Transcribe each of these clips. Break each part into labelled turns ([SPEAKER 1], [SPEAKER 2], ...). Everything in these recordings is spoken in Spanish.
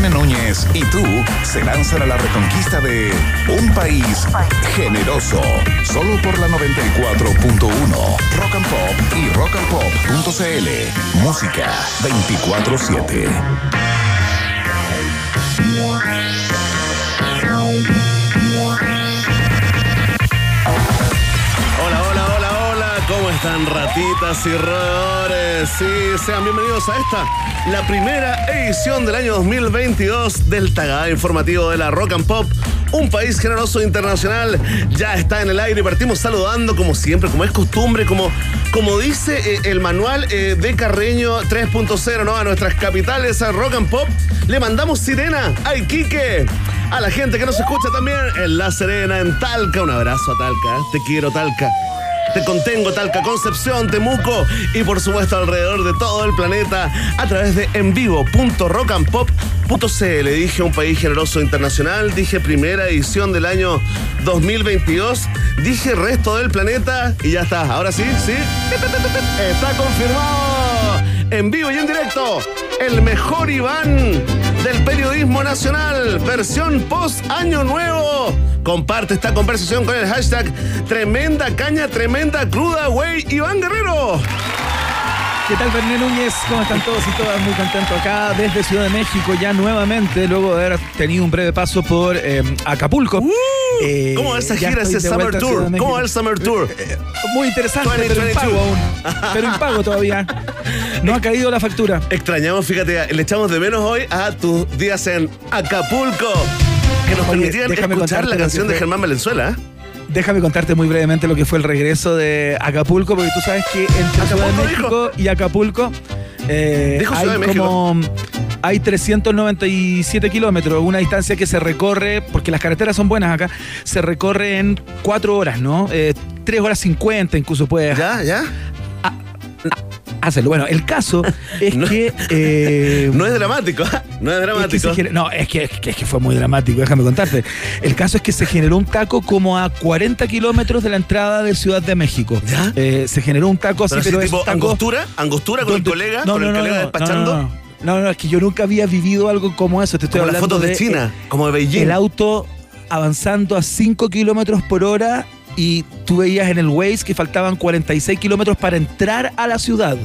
[SPEAKER 1] Verne Núñez y tú se lanzan a la reconquista de un país generoso. Solo por la 94.1 Rock and Pop y rockandpop.cl. Música 24-7.
[SPEAKER 2] Están ratitas y roedores? Sí, sean bienvenidos a esta, la primera edición del año 2022 del Tagada Informativo de la Rock and Pop. Un país generoso internacional ya está en el aire partimos saludando como siempre, como es costumbre, como, como dice eh, el manual eh, de Carreño 3.0, ¿no? A nuestras capitales, a Rock and Pop. Le mandamos sirena a Iquique. A la gente que nos escucha también en La Serena, en Talca. Un abrazo a Talca. ¿eh? Te quiero, Talca. Te contengo, Talca, Concepción, Temuco y por supuesto alrededor de todo el planeta a través de envivo.rockandpop.cl. Dije un país generoso internacional, dije primera edición del año 2022, dije resto del planeta y ya está. Ahora sí, sí, está confirmado en vivo y en directo el mejor Iván del periodismo nacional, versión post año nuevo. Comparte esta conversación con el hashtag tremenda caña, tremenda cruda, güey, Iván Guerrero.
[SPEAKER 3] ¿Qué tal, Berné Núñez? ¿Cómo están todos y todas? Muy contento acá desde Ciudad de México, ya nuevamente, luego de haber tenido un breve paso por eh, Acapulco.
[SPEAKER 2] Eh, ¿Cómo va esa gira, ese Summer Tour? ¿Cómo va el. Summer Tour?
[SPEAKER 3] Muy interesante, pero
[SPEAKER 2] 2022.
[SPEAKER 3] impago aún. Pero impago todavía. No ha caído la factura.
[SPEAKER 2] Extrañamos, fíjate, le echamos de menos hoy a tus días en Acapulco, que nos
[SPEAKER 3] Oye,
[SPEAKER 2] permitían escuchar la canción de. Germán Valenzuela.
[SPEAKER 3] Déjame contarte muy brevemente lo que fue el regreso de Acapulco, porque tú sabes que entre Ciudad de
[SPEAKER 2] ¿Acapulco
[SPEAKER 3] México y Acapulco eh, hay
[SPEAKER 2] Ciudad de México.
[SPEAKER 3] como hay 397 kilómetros, una distancia que se recorre, porque las carreteras son buenas acá, se recorre en 4 horas, ¿no? Eh, 3 horas 50 incluso puede
[SPEAKER 2] ¿Ya? ¿Ya?
[SPEAKER 3] Hacerlo. Bueno, el caso es
[SPEAKER 2] No.
[SPEAKER 3] que... eh,
[SPEAKER 2] No es dramático, no es
[SPEAKER 3] es que
[SPEAKER 2] dramático.
[SPEAKER 3] no, es que, es que- es que fue muy dramático, déjame contarte. El caso es que se generó un taco como a 40 kilómetros de la entrada de Ciudad de México.
[SPEAKER 2] ¿Ya?
[SPEAKER 3] Eh, se generó un taco así,
[SPEAKER 2] Pero
[SPEAKER 3] pero
[SPEAKER 2] tipo
[SPEAKER 3] taco
[SPEAKER 2] angostura, angostura con el colega,
[SPEAKER 3] no,
[SPEAKER 2] con
[SPEAKER 3] no,
[SPEAKER 2] el
[SPEAKER 3] no,
[SPEAKER 2] colega
[SPEAKER 3] no,
[SPEAKER 2] despachando.
[SPEAKER 3] No, no, es que yo nunca había vivido algo como eso. Te estoy
[SPEAKER 2] Como las
[SPEAKER 3] hablando
[SPEAKER 2] fotos de China, como de Beijing.
[SPEAKER 3] El auto avanzando a 5 kilómetros por hora y tú veías en el Waze que faltaban 46 kilómetros para entrar a la ciudad.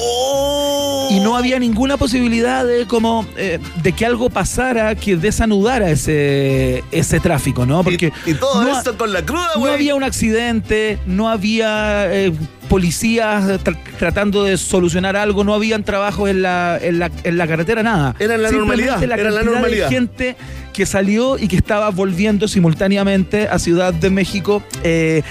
[SPEAKER 2] ¡Oh!
[SPEAKER 3] y no había ninguna posibilidad de como eh, de que algo pasara que desanudara ese ese tráfico, ¿no? Porque
[SPEAKER 2] y, y todo
[SPEAKER 3] no,
[SPEAKER 2] esto con la cruda,
[SPEAKER 3] no
[SPEAKER 2] güey.
[SPEAKER 3] había un accidente, no había eh, policías tra- tratando de solucionar algo, no habían trabajos en la, en la, en la carretera, nada.
[SPEAKER 2] Era la normalidad,
[SPEAKER 3] la
[SPEAKER 2] era la normalidad.
[SPEAKER 3] de gente que salió y que estaba volviendo simultáneamente a Ciudad de México eh,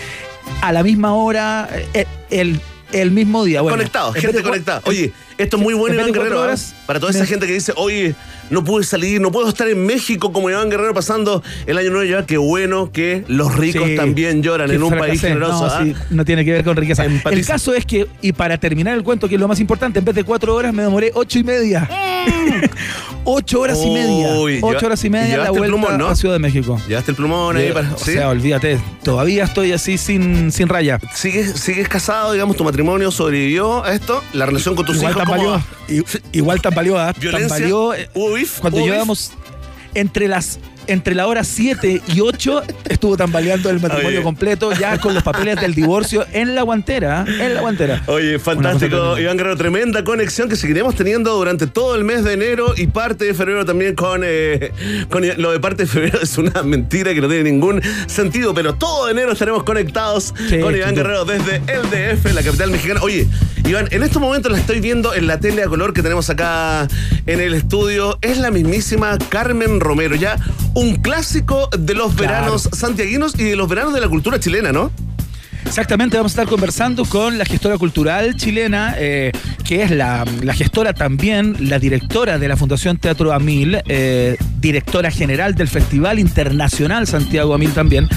[SPEAKER 3] a la misma hora, eh, el, el mismo día. Bueno,
[SPEAKER 2] Conectados, gente
[SPEAKER 3] de
[SPEAKER 2] conectada. Oye, esto es muy bueno, Iván Guerrero. ¿eh?
[SPEAKER 3] horas,
[SPEAKER 2] Para toda esa gente que dice, oye, no pude salir, no puedo estar en México como Iván Guerrero pasando el año nuevo ya. Qué bueno que los ricos
[SPEAKER 3] Sí,
[SPEAKER 2] también lloran en un país generoso.
[SPEAKER 3] No,
[SPEAKER 2] ¿ah?
[SPEAKER 3] sí, no tiene que ver con riqueza.
[SPEAKER 2] Empatiza.
[SPEAKER 3] El caso es que, y para terminar el cuento, que es lo más importante, en vez de cuatro horas me demoré ocho y media. ocho horas y media.
[SPEAKER 2] Mm.
[SPEAKER 3] Ocho horas y media la
[SPEAKER 2] el
[SPEAKER 3] vuelta
[SPEAKER 2] plumón, ¿no?
[SPEAKER 3] a Ciudad de México.
[SPEAKER 2] Llevaste el plumón ahí para.
[SPEAKER 3] o
[SPEAKER 2] ¿sí?
[SPEAKER 3] sea, olvídate, todavía estoy así sin, sin raya.
[SPEAKER 2] ¿Sigues, ¿Sigues casado, digamos, tu matrimonio sobrevivió a esto? ¿La relación con tus
[SPEAKER 3] igual
[SPEAKER 2] hijos
[SPEAKER 3] tambaleó, igual tambaleó, ¿ah? Tambaleó, eh,
[SPEAKER 2] ¿Hubo beef?
[SPEAKER 3] cuando
[SPEAKER 2] ¿Hubo beef?
[SPEAKER 3] llevábamos entre las entre la hora 7 y 8 estuvo tambaleando el matrimonio
[SPEAKER 2] Oye.
[SPEAKER 3] completo ya con los papeles del divorcio en la guantera, ¿ah? en la guantera.
[SPEAKER 2] Oye, fantástico. Iván Guerrero, tremenda conexión que seguiremos teniendo durante todo el mes de enero y parte de febrero también con, eh, con lo de parte de febrero es una mentira que no tiene ningún sentido, pero todo enero estaremos conectados
[SPEAKER 3] Sí,
[SPEAKER 2] con Iván. Guerrero desde el DF, la capital mexicana. Oye, Iván, en estos momentos la estoy viendo en la tele a color que tenemos acá en el estudio. Es la mismísima Carmen Romero, ya un clásico de los
[SPEAKER 3] Claro.
[SPEAKER 2] veranos santiaguinos y de los veranos de la cultura chilena, ¿no?
[SPEAKER 3] Exactamente, vamos a estar conversando con la gestora cultural chilena, eh, que es la, la gestora también, la directora de la Fundación Teatro Amil, eh, directora general del Festival Internacional Santiago Amil también,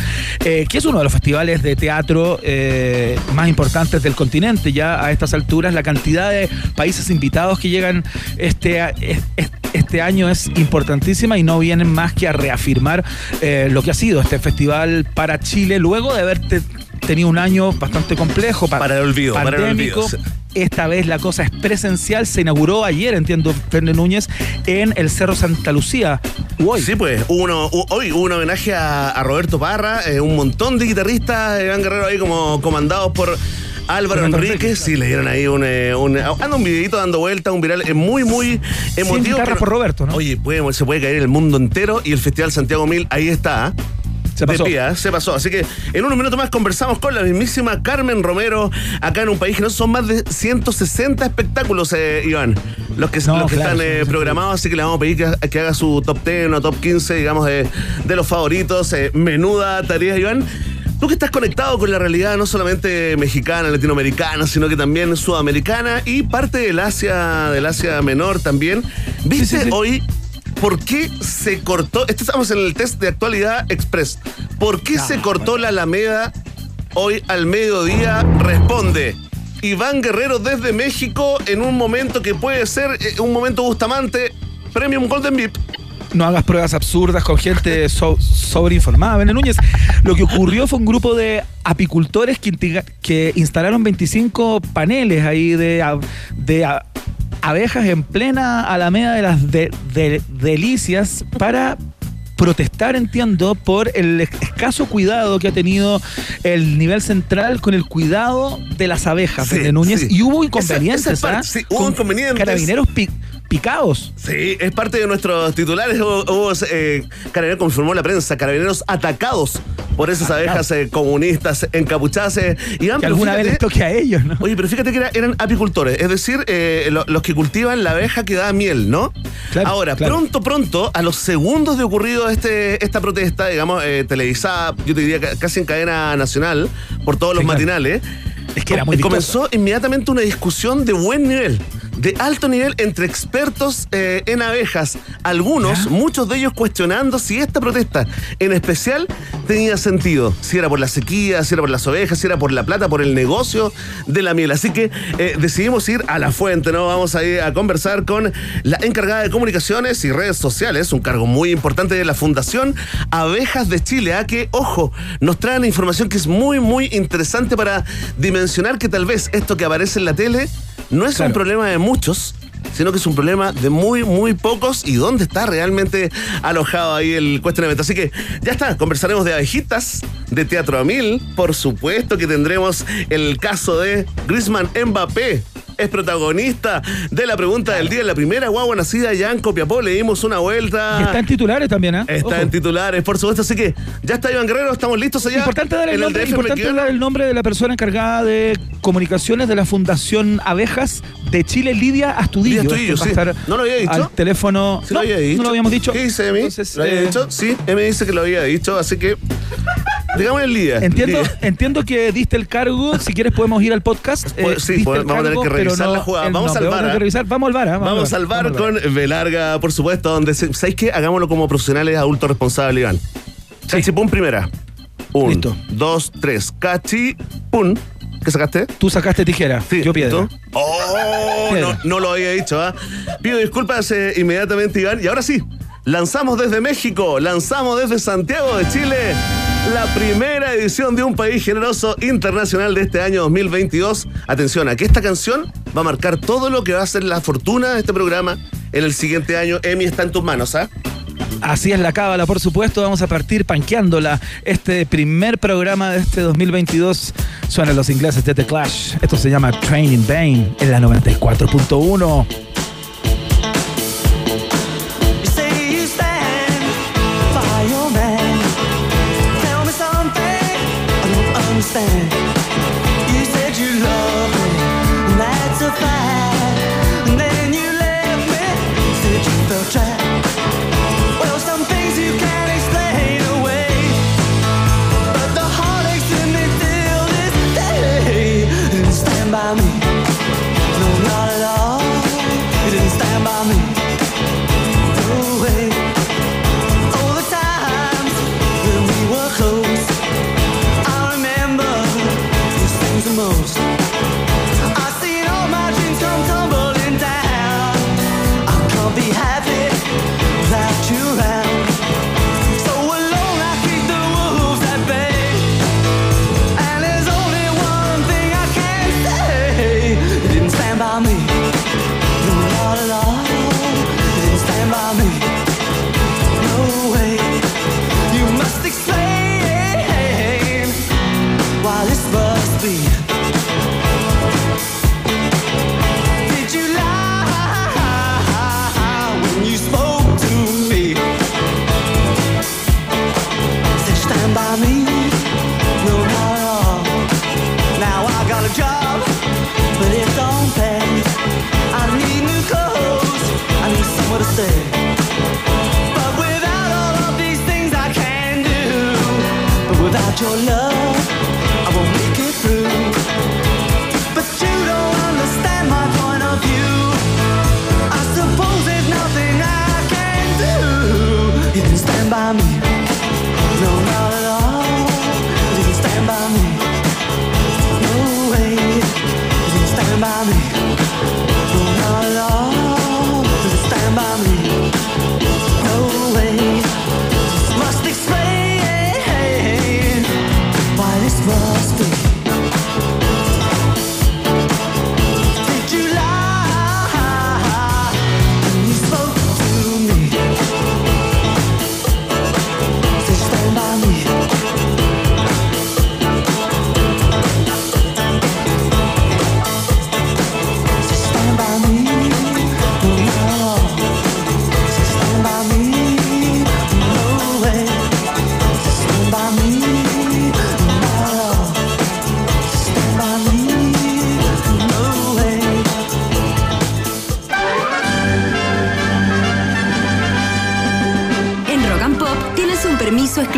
[SPEAKER 3] eh, que es uno de los festivales de teatro eh, más importantes del continente. Ya a estas alturas, la cantidad de países invitados que llegan este, este año es importantísima y no vienen más que a reafirmar lo que ha sido este festival para Chile luego de haber te- tenido un año bastante complejo, pa-
[SPEAKER 2] Para el olvido, para el
[SPEAKER 3] pandémico,
[SPEAKER 2] olvido,
[SPEAKER 3] esta vez la cosa es presencial. Se inauguró ayer, entiendo, Fernando Núñez, en el Cerro Santa Lucía.
[SPEAKER 2] Hoy. Sí, pues, uno, hoy hubo un homenaje a, Roberto Parra, eh, un montón de guitarristas, Iván Guerrero ahí como comandados por Álvaro Enríquez, sí, le dieron ahí un, eh, un, anda un videito dando vuelta, un viral, es muy, muy emotivo.
[SPEAKER 3] Sin por Roberto, ¿no?
[SPEAKER 2] Oye, se puede caer el mundo entero y el Festival Santiago Mil ahí está. ¿ah? Se pasó. ¿eh? se pasó. Así que en unos minutos más conversamos con la mismísima Carmen Romero, acá en un país que no son más de 160 espectáculos, eh, Iván, los que, están eh, programados. Así que le vamos a pedir que, haga su top 10 o top 15, digamos, de, de los favoritos. menuda tarea, Iván. Tú que estás conectado con la realidad no solamente mexicana, latinoamericana, sino que también sudamericana y parte del Asia, del Asia menor también. ¿Viste hoy por qué se cortó? Estamos en el test de actualidad express. ¿Por qué se cortó la Alameda hoy al mediodía? Responde. Iván Guerrero desde México en un momento que puede ser eh, un momento Bustamante, Premium Golden VIP
[SPEAKER 3] no hagas pruebas absurdas con gente sobreinformada. Bene Núñez, lo que ocurrió fue un grupo de apicultores que, que instalaron 25 paneles ahí de, de abejas en plena alameda de las delicias para protestar, entiendo, por el escaso cuidado que ha tenido el nivel central con el cuidado de las abejas de Núñez. Y hubo inconvenientes. ¿ah?
[SPEAKER 2] sí, hubo inconvenientes.
[SPEAKER 3] Carabineros picados.
[SPEAKER 2] Sí, es parte de nuestros titulares. Hubo, eh, Carabineros confirmó la prensa, carabineros atacados por esas abejas eh, comunistas encapuchadas. Eh,
[SPEAKER 3] y que alguna vez les toque a ellos, ¿no?
[SPEAKER 2] Oye, pero fíjate que eran apicultores, es decir, eh, los que cultivan la abeja que da miel, ¿no? Ahora, pronto, pronto, a los segundos de ocurrido este, esta protesta, digamos, televisada, yo te diría casi en cadena nacional, por todos los matinales, es que era muy comenzó inmediatamente una discusión de buen nivel de alto nivel entre expertos eh, en abejas. Algunos, muchos de ellos cuestionando si esta protesta en especial tenía sentido. Si era por la sequía, si era por las ovejas, si era por la plata, por el negocio de la miel. Así que eh, decidimos ir a la fuente, ¿no? Vamos a ir a conversar con la encargada de comunicaciones y redes sociales, un cargo muy importante de la Fundación Abejas de Chile, a ¿ah? que, ojo, nos traen información que es muy, muy interesante para dimensionar que tal vez esto que aparece en la tele no es un problema de muchos, sino que es un problema de muy, muy pocos y dónde está realmente alojado ahí el cuestionamiento. Así que ya está, conversaremos de abejitas, de Teatro a Mil, por supuesto que tendremos el caso de Grisman Mbappé es protagonista de la pregunta del día. La primera guagua nacida ya en Copiapó. Le dimos una vuelta.
[SPEAKER 3] está en titulares también, ¿eh?
[SPEAKER 2] Está en titulares, por supuesto. Así que ya está Iván Guerrero, estamos listos allá.
[SPEAKER 3] Importante dar el, nombre, importante dar el nombre de la persona encargada de comunicaciones de la Fundación Abejas de Chile, Lidia Astudillo.
[SPEAKER 2] Lidia Astudillo, sí. ¿No lo había dicho?
[SPEAKER 3] Al teléfono.
[SPEAKER 2] Sí, lo había dicho.
[SPEAKER 3] No lo habíamos dicho.
[SPEAKER 2] ¿Qué dice Emi? ¿Lo había eh, dicho? Sí, Emi dice que lo había dicho, así que Digamos el día.
[SPEAKER 3] Entiendo, entiendo que diste el cargo. Si quieres, podemos ir al podcast.
[SPEAKER 2] Eh, sí, vamos a tener que revisar la jugada. Vamos, al bar,
[SPEAKER 3] ¿ah? vamos al bar.
[SPEAKER 2] ¿ah? Vamos, al bar con Velarga, por supuesto. Donde, ¿Sabéis qué? Hagámoslo como profesionales adultos responsables, Iván. Sí. pum, primera. Un, Listo. dos, tres. Cachi, pum. ¿Qué sacaste?
[SPEAKER 3] Tú sacaste tijera. Sí. Yo piedra.
[SPEAKER 2] Oh, No, no, lo había dicho. ¿ah? Pido disculpas eh, inmediatamente, Iván. Y ahora sí, lanzamos desde México, lanzamos desde Santiago de Chile la primera edición de Un País Generoso Internacional de este año 2022. Atención, a que esta canción va a marcar todo lo que va a ser la fortuna de este programa en el siguiente año. Emi está en tus manos, ¿ah?
[SPEAKER 3] Así es la cábala, por supuesto. Vamos a partir panqueándola. Este primer programa de este 2022 suenan los ingleses de The Clash. Esto se llama Training Bane en la 94.1.
[SPEAKER 4] stand.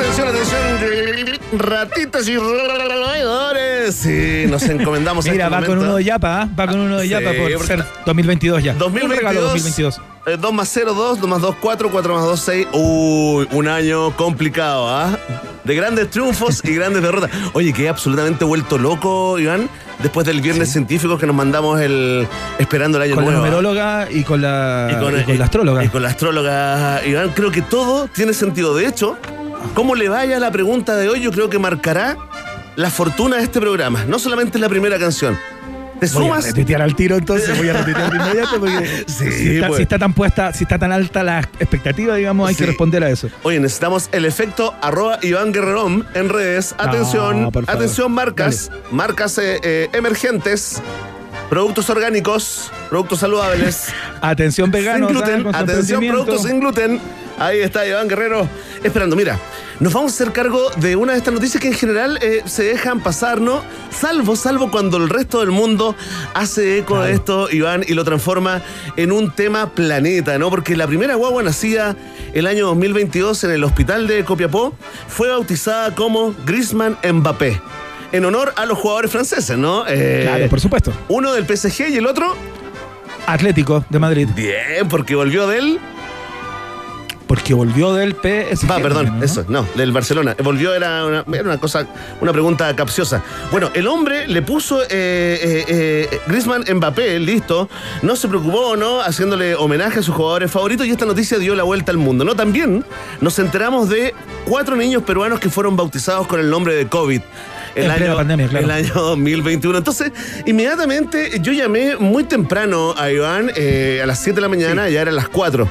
[SPEAKER 2] Atención, atención, ratitas y roedores. Sí, nos encomendamos
[SPEAKER 3] Mira,
[SPEAKER 2] este
[SPEAKER 3] va con
[SPEAKER 2] momento.
[SPEAKER 3] uno de Yapa, ¿ah? va con uno de
[SPEAKER 2] Sí,
[SPEAKER 3] Yapa por ser 2022 ya. Un
[SPEAKER 2] 2022,
[SPEAKER 3] regalo 2022.
[SPEAKER 2] eh, 2 más 0, 2, 2 más 2, 4, 4 más 2, 6. Uy, un año complicado, ¿ah? De grandes triunfos y grandes derrotas. Oye, que absolutamente vuelto loco, Iván, después del viernes científico que nos mandamos el esperando el año
[SPEAKER 3] Con la
[SPEAKER 2] nuevo. ¿ah?
[SPEAKER 3] numeróloga y con la, y con, la astróloga.
[SPEAKER 2] Y con la astróloga, Iván, creo que todo tiene sentido. De hecho, cómo le vaya la pregunta de hoy, yo creo que marcará la fortuna de este programa. No solamente la primera canción. ¿Te
[SPEAKER 3] Voy a
[SPEAKER 2] sumas?
[SPEAKER 3] retuitear al tiro entonces, voy a retuitear de inmediato porque
[SPEAKER 2] Sí,
[SPEAKER 3] si, está,
[SPEAKER 2] pues.
[SPEAKER 3] si está tan puesta, si está tan alta la expectativa, digamos, hay
[SPEAKER 2] Sí.
[SPEAKER 3] que responder a eso.
[SPEAKER 2] Oye, necesitamos el efecto arroba Iván Guerrerón en redes. Atención, atención marcas, marcas eh, eh, emergentes, productos orgánicos, productos saludables.
[SPEAKER 3] Atención veganos,
[SPEAKER 2] sin gluten, atención, productos sin gluten. Ahí está Iván Guerrero esperando. Mira, nos vamos a hacer cargo de una de estas noticias que en general eh, se dejan pasar, ¿no? Salvo, salvo cuando el resto del mundo hace eco de
[SPEAKER 3] Claro.
[SPEAKER 2] esto, Iván, y lo transforma en un tema planeta, ¿no? Porque la primera guagua nacida el año 2022 en el hospital de Copiapó fue bautizada como Griezmann Mbappé. En honor a los jugadores franceses, ¿no? Eh,
[SPEAKER 3] Claro, por supuesto.
[SPEAKER 2] Uno del PSG y el otro,
[SPEAKER 3] Atlético de Madrid.
[SPEAKER 2] bien, porque volvió del
[SPEAKER 3] Porque volvió del PSG.
[SPEAKER 2] Va, perdón,
[SPEAKER 3] ¿no?
[SPEAKER 2] eso, no, del Barcelona. Volvió, era una, era una cosa, una pregunta capciosa. Bueno, el hombre le puso eh, eh, eh, Griezmann Mbappé, listo, no se preocupó, ¿no? Haciéndole homenaje a sus jugadores favoritos y esta noticia dio la vuelta al mundo, ¿no? También nos enteramos de cuatro niños peruanos que fueron bautizados con el nombre de COVID. El
[SPEAKER 3] En
[SPEAKER 2] año,
[SPEAKER 3] pandemia, claro.
[SPEAKER 2] el año 2021. Entonces, inmediatamente yo llamé muy temprano a Iván eh, a las 7 de la mañana, ya eran las 4.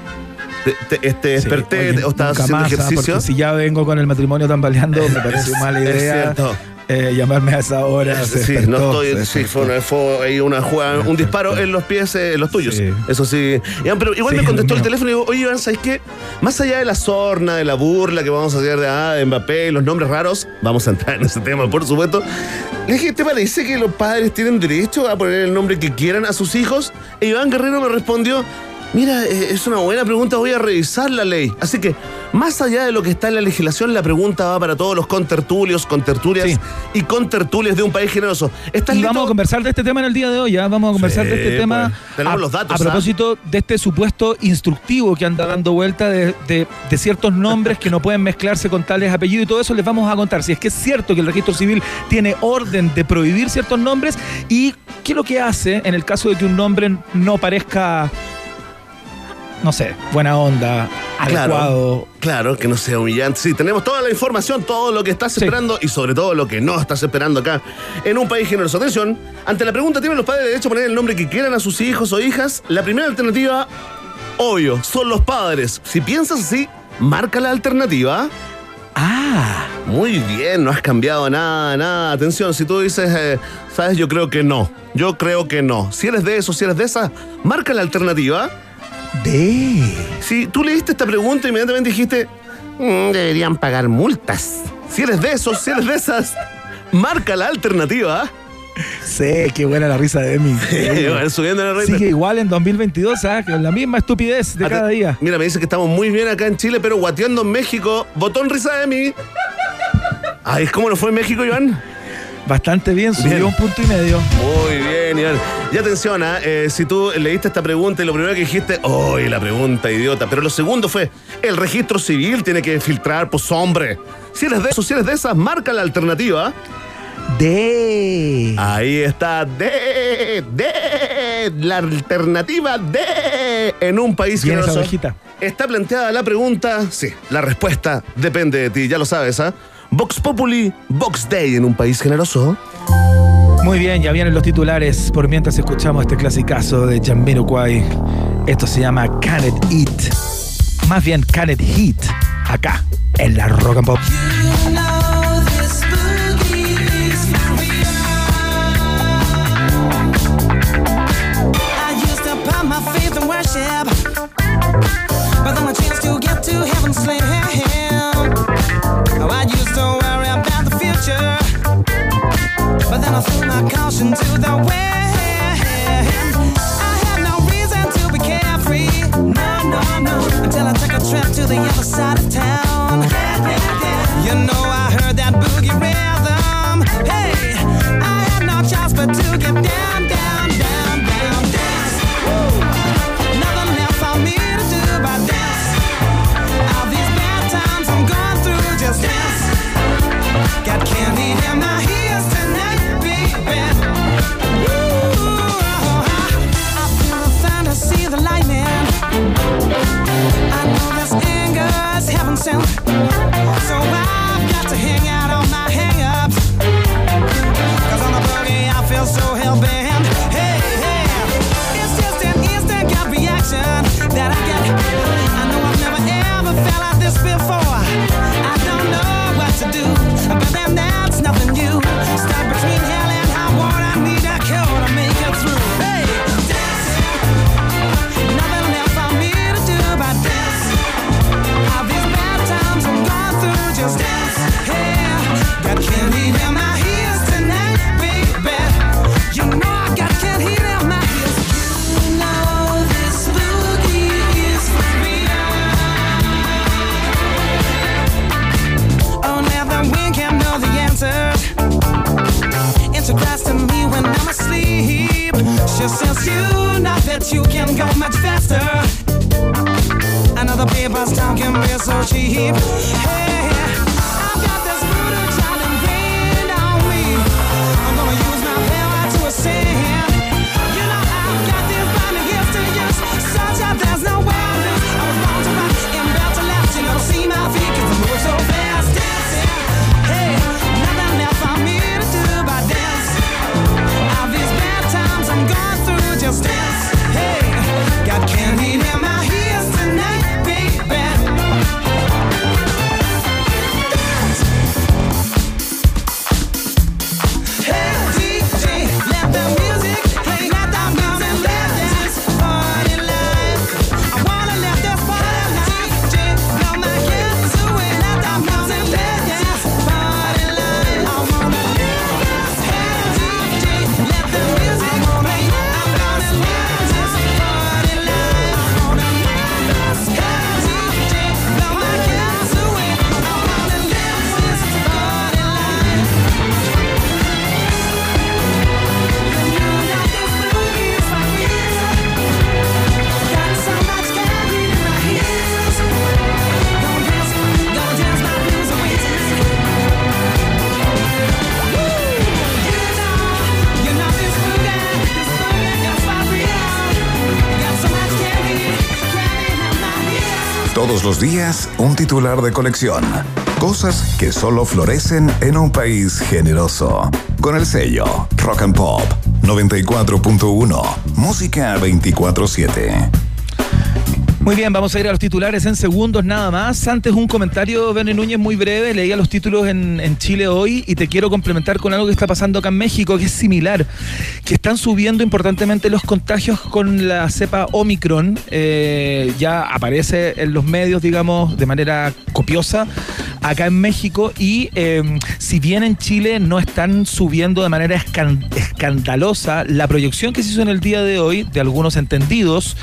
[SPEAKER 2] Te, te- este,
[SPEAKER 3] Sí,
[SPEAKER 2] desperté
[SPEAKER 3] oye,
[SPEAKER 2] o estaba
[SPEAKER 3] nunca
[SPEAKER 2] haciendo
[SPEAKER 3] más, ¿ah?
[SPEAKER 2] ejercicio.
[SPEAKER 3] Porque si ya vengo con el matrimonio tambaleando, me parece
[SPEAKER 2] Es-
[SPEAKER 3] mala
[SPEAKER 2] es
[SPEAKER 3] idea.
[SPEAKER 2] cierto.
[SPEAKER 3] eh, llamarme a esa hora.
[SPEAKER 2] Sí,
[SPEAKER 3] despertó,
[SPEAKER 2] no estoy. Sí, fue, una, fue ahí una jugada, un disparo en los pies, eh, los tuyos.
[SPEAKER 3] Sí.
[SPEAKER 2] Eso sí. Iván, pero igual
[SPEAKER 3] Sí,
[SPEAKER 2] me contestó el teléfono y digo, oye, Iván, ¿sabes qué? Más allá de la sorna, de la burla que vamos a hacer de, ah, de Mbappé y los nombres raros, vamos a entrar en ese tema, por supuesto. Le dije, ¿te parece que los padres tienen derecho a poner el nombre que quieran a sus hijos? E Iván Guerrero me respondió. Mira, eh, es una buena pregunta, voy a revisar la ley. Así que, más allá de lo que está en la legislación, la pregunta va para todos los contertulios, contertulias
[SPEAKER 3] Sí.
[SPEAKER 2] y contertulias de un país generoso. ¿Estás
[SPEAKER 3] Y
[SPEAKER 2] listo?
[SPEAKER 3] vamos a conversar de este tema en el día de hoy, ¿ah? Vamos a conversar
[SPEAKER 2] Sí,
[SPEAKER 3] de este tema.
[SPEAKER 2] pues, tenemos
[SPEAKER 3] a,
[SPEAKER 2] los datos,
[SPEAKER 3] A
[SPEAKER 2] ¿ah?
[SPEAKER 3] propósito de este supuesto instructivo que anda dando vuelta de, de- de ciertos nombres que no pueden mezclarse con tales apellidos y todo eso les vamos a contar. Si es que es cierto que el registro civil tiene orden de prohibir ciertos nombres y qué es lo que hace en el caso de que un nombre no parezca, no sé, buena onda, adecuado.
[SPEAKER 2] Claro, que no sea humillante. Sí, tenemos toda la información, todo lo que estás
[SPEAKER 3] Sí.
[SPEAKER 2] esperando y sobre todo lo que no estás esperando acá en un país generoso. Atención, ante la pregunta, ¿tienen los padres derecho a poner el nombre que quieran a sus hijos o hijas? La primera alternativa, obvio, son los padres. Si piensas así, marca la alternativa.
[SPEAKER 3] Ah,
[SPEAKER 2] Muy bien, no has cambiado nada, nada. Atención, si tú dices, eh, sabes, yo creo que no. Yo creo que no. Si eres de eso, si eres de esa, marca la alternativa.
[SPEAKER 3] De.
[SPEAKER 2] Si tú leíste esta pregunta, inmediatamente dijiste, "Mm, deberían pagar multas. Si eres de esos, si eres de esas, marca la alternativa.
[SPEAKER 3] Sí, qué buena la risa de Emi.
[SPEAKER 2] Bueno, subiendo la reina.
[SPEAKER 3] Sigue igual en 2022, ¿ah? Con la misma estupidez de cada día.
[SPEAKER 2] Mira, me dice que estamos muy bien acá en Chile, pero guateando en México. Botón risa de mí. Ay, ¿cómo nos fue en México, Iván?
[SPEAKER 3] Bastante bien, subió
[SPEAKER 2] Bien.
[SPEAKER 3] un punto y medio.
[SPEAKER 2] Muy bien, Iván. Y atención, ¿ah? Eh, si tú leíste esta pregunta y lo primero que dijiste, ¡ay, la pregunta, idiota! Pero lo segundo fue, el registro civil tiene que filtrar, pues hombre. Si eres de si eres de esas, marca la alternativa.
[SPEAKER 3] De.
[SPEAKER 2] Ahí está, de, de, la alternativa de, en un país generoso.
[SPEAKER 3] ovejita.
[SPEAKER 2] Está planteada la pregunta, sí, la respuesta depende de ti, ya lo sabes, ¿ah? Vox Populi, Vox Day en un país generoso.
[SPEAKER 3] Muy bien, ya vienen los titulares por mientras escuchamos este clasicazo de Jamiroquai. Esto se llama Can It Eat. Más bien Can It Heat. Acá, en la Rock and Pop.
[SPEAKER 5] To the wind. I no reason to be carefree, no, no, no, until I a trip to the other side of town. You know I heard that boogie rhythm. That you can go much faster. Another paper's talk can be so cheap. Hey,
[SPEAKER 1] días, un titular de colección. Cosas que solo florecen en un país generoso. Con el sello Rock and Pop 94.1. Música 24-7.
[SPEAKER 3] Muy bien, vamos a ir a los titulares en segundos nada más. Antes un comentario, Bernie Núñez, muy breve. Leía los títulos en Chile hoy y te quiero complementar con algo que está pasando acá en México, que es similar. Que están subiendo importantemente los contagios con la cepa Omicron. Eh, ya aparece en los medios, digamos, de manera copiosa acá en México. Y eh, si bien en Chile no están subiendo de manera escan- escandalosa, la proyección que se hizo en el día de hoy de algunos entendidos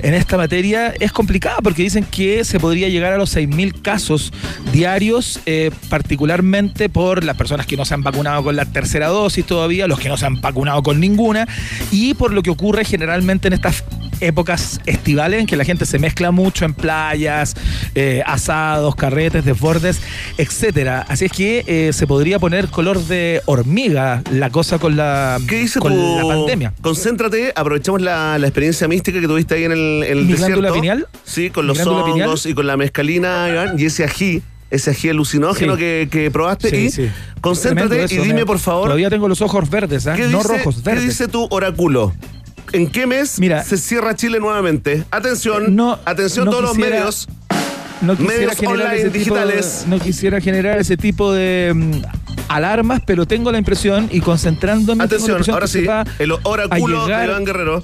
[SPEAKER 3] en esta materia es complicada porque dicen que se podría llegar a los 6.000 casos diarios, eh, particularmente por las personas que no se han vacunado con la tercera dosis todavía, los que no se han vacunado con ninguna, y por lo que ocurre generalmente en estas épocas estivales en que la gente se mezcla mucho en playas, eh, asados, carretes, desbordes, etcétera. Así es que eh, se podría poner color de hormiga la cosa con la,
[SPEAKER 2] ¿Qué dice
[SPEAKER 3] con
[SPEAKER 2] tu-
[SPEAKER 3] la pandemia.
[SPEAKER 2] Concéntrate, aprovechemos la, la experiencia mística que tuviste ahí en el, en el
[SPEAKER 3] ¿Mi
[SPEAKER 2] desierto.
[SPEAKER 3] pineal?
[SPEAKER 2] Sí, con
[SPEAKER 3] ¿Mi
[SPEAKER 2] los hongos
[SPEAKER 3] pineal?
[SPEAKER 2] y con la mescalina, Iván, y ese ají, ese ají alucinógeno
[SPEAKER 3] Sí.
[SPEAKER 2] que, que probaste.
[SPEAKER 3] Sí,
[SPEAKER 2] y
[SPEAKER 3] sí.
[SPEAKER 2] concéntrate y dime,
[SPEAKER 3] me-
[SPEAKER 2] por favor,
[SPEAKER 3] Todavía tengo los ojos verdes.
[SPEAKER 2] ¿qué,
[SPEAKER 3] no
[SPEAKER 2] dice,
[SPEAKER 3] rojos,
[SPEAKER 2] ¿qué
[SPEAKER 3] verdes.
[SPEAKER 2] dice tu oráculo? ¿En qué mes
[SPEAKER 3] Mira.
[SPEAKER 2] se cierra Chile nuevamente? Atención,
[SPEAKER 3] No,
[SPEAKER 2] atención
[SPEAKER 3] no
[SPEAKER 2] todos
[SPEAKER 3] quisiera-
[SPEAKER 2] los medios.
[SPEAKER 3] no quisiera
[SPEAKER 2] medios
[SPEAKER 3] generar
[SPEAKER 2] online
[SPEAKER 3] ese
[SPEAKER 2] digitales.
[SPEAKER 3] de, no quisiera generar ese tipo de mm, alarmas, pero tengo la impresión y concentrándome
[SPEAKER 2] Atención, ahora
[SPEAKER 3] se
[SPEAKER 2] sí, el oráculo de Iván Guerrero.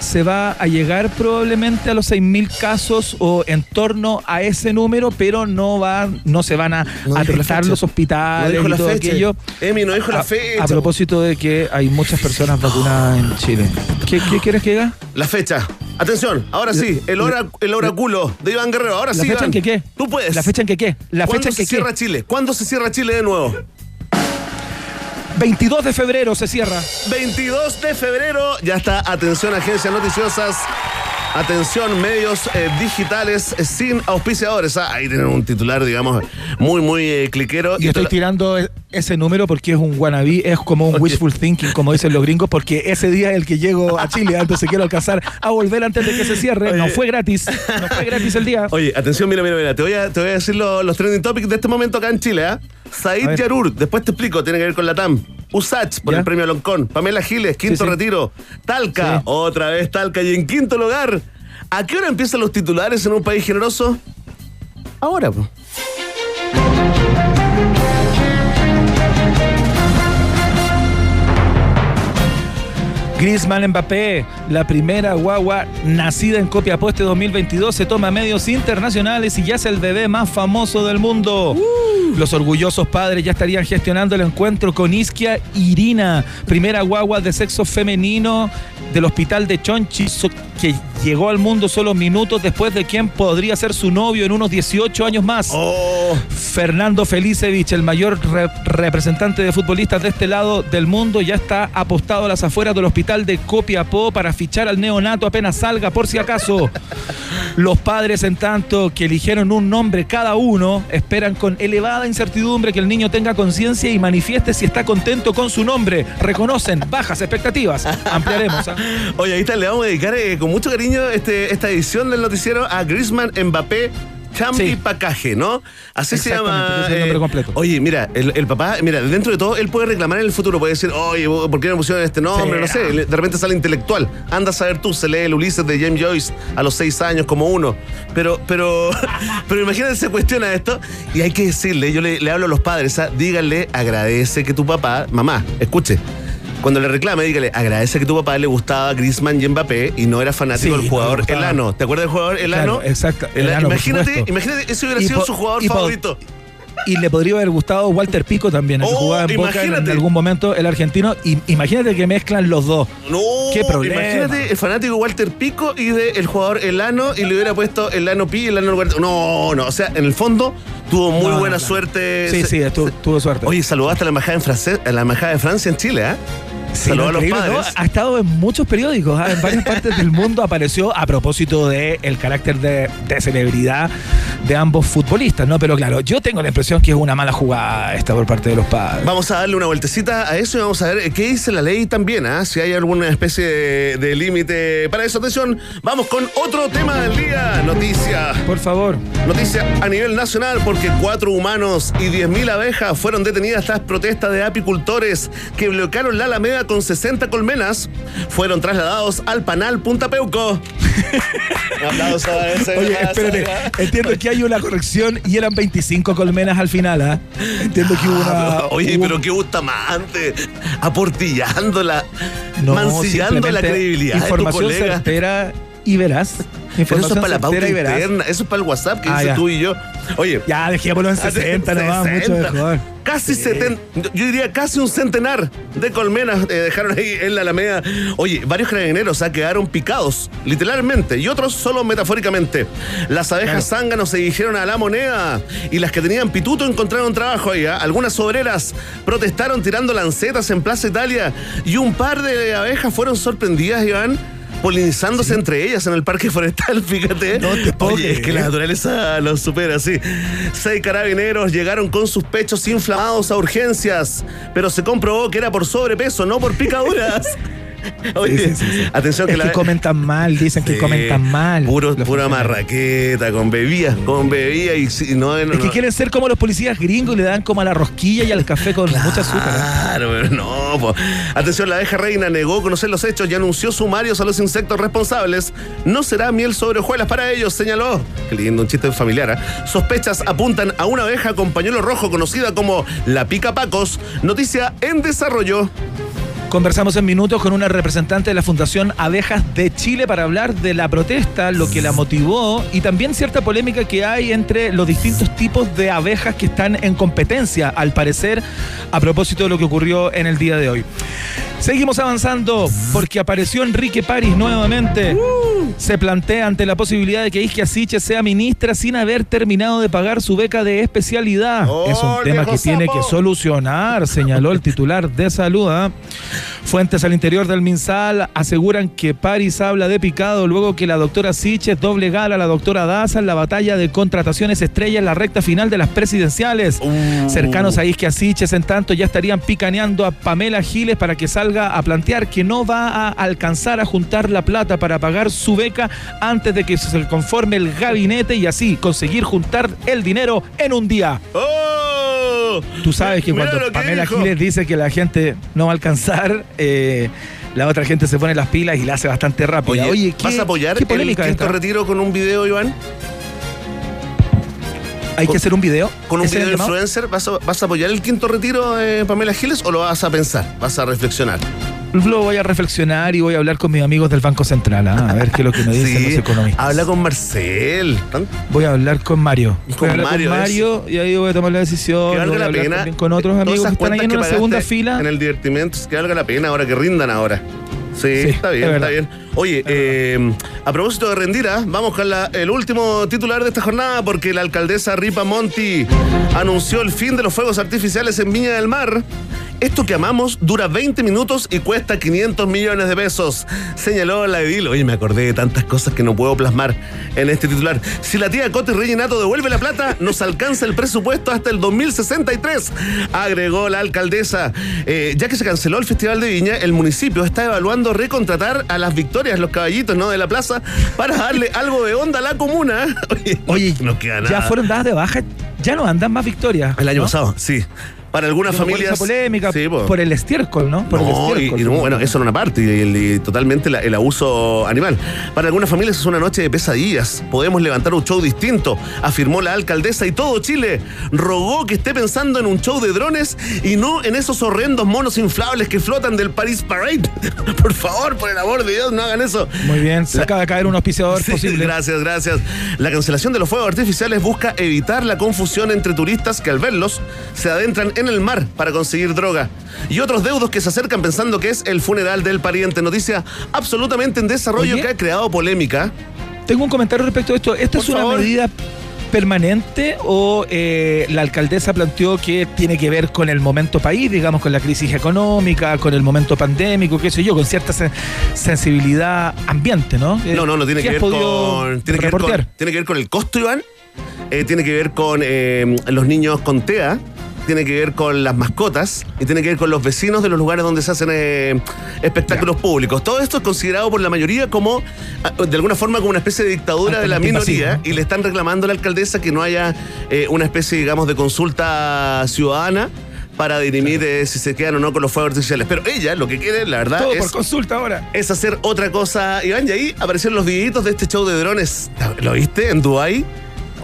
[SPEAKER 3] se va a llegar probablemente a los 6.000 casos o en torno a ese número, pero no va, no se van a
[SPEAKER 2] No fecha.
[SPEAKER 3] los
[SPEAKER 2] No
[SPEAKER 3] hospitales
[SPEAKER 2] dijo
[SPEAKER 3] y todo aquello.
[SPEAKER 2] Emi, no dijo la fecha.
[SPEAKER 3] A propósito de que hay muchas personas vacunadas en Chile. ¿Qué, qué quieres que haga?
[SPEAKER 2] La fecha. Atención, ahora sí, el, oráculo de Iván Guerrero. Ahora
[SPEAKER 3] ¿La
[SPEAKER 2] sí,
[SPEAKER 3] fecha
[SPEAKER 2] Iván.
[SPEAKER 3] en que qué?
[SPEAKER 2] Tú puedes.
[SPEAKER 3] ¿La fecha en que qué? ¿La
[SPEAKER 2] ¿Cuándo
[SPEAKER 3] fecha en
[SPEAKER 2] se
[SPEAKER 3] que qué?
[SPEAKER 2] cierra Chile? ¿Cuándo se cierra Chile de nuevo?
[SPEAKER 3] 22 de febrero se cierra.
[SPEAKER 2] 22 de febrero. Ya está. Atención, agencias noticiosas. Atención, medios eh, digitales eh, sin auspiciadores. Ah, ahí tienen un titular, digamos, muy, muy eh, cliquero.
[SPEAKER 3] Y estoy tirando e- ese número porque es un wannabe, es como un
[SPEAKER 2] Oye.
[SPEAKER 3] wishful thinking, como dicen los gringos, porque ese día es el que llego a Chile, entonces quiero alcanzar a volver antes de que se cierre. No fue gratis, no fue gratis el día.
[SPEAKER 2] Oye, atención, mira, mira, mira. Te voy a, te voy a decir lo- los trending topics de este momento acá en Chile, ¿ah?
[SPEAKER 3] A
[SPEAKER 2] Said. Yarur, después te explico, tiene que ver con la TAM. Usach por
[SPEAKER 3] Ya.
[SPEAKER 2] el premio Loncón. Pamela Giles, quinto
[SPEAKER 3] Sí, sí.
[SPEAKER 2] retiro. Talca,
[SPEAKER 3] Sí.
[SPEAKER 2] otra vez Talca. Y en quinto lugar, ¿a qué hora empiezan los titulares en un país generoso? Ahora, pues.
[SPEAKER 3] Griezmann Mbappé, la primera guagua nacida en Copiapó este 2022, se toma medios internacionales y ya es el bebé más famoso del mundo. Los orgullosos padres ya estarían gestionando el encuentro con Isquia Irina, primera guagua de sexo femenino del hospital de Chonchi, que llegó al mundo solo minutos después de quien podría ser su novio en unos 18 años más.
[SPEAKER 2] Oh,
[SPEAKER 3] Fernando Felicevich, el mayor re- representante de futbolistas de este lado del mundo, ya está apostado a las afueras del hospital de Copiapó para fichar al neonato apenas salga, por si acaso. Los padres, en tanto, que eligieron un nombre cada uno, esperan con elevada incertidumbre que el niño tenga conciencia y manifieste si está contento con su nombre. Reconocen bajas expectativas. Ampliaremos. ¿ah?
[SPEAKER 2] Oye, ahí le vamos a dedicar eh, con mucho cariño este, esta edición del noticiero a Griezmann Mbappé. Champi
[SPEAKER 3] Sí.
[SPEAKER 2] Pacaje, ¿no? Así se llama. eh,
[SPEAKER 3] ese es el nombre completo.
[SPEAKER 2] Oye, mira, el, el papá, mira, dentro de todo, él puede reclamar en el futuro, puede decir, oye, ¿por qué no pusieron este nombre?
[SPEAKER 3] Sí,
[SPEAKER 2] no sé, de repente sale intelectual. Anda a saber tú, se lee el Ulises de James Joyce a los seis años como uno. Pero, pero, pero imagínate, se cuestiona esto y hay que decirle, yo le, le hablo a los padres, ¿ah? díganle, agradece que tu papá, mamá, escuche. Cuando le reclame, dígale, agradece que tu papá le gustaba Griezmann y Mbappé y no era fanático
[SPEAKER 3] Sí,
[SPEAKER 2] del jugador. Elano. ¿Te acuerdas del jugador Elano?
[SPEAKER 3] Claro, exacto, Elano,
[SPEAKER 2] imagínate, imagínate, ese hubiera
[SPEAKER 3] Y
[SPEAKER 2] sido su jugador
[SPEAKER 3] y
[SPEAKER 2] favorito.
[SPEAKER 3] Y le podría haber gustado Walter Pico también, el que
[SPEAKER 2] Oh,
[SPEAKER 3] jugaba en Boca en,
[SPEAKER 2] imagínate.
[SPEAKER 3] en algún momento, el argentino. Y imagínate que mezclan los dos.
[SPEAKER 2] No,
[SPEAKER 3] Qué problema.
[SPEAKER 2] Imagínate el fanático Walter Pico y de el jugador Elano y le hubiera puesto Elano Pi y Elano Walter. No, no, o sea, en el fondo tuvo muy
[SPEAKER 3] No,
[SPEAKER 2] buena
[SPEAKER 3] no,
[SPEAKER 2] suerte.
[SPEAKER 3] Sí, sí, tu- tuvo suerte.
[SPEAKER 2] Oye, saludaste a la embajada, en France- a la embajada de Francia en Chile, ¿ah?
[SPEAKER 3] Sí, no,
[SPEAKER 2] a los padres.
[SPEAKER 3] Ha estado en muchos periódicos, ¿ah? en varias partes del mundo apareció a propósito de el carácter de, de celebridad de ambos futbolistas, ¿no? Pero claro, yo tengo la impresión que es una mala jugada esta por parte de los padres.
[SPEAKER 2] Vamos a darle una vueltecita a eso y vamos a ver qué dice la ley también, ¿ah? si hay alguna especie de, de límite para eso. Atención, vamos con otro tema del día. Noticia.
[SPEAKER 3] Por favor.
[SPEAKER 2] Noticia a nivel nacional porque cuatro humanos y 10.000 abejas fueron detenidas tras protestas de apicultores que bloquearon la Alameda con 60 colmenas fueron trasladados al panal Punta Peuco. Un aplauso a ese.
[SPEAKER 3] Oye, espérate, entiendo que hay una corrección y eran 25 colmenas al final, ¿ah? Entiendo que hubo una...
[SPEAKER 2] Ah, Oye,
[SPEAKER 3] hubo-
[SPEAKER 2] pero qué Bustamante, aportillándola,
[SPEAKER 3] No,
[SPEAKER 2] mancillando la credibilidad de tu
[SPEAKER 3] Información
[SPEAKER 2] colega.
[SPEAKER 3] certera y veraz.
[SPEAKER 2] Pero eso es para la pauta interna, eso es para el WhatsApp que
[SPEAKER 3] Ah,
[SPEAKER 2] dice
[SPEAKER 3] ya.
[SPEAKER 2] tú y yo. Oye,
[SPEAKER 3] Ya, dejémoslo en 60 nomás, mucho
[SPEAKER 2] 60.
[SPEAKER 3] mejor.
[SPEAKER 2] Casi 70, yo diría casi un centenar de colmenas eh, dejaron ahí en la Alameda. Oye, varios carabineros ah, quedaron picados, literalmente, y otros solo metafóricamente. Las abejas zánganos se dirigieron a la moneda y las que tenían pituto encontraron trabajo ahí. ah. Algunas obreras protestaron tirando lancetas en Plaza Italia y un par de abejas fueron sorprendidas, Iván. Polinizándose entre ellas en el parque forestal, fíjate.
[SPEAKER 3] No te
[SPEAKER 2] Oye, es que la naturaleza los supera, sí. Seis carabineros llegaron con sus pechos inflamados a urgencias, pero se comprobó que era por sobrepeso, no por picaduras. Oye,
[SPEAKER 3] Sí, sí, sí, sí.
[SPEAKER 2] atención que
[SPEAKER 3] Es
[SPEAKER 2] la
[SPEAKER 3] que comentan mal, dicen que comentan mal.
[SPEAKER 2] Puro, pura marraqueta, con bebida, con bebida y no, no,
[SPEAKER 3] Es que
[SPEAKER 2] no.
[SPEAKER 3] quieren ser como los policías gringos y le dan como a la rosquilla y al café con mucha azúcar. ¿eh?
[SPEAKER 2] Claro, pero no. po. Atención, la abeja reina negó conocer los hechos y anunció sumarios a los insectos responsables. No será miel sobre hojuelas para ellos, señaló. Qué lindo, un chiste familiar. ¿ah? Sospechas apuntan a una abeja con pañuelo rojo conocida como la pica pacos. Noticia en desarrollo.
[SPEAKER 3] Conversamos en minutos con una representante de la Fundación Abejas de Chile para hablar de la protesta, lo que la motivó y también cierta polémica que hay entre los distintos tipos de abejas que están en competencia, al parecer, a propósito de lo que ocurrió en el día de hoy. Seguimos avanzando porque apareció Enrique París nuevamente. Se plantea ante la posibilidad de que Isquia Siche sea ministra sin haber terminado de pagar su beca de especialidad.
[SPEAKER 2] ¡Oh,
[SPEAKER 3] es un tema que tiene que solucionar, señaló el titular de salud. ¿ah? Fuentes al interior del MinSal aseguran que París habla de picado luego que la doctora Siches doble gala a la doctora Daza en la batalla de contrataciones estrella en la recta final de las presidenciales.
[SPEAKER 2] Uh.
[SPEAKER 3] Cercanos a Isquia Siches, en tanto, ya estarían picaneando a Pamela Giles para que salga a plantear que no va a alcanzar a juntar la plata para pagar su beca antes de que se conforme el gabinete y así conseguir juntar el dinero en un día.
[SPEAKER 2] ¡Oh!
[SPEAKER 3] Tú sabes que cuando
[SPEAKER 2] que
[SPEAKER 3] Pamela
[SPEAKER 2] dijo.
[SPEAKER 3] Giles dice que la gente no va a alcanzar, eh, la otra gente se pone las pilas y la hace bastante rápido.
[SPEAKER 2] Oye,
[SPEAKER 3] ¿qué,
[SPEAKER 2] ¿vas a apoyar
[SPEAKER 3] qué
[SPEAKER 2] el quinto
[SPEAKER 3] esta?
[SPEAKER 2] retiro con un video, Iván?
[SPEAKER 3] ¿Hay que hacer un video?
[SPEAKER 2] ¿Con un
[SPEAKER 3] ¿Ese es
[SPEAKER 2] video influencer? ¿Vas a, vas a apoyar el quinto retiro de Pamela Giles o lo vas a pensar? ¿Vas a reflexionar?
[SPEAKER 3] Lo voy a reflexionar y voy a hablar con mis amigos del Banco Central, ¿ah? a ver qué es lo que me dicen los economistas.
[SPEAKER 2] habla con Marcel.
[SPEAKER 3] Voy a hablar con Mario. Voy
[SPEAKER 2] Con
[SPEAKER 3] a hablar
[SPEAKER 2] Mario,
[SPEAKER 3] con Mario y ahí voy a tomar la decisión.
[SPEAKER 2] Que valga la pena.
[SPEAKER 3] con otros amigos que están ahí en
[SPEAKER 2] que
[SPEAKER 3] una segunda fila.
[SPEAKER 2] En el divertimento, que valga la pena ahora, que rindan ahora. Sí,
[SPEAKER 3] Sí,
[SPEAKER 2] está bien,
[SPEAKER 3] es
[SPEAKER 2] está bien. Oye, eh, a propósito de rendir, ¿ah? vamos con la- el último titular de esta jornada porque la alcaldesa Ripa Monti anunció el fin de los fuegos artificiales en Viña del Mar. Esto que amamos dura 20 minutos y cuesta 500 millones de pesos, señaló la edil. Oye, me acordé de tantas cosas que no puedo plasmar en este titular. Si la tía Cote Rellenato devuelve la plata, nos alcanza el presupuesto hasta el 2063, agregó la alcaldesa. Eh, ya que se canceló el Festival de Viña, el municipio está evaluando recontratar a las victorias, los caballitos ¿no? de la plaza, para darle algo de onda a la comuna. Oye, no-
[SPEAKER 3] Oye,
[SPEAKER 2] no queda
[SPEAKER 3] ya
[SPEAKER 2] nada.
[SPEAKER 3] fueron dadas de baja, ya no andan más victorias.
[SPEAKER 2] El año
[SPEAKER 3] ¿no?
[SPEAKER 2] pasado, sí. Para algunas familias.
[SPEAKER 3] esa polémica
[SPEAKER 2] Sí, po.
[SPEAKER 3] por el estiércol, ¿no? Por el
[SPEAKER 2] No,
[SPEAKER 3] estiércol.
[SPEAKER 2] y no, bueno, eso era una parte, y, totalmente la- el abuso animal. Para algunas familias es una noche de pesadillas. Podemos levantar un show distinto, afirmó la alcaldesa y todo Chile rogó que esté pensando en un show de drones y no en esos horrendos monos inflables que flotan del Paris Parade. por favor, por el amor de Dios, no hagan eso.
[SPEAKER 3] Muy bien, se
[SPEAKER 2] La-
[SPEAKER 3] acaba de caer un auspiciador
[SPEAKER 2] Sí,
[SPEAKER 3] posible.
[SPEAKER 2] Gracias, gracias. La cancelación de los fuegos artificiales busca evitar la confusión entre turistas que al verlos se adentran en el mar para conseguir droga y otros deudos que se acercan pensando que es el funeral del pariente. Noticia absolutamente en desarrollo
[SPEAKER 3] Oye.
[SPEAKER 2] que ha creado polémica.
[SPEAKER 3] Tengo un comentario respecto a esto. ¿Esta
[SPEAKER 2] Por
[SPEAKER 3] es una
[SPEAKER 2] favor.
[SPEAKER 3] medida permanente o eh, la alcaldesa planteó que tiene que ver con el momento país, digamos, con la crisis económica, con el momento pandémico, qué sé yo, con cierta sen- sensibilidad ambiente, ¿no? Eh,
[SPEAKER 2] No, no, no tiene
[SPEAKER 3] ¿qué
[SPEAKER 2] que ver con. Tiene que ver con, tiene que ver con el costo, Iván. Eh, tiene que ver con los niños con TEA. Tiene que ver con las mascotas y tiene que ver con los vecinos de los lugares donde se hacen eh, espectáculos públicos. Todo esto es considerado por la mayoría como, ah, de alguna forma, como una especie de dictadura de la minoría y le están reclamando a la alcaldesa que no haya eh, una especie, digamos, de consulta ciudadana para dirimir eh, si se quedan o no con los fuegos artificiales. Pero ella lo que quiere, la verdad,
[SPEAKER 3] Todo
[SPEAKER 2] es
[SPEAKER 3] por consulta ahora.
[SPEAKER 2] es hacer otra cosa. Iván, y ahí aparecieron los videitos de este show de drones. ¿Lo viste en Dubái?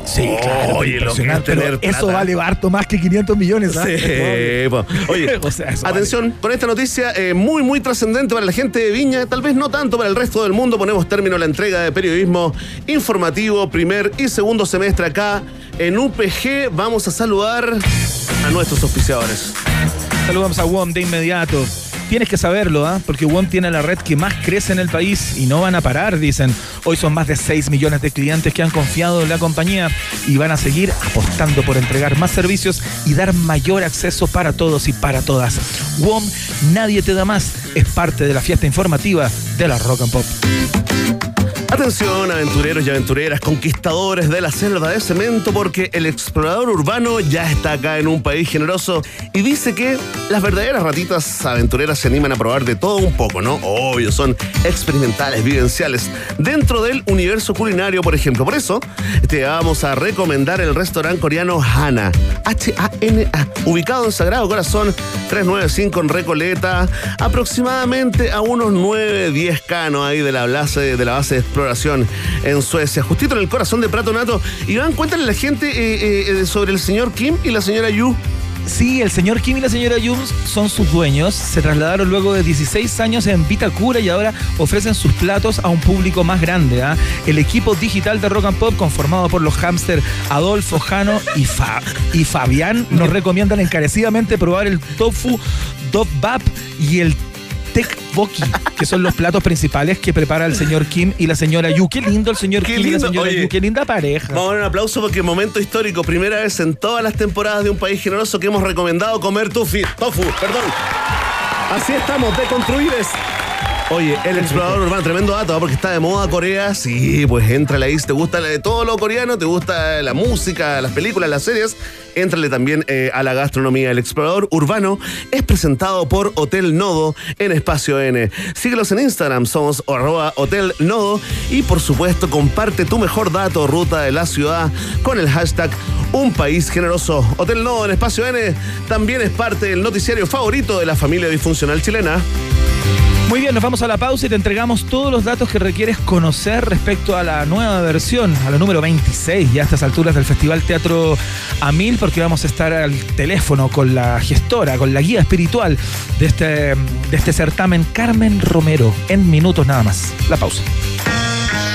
[SPEAKER 3] Sí,
[SPEAKER 2] claro,
[SPEAKER 3] Oye,
[SPEAKER 2] lo que es tener
[SPEAKER 3] eso
[SPEAKER 2] plata.
[SPEAKER 3] vale harto más que 500 millones. ¿ah?
[SPEAKER 2] Sí. Oye,
[SPEAKER 3] O sea, eso
[SPEAKER 2] atención, con esta noticia eh, muy, muy trascendente para la gente de Viña, tal vez no tanto para el resto del mundo, ponemos término a la entrega de periodismo informativo, primer y segundo semestre acá en UPG. Vamos a saludar a nuestros auspiciadores.
[SPEAKER 3] Saludamos a WOM de inmediato. Tienes que saberlo, ¿ah? porque WOM tiene la red que más crece en el país y no van a parar, dicen. Hoy son más de 6 millones de clientes que han confiado en la compañía y van a seguir apostando por entregar más servicios y dar mayor acceso para todos y para todas. WOM, nadie te da más, es parte de la fiesta informativa de la Rock and Pop.
[SPEAKER 2] Atención, aventureros y aventureras, conquistadores de la selva de cemento, porque el explorador urbano ya está acá en un país generoso y dice que las verdaderas ratitas aventureras se animan a probar de todo un poco, ¿no? Obvio, son experimentales, vivenciales, dentro del universo culinario, por ejemplo. Por eso, te vamos a recomendar el restaurante coreano Hana, H-A-N-A, ubicado en Sagrado Corazón 395 en Recoleta, aproximadamente a unos 9-10 canos ahí de la base de la base exploración en Suecia, justito en el corazón de Prato Nato. Iván, cuéntale a la gente eh, eh, sobre el señor Kim y la señora Yu.
[SPEAKER 3] Sí, el señor Kim y la señora Yum son sus dueños. Se trasladaron luego de 16 años en Vitacura y ahora ofrecen sus platos a un público más grande. ¿ah? El equipo digital de Rock and Pop, conformado por los hámster Adolfo, Jano y, Fa- y Fabián, nos recomiendan encarecidamente probar el tofu Dop Bap y el Tekboki, que son los platos principales que prepara el señor Kim y la señora Yu. Qué lindo el señor
[SPEAKER 2] Qué
[SPEAKER 3] Kim y la señora
[SPEAKER 2] oye.
[SPEAKER 3] Yu. Qué linda pareja.
[SPEAKER 2] Vamos a dar un aplauso porque momento histórico, primera vez en todas las temporadas de un país generoso que hemos recomendado comer tufi, tofu, perdón. Así estamos, deconstruides. Oye, el explorador urbano, tremendo dato, ¿ah? porque está de moda Corea. Sí, pues entrale ahí. Si te gusta todo lo coreano, te gusta la música, las películas, las series, éntrale también eh, a la gastronomía. El explorador urbano es presentado por Hotel Nodo en Espacio N. Síguelos en Instagram, somos arroba Hotel Nodo. Y por supuesto, comparte tu mejor dato, ruta de la ciudad con el hashtag Un País Generoso. Hotel Nodo en Espacio N también es parte del noticiario favorito de la familia disfuncional chilena.
[SPEAKER 3] Muy bien, nos vamos a la pausa y te entregamos todos los datos que requieres conocer respecto a la nueva versión, a la número 26, ya a estas alturas del Festival Teatro a Mil, porque vamos a estar al teléfono con la gestora, con la guía espiritual de este, de este certamen, Carmen Romero, en minutos nada más. La pausa.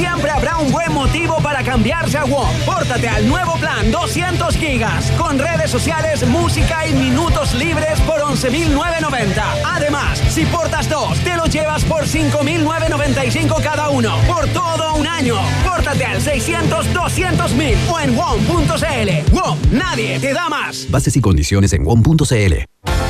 [SPEAKER 6] Siempre habrá un buen motivo para cambiarse a WOM. Pórtate al nuevo plan 200 gigas con redes sociales, música y minutos libres por 11.990. Además, si portas dos, te lo llevas por 5.995 cada uno por todo un año. Pórtate al 600 200 mil o en WOM.cl. WOM, nadie te da más.
[SPEAKER 7] Bases y condiciones en WOM.cl.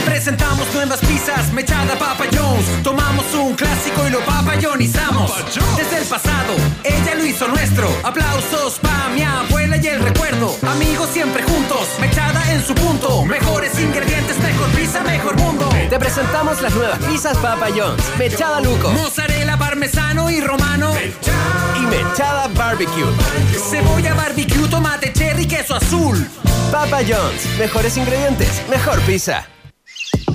[SPEAKER 6] Te presentamos nuevas pizzas, mechada Papa Jones. Tomamos un clásico y lo papayonizamos. Desde el pasado, ella lo hizo nuestro. Aplausos pa' mi abuela y el recuerdo. Amigos siempre juntos, mechada en su punto. Mejores ingredientes, mejor pizza, mejor mundo.
[SPEAKER 8] Te presentamos las nuevas pizzas Papa John's. Mechada Luco
[SPEAKER 6] Mozzarella, parmesano y romano.
[SPEAKER 8] y Mechada Barbecue.
[SPEAKER 6] Cebolla, barbecue, tomate, cherry, queso azul.
[SPEAKER 8] Papa John's. Mejores ingredientes, mejor pizza.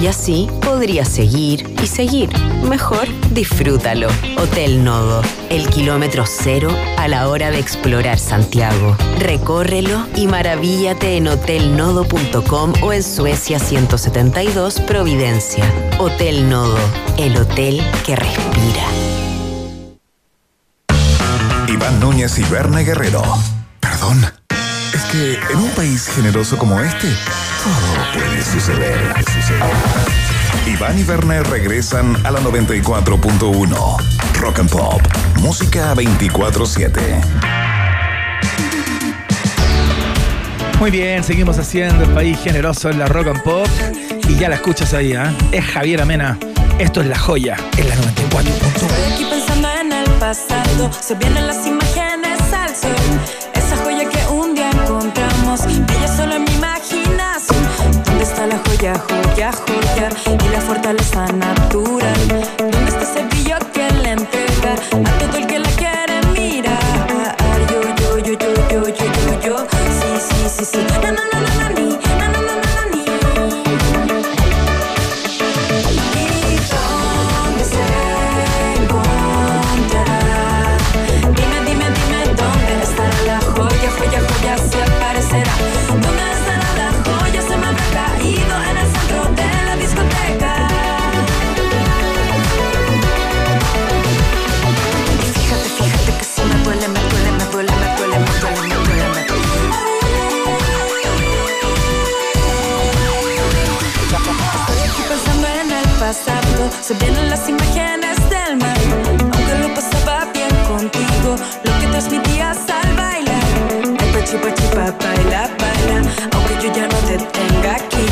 [SPEAKER 9] Y así podría seguir y seguir. Mejor disfrútalo. Hotel Nodo, el kilómetro cero a la hora de explorar Santiago. Recórrelo y maravíllate en hotelnodo.com o en Suecia 172 Providencia. Hotel Nodo, el hotel que respira.
[SPEAKER 1] Iván Núñez y Berna Guerrero. Perdón. Que en un país generoso como este, todo puede suceder. Iván y Berna regresan a la 94.1. Rock and Pop. Música 24-7.
[SPEAKER 3] Muy bien, seguimos haciendo el país generoso en la rock and pop. Y ya la escuchas ahí, ¿ah? Es Javier Amena. Esto es La Joya, en la 94.1.
[SPEAKER 10] Estoy aquí pensando en el pasado, se vienen las imágenes encontramos, ella solo en mi imaginación. ¿Dónde está la joya, joya, joya? Y la fortaleza natural. ¿Dónde está ese brillo que le entrega a todo el que la quiere mirar? Yo, yo, yo, yo, yo, yo, yo, yo. Sí, sí, sí, sí. Na, na, na, na, ni. Se vienen las imágenes del mar. Aunque lo pasaba bien contigo, lo que transmitías al bailar. Ay, pachi, pachi, pa, baila, baila. Aunque yo ya no te tenga aquí,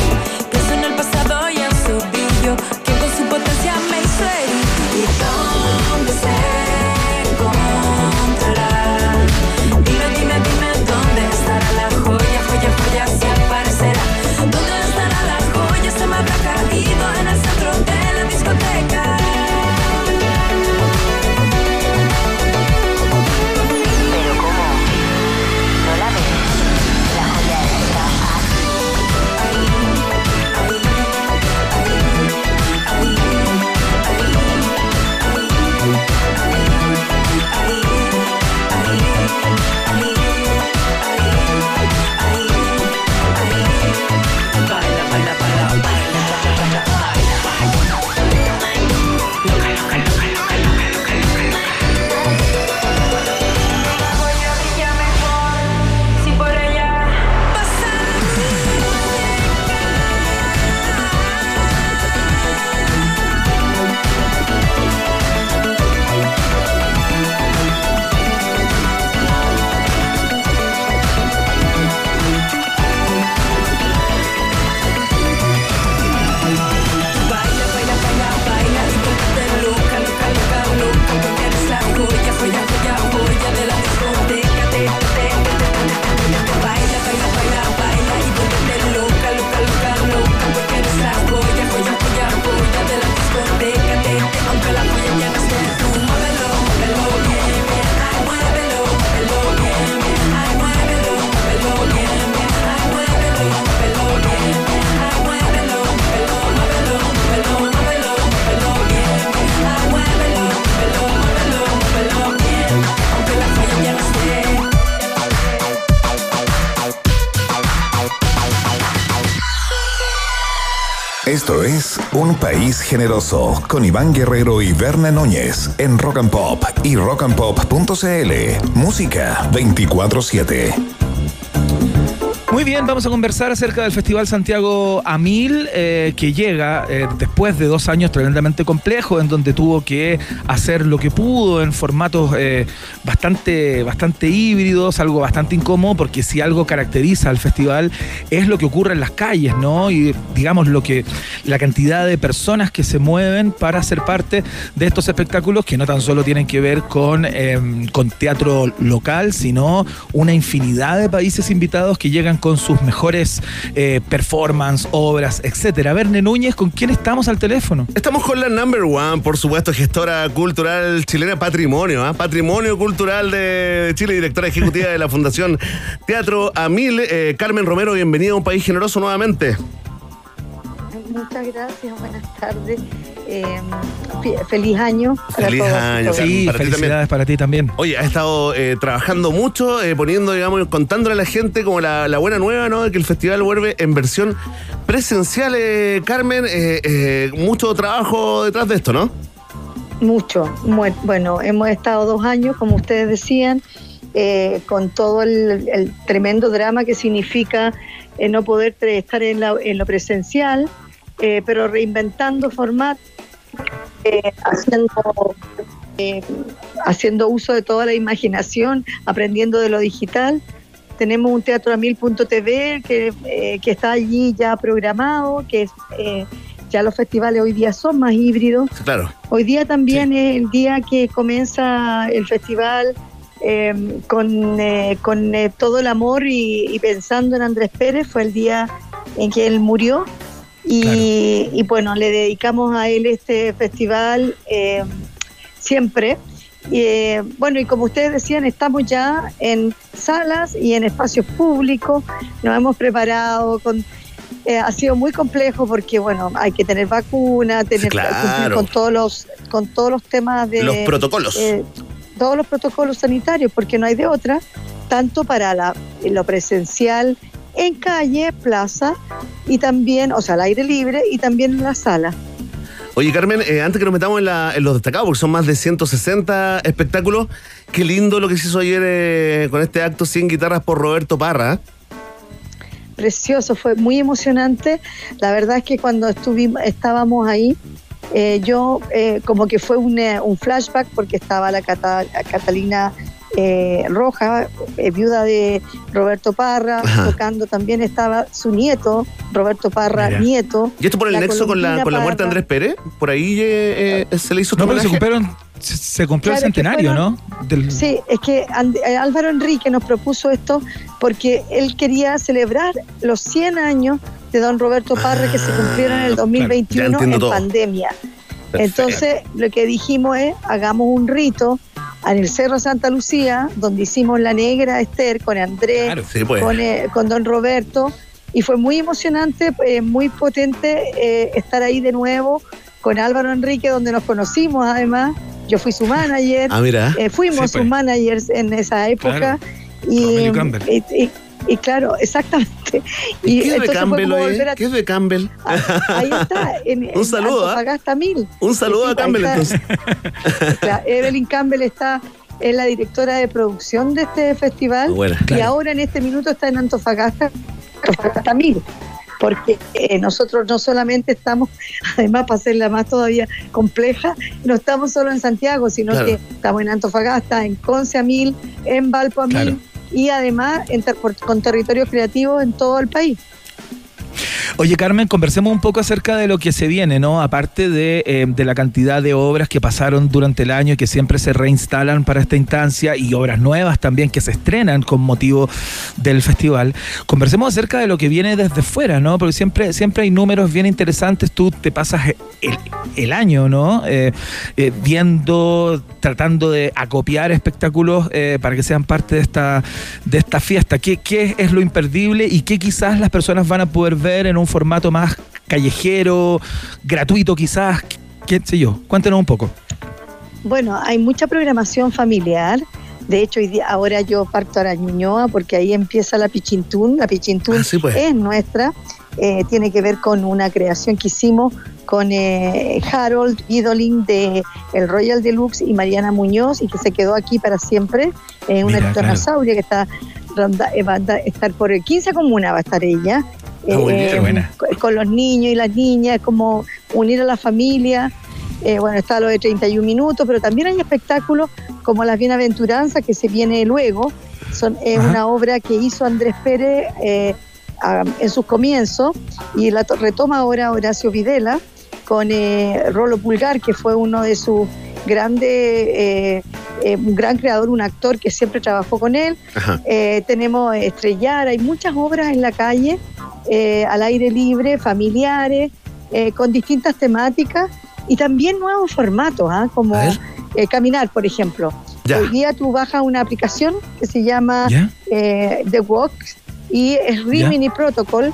[SPEAKER 1] Un País Generoso con Iván Guerrero y Berna Núñez en Rock and Pop y rockandpop.cl. Música 24-7.
[SPEAKER 3] Muy bien, vamos a conversar acerca del Festival Santiago a Mil, eh, que llega eh, después de dos años tremendamente complejos, en donde tuvo que hacer lo que pudo en formatos eh, bastante, bastante híbridos, algo bastante incómodo, porque si algo caracteriza al festival es lo que ocurre en las calles, ¿no? Y digamos lo que la cantidad de personas que se mueven para ser parte de estos espectáculos que no tan solo tienen que ver con, eh, con teatro local, sino una infinidad de países invitados que llegan con sus mejores eh, performance, obras, etcétera. Verne Núñez, ¿con quién estamos al teléfono?
[SPEAKER 2] Estamos con la number one, por supuesto, gestora cultural chilena Patrimonio, ¿ah? Patrimonio Cultural de Chile, directora ejecutiva de la Fundación Teatro Amil. Eh, Carmen Romero, bienvenida a un país generoso nuevamente.
[SPEAKER 11] Muchas gracias, buenas tardes. Eh, fi- feliz año. para
[SPEAKER 2] Feliz
[SPEAKER 11] todos
[SPEAKER 2] año.
[SPEAKER 3] Sí,
[SPEAKER 2] para
[SPEAKER 3] felicidades
[SPEAKER 2] también.
[SPEAKER 3] para ti también.
[SPEAKER 2] Oye, ha estado eh, trabajando mucho, eh, poniendo, digamos, contándole a la gente como la, la buena nueva, ¿no? De que el festival vuelve en versión presencial, eh, Carmen. eh, eh, mucho trabajo detrás de esto, ¿no?
[SPEAKER 11] Mucho. Mu- Bueno, hemos estado dos años, como ustedes decían, eh, con todo el, el tremendo drama que significa eh, no poder estar en, la- en lo presencial, eh, pero reinventando formatos, eh, haciendo, eh, haciendo uso de toda la imaginación, aprendiendo de lo digital. Tenemos un teatro a mil.tv que, eh, que está allí ya programado, que es, eh, ya los festivales hoy día son más híbridos.
[SPEAKER 2] Claro.
[SPEAKER 11] Hoy día también es el día que comienza el festival eh, con, eh, con eh, todo el amor y, y pensando en Andrés Pérez, fue el día en que él murió. Y, y bueno, le dedicamos a él este festival eh, siempre. Y, eh, bueno, y como ustedes decían, estamos ya en salas y en espacios públicos, nos hemos preparado con... eh, ha sido muy complejo porque, bueno, hay que tener vacuna, tener
[SPEAKER 2] claro.
[SPEAKER 11] cumplir con todos los con todos los temas de
[SPEAKER 2] Los protocolos.
[SPEAKER 11] eh, todos los protocolos sanitarios, porque no hay de otra, tanto para la, lo presencial en calle, plaza y también, o sea, al aire libre y también en la sala.
[SPEAKER 2] Oye, Carmen, eh, antes que nos metamos en, la- en los destacados, porque son más de 160 espectáculos, qué lindo lo que se hizo ayer eh, con este acto 100 guitarras por Roberto Parra.
[SPEAKER 11] precioso, fue muy emocionante. La verdad es que cuando estuvimos, estábamos ahí, eh, yo como que fue un, un flashback porque estaba la, Cata- la Catalina eh, Roja, eh, viuda de Roberto Parra,
[SPEAKER 2] Ajá.
[SPEAKER 11] tocando también estaba su nieto, Roberto Parra,
[SPEAKER 3] Mira.
[SPEAKER 11] nieto.
[SPEAKER 2] ¿Y esto por el nexo con la, con la muerte de. Andrés Pérez? Por ahí eh, eh, se le hizo
[SPEAKER 3] No,
[SPEAKER 2] tu
[SPEAKER 3] pero se cumplieron, se, cumplió
[SPEAKER 11] Claro,
[SPEAKER 3] el centenario,
[SPEAKER 11] fueron-
[SPEAKER 3] ¿no? Del-
[SPEAKER 11] Sí, es que And- eh, Álvaro Enrique nos propuso esto porque él quería celebrar los 100 años de don Roberto Parra que se cumplieron en el
[SPEAKER 2] Ah, claro, ya
[SPEAKER 11] 2021
[SPEAKER 2] entiendo
[SPEAKER 11] en
[SPEAKER 2] todo.
[SPEAKER 11] pandemia.
[SPEAKER 2] Perfecto.
[SPEAKER 11] Entonces, lo que dijimos es, hagamos un rito en el Cerro Santa Lucía, donde hicimos la negra Esther con Andrés,
[SPEAKER 3] Claro.
[SPEAKER 2] Sí, pues.
[SPEAKER 11] con, eh, con don Roberto, y fue muy emocionante, eh, muy potente eh, estar ahí de nuevo con Álvaro Enrique, donde nos conocimos además. Yo fui su manager.
[SPEAKER 2] Ah, mira.
[SPEAKER 11] Fuimos
[SPEAKER 3] Sí, pues.
[SPEAKER 11] sus managers en esa época.
[SPEAKER 3] Claro.
[SPEAKER 11] Y,
[SPEAKER 3] Romelio Campbell.
[SPEAKER 11] y- y- y claro, exactamente.
[SPEAKER 2] ¿Y qué es de Campbell,
[SPEAKER 11] a-
[SPEAKER 2] ¿Qué es de Campbell?
[SPEAKER 11] Ah, Ahí está, en,
[SPEAKER 2] Un saludo, ¿ah?
[SPEAKER 11] Antofagasta Mil.
[SPEAKER 2] Un saludo a Campbell, entonces.
[SPEAKER 11] Claro, Evelyn Campbell está, es la directora de producción de este festival y ahora en este minuto está en Antofagasta, Antofagasta Mil. Porque eh, nosotros no solamente estamos, además para hacerla más todavía compleja, no estamos solo en Santiago, sino
[SPEAKER 2] Claro.
[SPEAKER 11] que estamos en Antofagasta, en Conce a Mil, en Valpo a Mil
[SPEAKER 3] Claro.
[SPEAKER 11] Y además en ter- con territorios creativos en todo el país.
[SPEAKER 3] Oye, Carmen, conversemos un poco acerca de lo que se viene, ¿no? Aparte de, eh, de la cantidad de obras que pasaron durante el año y que siempre se reinstalan para esta instancia y obras nuevas también que se estrenan con motivo del festival. Conversemos acerca de lo que viene desde fuera, ¿no? Porque siempre, siempre hay números bien interesantes. Tú te pasas el, el año, ¿no? Eh, eh, viendo, tratando de acopiar espectáculos para que sean parte de esta, de esta fiesta. ¿Qué, ¿Qué es lo imperdible y qué quizás las personas van a poder ver en un formato más callejero, gratuito quizás? ¿Qué sé yo? Cuéntenos un poco.
[SPEAKER 11] Bueno, hay mucha programación familiar. De hecho, hoy día- ahora yo parto a la Ñuñoa porque ahí empieza la Pichintún. La Pichintún
[SPEAKER 2] Ah, sí, pues.
[SPEAKER 11] es nuestra. Eh, tiene que ver con una creación que hicimos con eh, Harold Idolin de el Royal Deluxe y Mariana Muñoz y que se quedó aquí para siempre en una
[SPEAKER 3] Mira, claro.
[SPEAKER 11] que está eh, va a estar por 15 comuna va a estar ella.
[SPEAKER 3] Ah, qué buena.
[SPEAKER 11] con, los niños y las niñas, como unir a la familia. Eh, bueno, está lo de 31 minutos, pero también hay espectáculos como Las Bienaventuranzas, que se viene luego. Son, es
[SPEAKER 3] Ajá.
[SPEAKER 11] una obra que hizo Andrés Pérez eh, a- en sus comienzos y la to- retoma ahora Horacio Videla con eh, Rolo Pulgar, que fue uno de sus grandes eh, eh, un gran creador, un actor que siempre trabajó con él. Eh, tenemos Estrellar, hay muchas obras en la calle, eh, al aire libre, familiares, eh, con distintas temáticas y también nuevos formatos, ¿ah? como eh, caminar, por ejemplo.
[SPEAKER 2] Ya.
[SPEAKER 11] Hoy día tú bajas una aplicación que se llama eh, The Walk y es Rimini Protocol,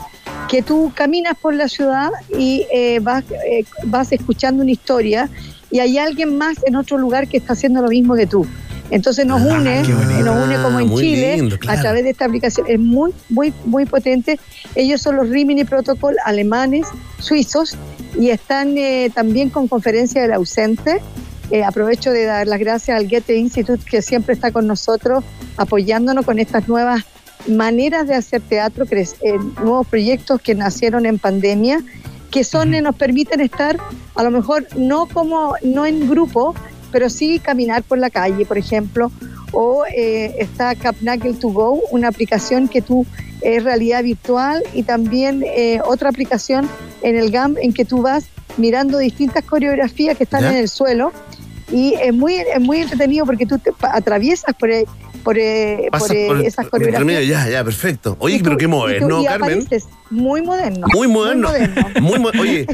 [SPEAKER 11] que tú caminas por la ciudad y eh, vas, eh, vas escuchando una historia y hay alguien más en otro lugar que está haciendo lo mismo que tú. Entonces nos
[SPEAKER 3] Ah,
[SPEAKER 11] une, nos une como en
[SPEAKER 2] Muy
[SPEAKER 11] Chile
[SPEAKER 2] lindo, claro.
[SPEAKER 11] a través de esta aplicación. Es muy, muy, muy potente. Ellos son los Rimini Protocol alemanes, suizos, y están eh, también con conferencia del ausente. Eh, aprovecho de dar las gracias al Goethe Institute que siempre está con nosotros apoyándonos con estas nuevas maneras de hacer teatro, eh, nuevos proyectos que nacieron en pandemia, que son nos permiten estar a lo mejor no como no en grupo, pero sí caminar por la calle, por ejemplo, o eh, está Capnagel to Go, una aplicación que tú es realidad virtual y también eh, otra aplicación en el GAM en que tú vas mirando distintas coreografías que están
[SPEAKER 2] ¿Ya?
[SPEAKER 11] en el suelo y es muy es muy entretenido porque tú te atraviesas por por, eh, por, eh,
[SPEAKER 2] por-
[SPEAKER 11] esas
[SPEAKER 2] medio,
[SPEAKER 11] coreografías.
[SPEAKER 2] ya, ya, perfecto. Oye,
[SPEAKER 11] tú-
[SPEAKER 2] pero qué moderno,
[SPEAKER 11] y
[SPEAKER 2] Carmen.
[SPEAKER 11] muy moderno.
[SPEAKER 2] Muy moderno.
[SPEAKER 11] Muy moderno.
[SPEAKER 2] Muy mo- Oye,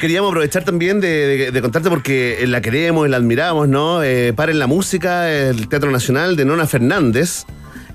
[SPEAKER 2] queríamos aprovechar también de, de- de contarte porque la queremos la admiramos, ¿no? Eh, Paren la música, el Teatro Nacional de Nona Fernández.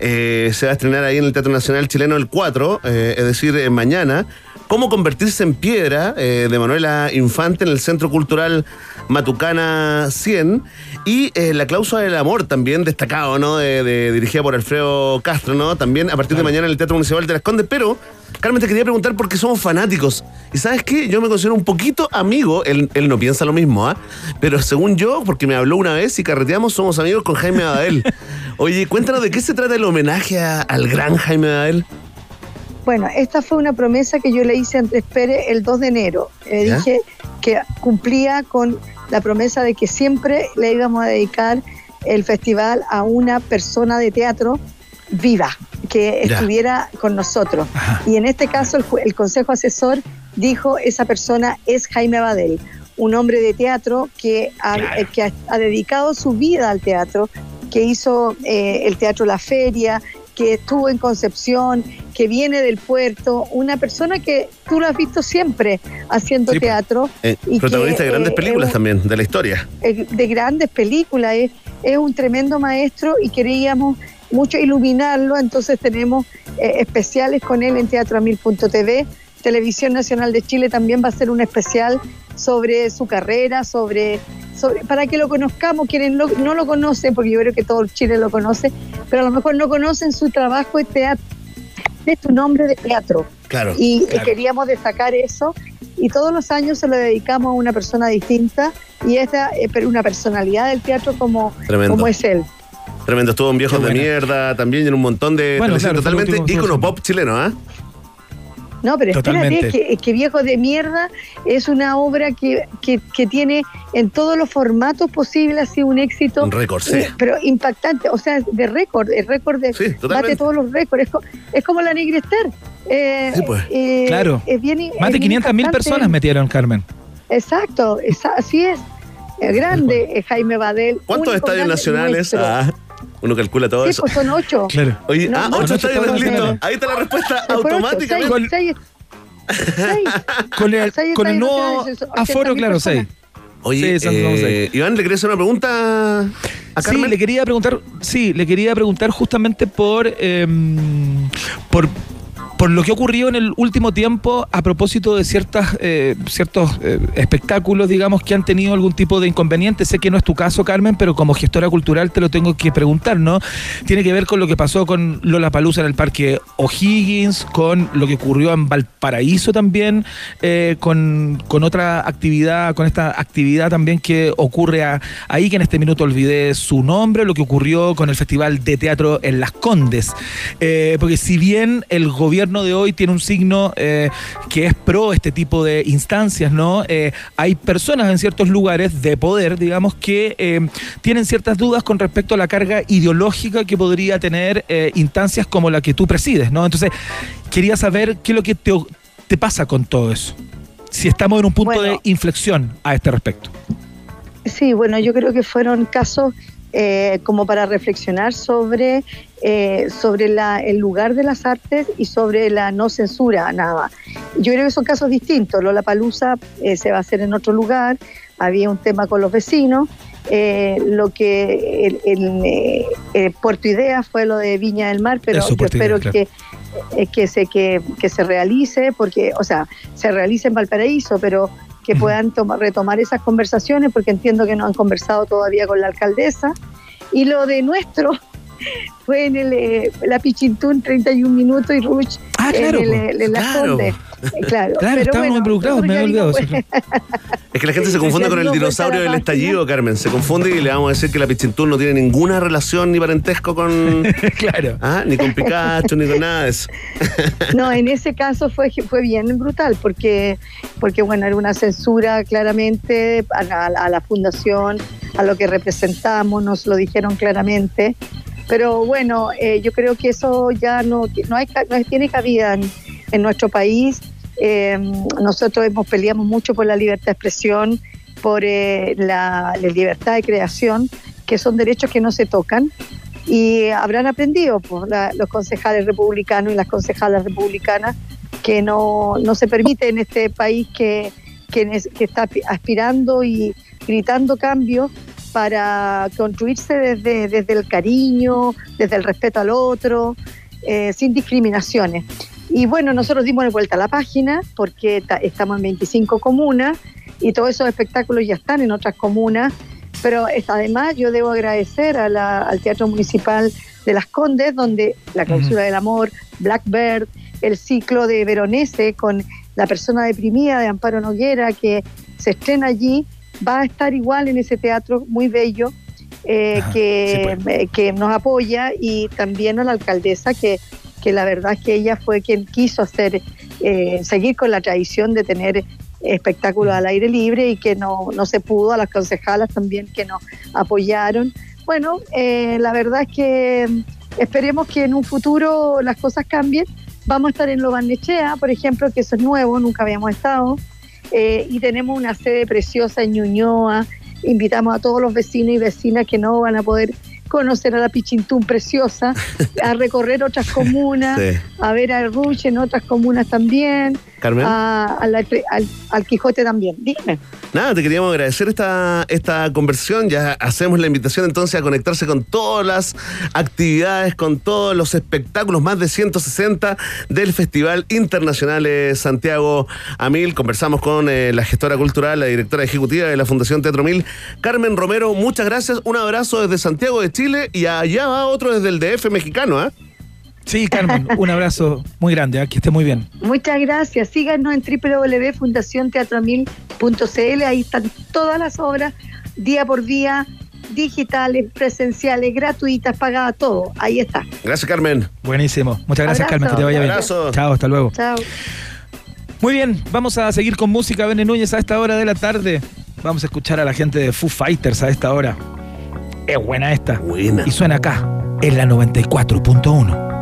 [SPEAKER 2] eh, se va a estrenar ahí en el Teatro Nacional Chileno el 4, eh, es decir, eh, mañana. Cómo convertirse en piedra eh, de Manuela Infante en el Centro Cultural Matucana 100 y eh, la cláusula del amor también destacado, ¿no? De, de- dirigida por Alfredo Castro, ¿no? También a partir de mañana en el Teatro Municipal de Las Condes, pero Carmen te quería preguntar por qué somos fanáticos. Y sabes qué, yo me considero un poquito amigo, él, él no piensa lo mismo, ¿ah? Pero según yo, porque me habló una vez y carreteamos, somos amigos con Jaime Badel. Oye, cuéntanos de qué se trata el homenaje a- al gran Jaime Badel.
[SPEAKER 11] Bueno, esta fue una promesa que yo le hice a Andrés Pérez el 2 de enero. Le dije que cumplía con la promesa de que siempre le íbamos a dedicar el festival a una persona de teatro viva, que
[SPEAKER 2] Ya.
[SPEAKER 11] estuviera con nosotros. Y en este caso el, el Consejo Asesor dijo esa persona es Jaime Badel, un hombre de teatro que ha, eh, que ha, ha dedicado su vida al teatro, que hizo eh, el Teatro La Feria, que estuvo en Concepción, que viene del puerto, una persona que tú lo has visto siempre haciendo
[SPEAKER 2] Sí, pues.
[SPEAKER 11] teatro.
[SPEAKER 2] Eh,
[SPEAKER 11] y
[SPEAKER 2] protagonista
[SPEAKER 11] que,
[SPEAKER 2] de grandes
[SPEAKER 11] eh,
[SPEAKER 2] películas también, de la historia.
[SPEAKER 11] eh, de grandes películas, es, es un tremendo maestro y queríamos mucho iluminarlo, entonces tenemos especiales con él en teatroamil.tv. Televisión Nacional de Chile también va a hacer un especial sobre su carrera, sobre, sobre para que lo conozcamos, quienes lo- no lo conocen, porque yo creo que todo Chile lo conoce, pero a lo mejor no conocen su trabajo de teatro, de su nombre de teatro.
[SPEAKER 2] Claro.
[SPEAKER 11] Y eh,
[SPEAKER 2] claro.
[SPEAKER 11] queríamos destacar eso. Y todos los años se lo dedicamos a una persona distinta y esta es pero una personalidad del teatro como,
[SPEAKER 2] Tremendo.
[SPEAKER 11] como es él.
[SPEAKER 2] Tremendo, estuvo en Viejos
[SPEAKER 3] Qué
[SPEAKER 2] de
[SPEAKER 3] buena.
[SPEAKER 2] Mierda, también en un montón de
[SPEAKER 3] Bueno, claro,
[SPEAKER 2] totalmente ícono pop chileno, ¿ah?
[SPEAKER 11] No, pero
[SPEAKER 3] Totalmente.
[SPEAKER 11] espérate, que, que Viejo de Mierda es una obra que, que, que tiene en todos los formatos posibles, ha sido un éxito.
[SPEAKER 2] Un récord, sí.
[SPEAKER 11] Pero impactante, o sea, de récord, el récord de
[SPEAKER 2] Sí,
[SPEAKER 11] bate todos los récords. Es, co- es como la Negra Esther. Eh,
[SPEAKER 2] Sí, pues.
[SPEAKER 11] eh,
[SPEAKER 3] Claro.
[SPEAKER 11] Es bien,
[SPEAKER 3] Más
[SPEAKER 11] es
[SPEAKER 3] de
[SPEAKER 11] bien
[SPEAKER 3] 500 mil personas metieron, Carmen.
[SPEAKER 11] Exacto, así es. Es grande eh, Jaime Badel.
[SPEAKER 2] ¿Cuántos estadios nacionales?
[SPEAKER 11] nuestro.
[SPEAKER 2] Ah, uno calcula todo
[SPEAKER 11] Sí,
[SPEAKER 2] eso.
[SPEAKER 11] pues son ocho.
[SPEAKER 3] Claro.
[SPEAKER 2] Oye,
[SPEAKER 11] No,
[SPEAKER 2] ah,
[SPEAKER 11] no,
[SPEAKER 2] ocho
[SPEAKER 3] ocho
[SPEAKER 2] estadios,
[SPEAKER 3] estadios
[SPEAKER 2] listo. Ahí está la respuesta
[SPEAKER 11] ocho,
[SPEAKER 2] automáticamente.
[SPEAKER 11] seis, seis- seis.
[SPEAKER 3] Con el,
[SPEAKER 11] Seis
[SPEAKER 3] con el
[SPEAKER 11] estadios
[SPEAKER 3] nuevo aforo,
[SPEAKER 11] 80.000
[SPEAKER 3] claro,
[SPEAKER 11] personas.
[SPEAKER 3] 6.
[SPEAKER 2] Oye,
[SPEAKER 3] Sí,
[SPEAKER 2] eh, Iván, ¿le querés hacer una pregunta a
[SPEAKER 3] Sí,
[SPEAKER 2] Carmen?
[SPEAKER 3] le quería preguntar, sí, le quería preguntar justamente por, em, por, por lo que ha ocurrido en el último tiempo a propósito de ciertas, eh, ciertos eh, espectáculos, digamos, que han tenido algún tipo de inconveniente. Sé que no es tu caso, Carmen, pero como gestora cultural te lo tengo que preguntar, ¿no? Tiene que ver con lo que pasó con Lola Palusa en el Parque O'Higgins, con lo que ocurrió en Valparaíso también, eh, con, con otra actividad, con esta actividad también que ocurre ahí, que en este minuto olvidé su nombre, lo que ocurrió con el Festival de Teatro en Las Condes. Porque si bien el gobierno de hoy tiene un signo eh, que es pro este tipo de instancias, ¿no? Eh, hay personas en ciertos lugares de poder, digamos, que eh, tienen ciertas dudas con respecto a la carga ideológica que podría tener instancias como la que tú presides, ¿no? Entonces, quería saber qué es lo que te, te pasa con todo eso. Si estamos en un punto
[SPEAKER 11] Bueno.
[SPEAKER 3] de inflexión a este respecto.
[SPEAKER 11] Sí, bueno, yo creo que fueron casos eh, como para reflexionar sobre, eh, sobre la- el lugar de las artes y sobre la no censura, nada. Yo creo que son casos distintos. Lola Palusa se va a hacer en otro lugar, había un tema con los vecinos. eh, lo que el, el, eh, eh, Puerto Idea fue lo de Viña del Mar, pero
[SPEAKER 3] Eso,
[SPEAKER 11] yo
[SPEAKER 3] Puerto
[SPEAKER 11] espero
[SPEAKER 3] Idea,
[SPEAKER 11] que, eh, que, se, que, que se realice, porque, o sea, se realice en Valparaíso, pero que puedan toma- retomar esas conversaciones, porque entiendo que no han conversado todavía con la alcaldesa. Y lo de nuestro fue en el, eh, la Pichintún 31 minutos y Ruch
[SPEAKER 3] Ah, claro,
[SPEAKER 11] en, el,
[SPEAKER 3] po.
[SPEAKER 11] en la
[SPEAKER 2] Claro.
[SPEAKER 11] Eh, Claro,
[SPEAKER 3] Claro,
[SPEAKER 11] pero
[SPEAKER 3] estábamos
[SPEAKER 11] bueno,
[SPEAKER 3] involucrados, me había olvidado
[SPEAKER 2] Es que la gente se confunde con el dinosaurio del estallido, Carmen. Se confunde y le vamos a decir que la Pichintún no tiene ninguna relación ni parentesco con.
[SPEAKER 3] claro.
[SPEAKER 2] Ah, ni con Pikachu, ni con nada de eso.
[SPEAKER 11] No, en ese caso fue, fue bien brutal, porque, porque bueno, era una censura claramente a la, a la fundación, a lo que representamos, nos lo dijeron claramente. Pero bueno, eh, yo creo que eso ya no, no, hay, no tiene cabida en, en nuestro país. Eh, nosotros hemos peleamos mucho por la libertad de expresión, por eh, la, libertad de creación, que son derechos que no se tocan. Y habrán aprendido pues, la- los concejales republicanos y las concejalas republicanas que no, no se permite en este país que, que, que está aspirando y gritando cambios para construirse desde, desde el cariño, desde el respeto al otro, eh, sin discriminaciones. Y bueno, nosotros dimos vuelta a la página porque ta- estamos en 25 comunas y todos esos espectáculos ya están en otras comunas, pero además yo debo agradecer a la- al Teatro Municipal de Las Condes, donde la clausura del amor, Blackbird, el ciclo de Veronese con la persona deprimida de Amparo Noguera que se estrena allí, va a estar igual en ese teatro muy bello eh,
[SPEAKER 3] Ah,
[SPEAKER 11] que,
[SPEAKER 3] sí, pues.
[SPEAKER 11] que nos apoya y también a la alcaldesa que, que la verdad es que ella fue quien quiso hacer eh, seguir con la tradición de tener espectáculos al aire libre y que no, no se pudo, a las concejalas también que nos apoyaron. Bueno, eh, la verdad es que esperemos que en un futuro las cosas cambien. Vamos a estar en Lo Barnechea, por ejemplo, que eso es nuevo, nunca habíamos estado. Eh, y tenemos una sede preciosa en Ñuñoa. Invitamos a todos los vecinos y vecinas que no van a poder conocer a la Pichintún preciosa, a recorrer otras comunas,
[SPEAKER 2] Sí.
[SPEAKER 11] a ver a Ruche en otras comunas también,
[SPEAKER 2] Carmen.
[SPEAKER 11] a- a la- al, al Quijote también. Dime.
[SPEAKER 2] Nada, te queríamos agradecer esta, esta conversación. Ya hacemos la invitación entonces a conectarse con todas las actividades, con todos los espectáculos, más de 160 del Festival Internacional eh, Santiago Amil. Conversamos con eh, la gestora cultural, la directora ejecutiva de la Fundación Teatro Mil, Carmen Romero. Muchas gracias. Un abrazo desde Santiago de Chile y allá va otro desde el DF mexicano. ¿ah?
[SPEAKER 3] Sí, Carmen, un abrazo muy grande, ¿eh? que esté muy bien.
[SPEAKER 11] Muchas gracias. Síganos en www.fundacionteatroamil.cl. Ahí están todas las obras, día por día, digitales, presenciales, gratuitas, pagadas, todo. Ahí está.
[SPEAKER 2] Gracias, Carmen.
[SPEAKER 3] Buenísimo. Muchas gracias,
[SPEAKER 11] Abrazo.
[SPEAKER 3] Carmen, que te vaya bien.
[SPEAKER 2] Abrazo.
[SPEAKER 3] Chao, hasta luego.
[SPEAKER 11] Chao.
[SPEAKER 3] Muy bien, vamos a seguir con música. Bene Núñez a esta hora de la tarde. Vamos a escuchar a la gente de Foo Fighters a esta hora. Es buena esta.
[SPEAKER 2] Buena.
[SPEAKER 3] Y suena acá, en la 94.1.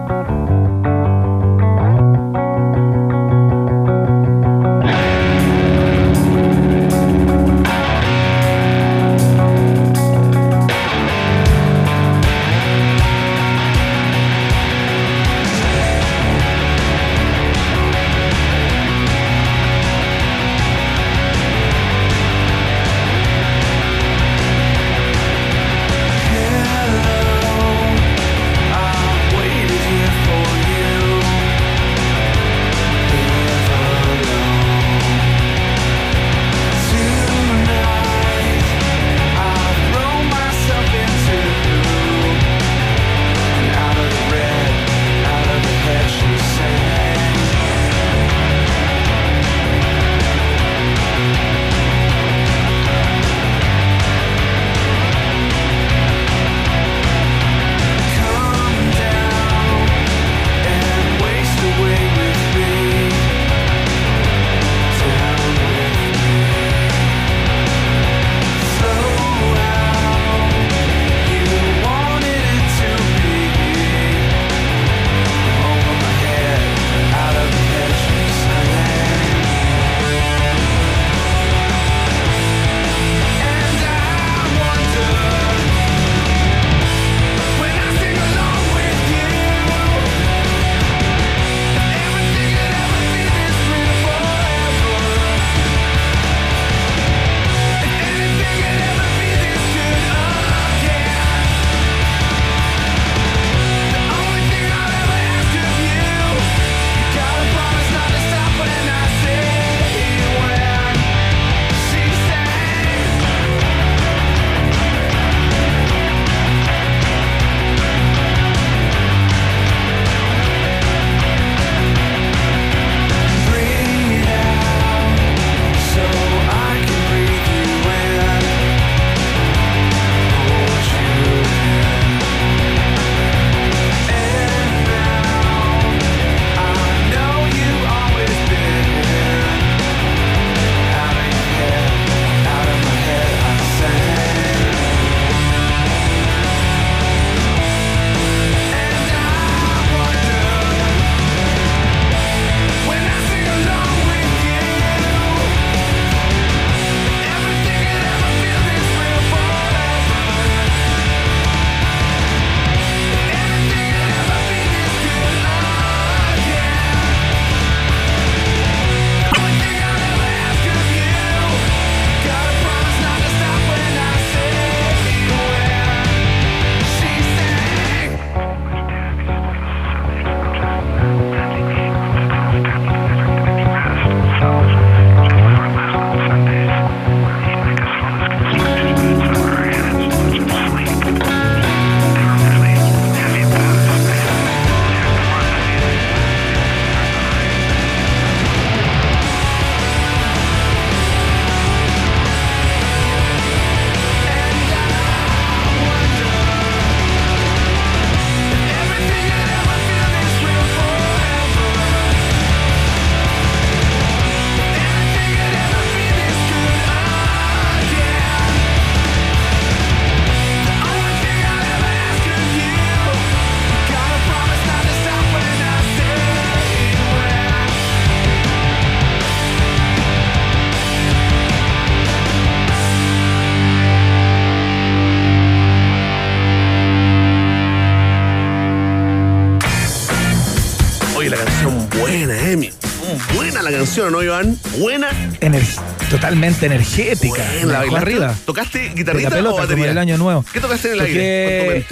[SPEAKER 3] totalmente energética.
[SPEAKER 2] Buena, ¿bailaste?
[SPEAKER 3] arriba.
[SPEAKER 2] ¿Tocaste guitarrita
[SPEAKER 3] la pelota,
[SPEAKER 2] o
[SPEAKER 3] como
[SPEAKER 2] batería?
[SPEAKER 3] el año nuevo.
[SPEAKER 2] ¿Qué tocaste en el
[SPEAKER 3] Toqué
[SPEAKER 2] aire?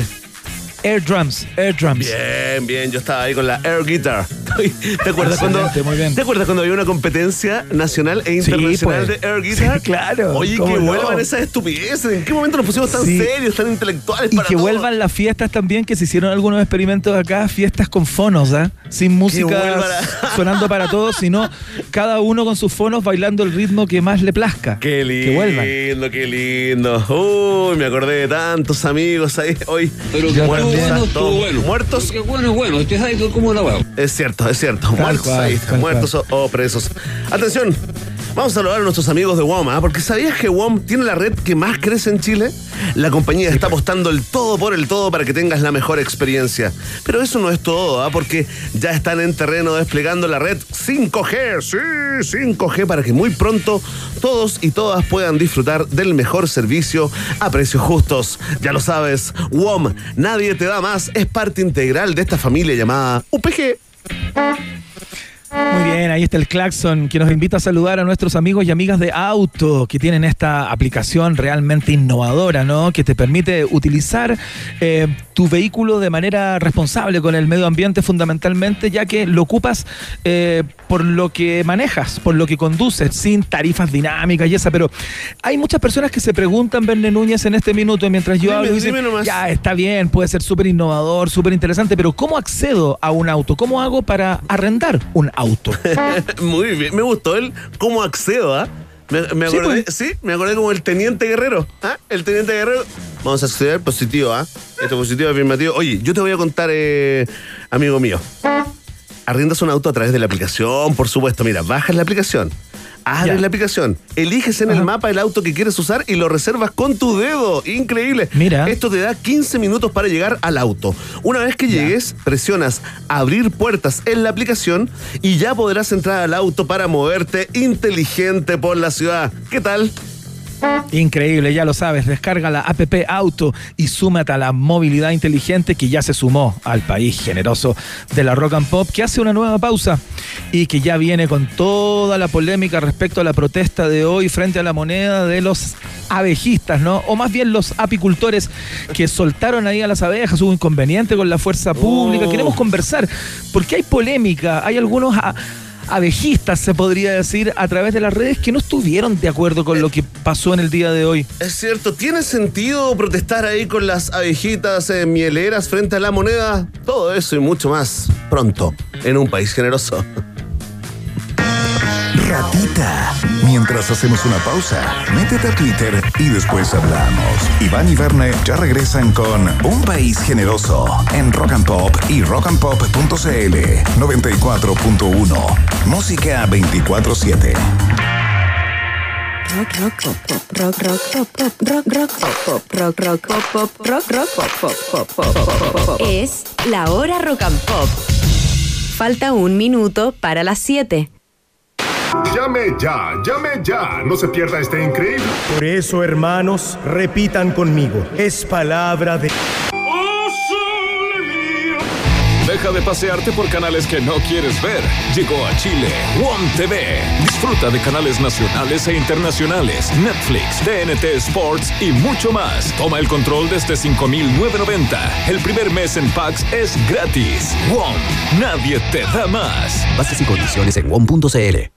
[SPEAKER 3] Air drums, air drums.
[SPEAKER 2] Bien, bien, yo estaba ahí con la air guitar. ¿Te acuerdas cuando
[SPEAKER 3] Excelente, muy bien.
[SPEAKER 2] ¿Te acuerdas cuando había una competencia nacional e
[SPEAKER 3] Sí,
[SPEAKER 2] internacional
[SPEAKER 3] pues.
[SPEAKER 2] de air guitar?
[SPEAKER 3] Sí, claro,
[SPEAKER 2] Oye,
[SPEAKER 3] ¿cómo
[SPEAKER 2] que
[SPEAKER 3] no?
[SPEAKER 2] vuelvan esas estupideces. ¿En qué momento nos pusimos tan
[SPEAKER 3] Sí.
[SPEAKER 2] serios, tan intelectuales
[SPEAKER 3] Y
[SPEAKER 2] para
[SPEAKER 3] que
[SPEAKER 2] todo?
[SPEAKER 3] vuelvan las fiestas también, que se hicieron algunos experimentos acá, fiestas con fonos, ¿ah? Sin música
[SPEAKER 2] vuelvan a-
[SPEAKER 3] sonando para todos, sino cada uno con sus fonos bailando el ritmo que más le plazca.
[SPEAKER 2] Qué
[SPEAKER 3] Que vuelvan.
[SPEAKER 2] lindo, qué lindo. Uy, me acordé de tantos amigos ahí hoy.
[SPEAKER 12] Pero
[SPEAKER 2] muertos,
[SPEAKER 3] también.
[SPEAKER 12] bueno, estuvo bueno.
[SPEAKER 2] muertos.
[SPEAKER 12] Porque bueno es bueno, usted sabe que como la huevo.
[SPEAKER 2] Es cierto, es cierto.
[SPEAKER 3] Tal
[SPEAKER 2] muertos
[SPEAKER 3] cual,
[SPEAKER 2] ahí,
[SPEAKER 3] tal
[SPEAKER 2] muertos o, o presos. Atención, vamos a saludar a nuestros amigos de WOM, ¿ah? porque ¿sabías que WOM tiene la red que más crece en Chile? La compañía está apostando el todo por el todo para que tengas la mejor experiencia. Pero eso no es todo, ¿ah? porque ya están en terreno desplegando la red 5G, sí, 5G, para que muy pronto todos y todas puedan disfrutar del mejor servicio a precios justos. Ya lo sabes, WOM, nadie te da más, es parte integral de esta familia llamada UPG.
[SPEAKER 3] Muy bien, ahí está el Claxon que nos invita a saludar a nuestros amigos y amigas de Auto que tienen esta aplicación realmente innovadora, ¿no? Que te permite utilizar eh, tu vehículo de manera responsable con el medio ambiente fundamentalmente, ya que lo ocupas eh, por lo que manejas, por lo que conduces, sin tarifas dinámicas y esa. Pero hay muchas personas que se preguntan, Verne Núñez, en este minuto, mientras yo
[SPEAKER 2] Dime,
[SPEAKER 3] hablo, y dicen, ya está bien, puede ser súper innovador, súper interesante, pero ¿cómo accedo a un auto? ¿Cómo hago para arrendar un auto?
[SPEAKER 2] Muy bien, me gustó el cómo accedo, ¿ah? Me, me
[SPEAKER 3] Sí,
[SPEAKER 2] acordé,
[SPEAKER 3] pues.
[SPEAKER 2] sí, me acordé como el teniente guerrero, ¿ah? El teniente guerrero. Vamos a acceder positivo, ¿ah? Este positivo afirmativo. Oye, yo te voy a contar, eh, amigo mío. Arriendas un auto a través de la aplicación, por supuesto. Mira, bajas la aplicación. Abres
[SPEAKER 3] Ya.
[SPEAKER 2] la aplicación, eliges en el mapa el auto que quieres usar y lo reservas con tu dedo. Increíble.
[SPEAKER 3] Mira.
[SPEAKER 2] Esto te da 15 minutos para llegar al auto. Una vez que llegues, presionas abrir puertas en la aplicación y ya podrás entrar al auto para moverte inteligente por la ciudad. ¿Qué tal?
[SPEAKER 3] Increíble, ya lo sabes, descarga la APP Auto y súmate a la movilidad inteligente que ya se sumó al país generoso de la Rock and Pop, que hace una nueva pausa y que ya viene con toda la polémica respecto a la protesta de hoy frente a la moneda de los abejistas, ¿no? O más bien los apicultores que soltaron ahí a las abejas, hubo inconveniente con la fuerza pública.
[SPEAKER 2] Oh.
[SPEAKER 3] Queremos conversar, porque hay polémica, hay algunos... a- abejistas, se podría decir, a través de las redes que no estuvieron de acuerdo con lo que pasó en el día de hoy.
[SPEAKER 2] Es cierto, ¿tiene sentido protestar ahí con las abejitas eh, mieleras frente a la moneda? Todo eso y mucho más pronto en un país generoso.
[SPEAKER 1] Ratita. Mientras hacemos una pausa, métete a Twitter y después hablamos. Iván y Verne ya regresan con Un País Generoso en Rock and Pop y rockandpop.cl 94.1. Música 24-7.
[SPEAKER 9] Rock, rock, pop, pop, rock, rock, pop, pop, rock, rock, pop, pop, rock, rock, pop, pop, rock, rock, pop, pop, pop, pop, pop, pop, pop. Es la hora rock and pop. Falta un minuto para las 7.
[SPEAKER 13] Llame ya, llame ya. No se pierda este increíble.
[SPEAKER 14] Por eso, hermanos, repitan conmigo. Es palabra de...
[SPEAKER 15] Deja de pasearte por canales que no quieres ver. Llegó a Chile One TV. Disfruta de canales nacionales e internacionales, Netflix, TNT Sports y mucho más. Toma el control desde 5.990. El primer mes en packs es gratis. One, nadie te da más.
[SPEAKER 7] Bases y condiciones en WOM.cl.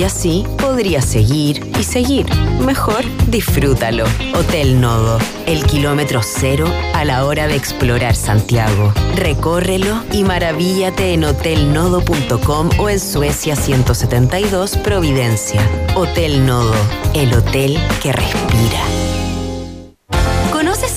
[SPEAKER 9] Y así podría seguir y seguir. Mejor disfrútalo. Hotel Nodo, el kilómetro cero a la hora de explorar Santiago. Recórrelo y maravíllate en hotelnodo.com o en Suecia 172 Providencia. Hotel Nodo, el hotel que respira.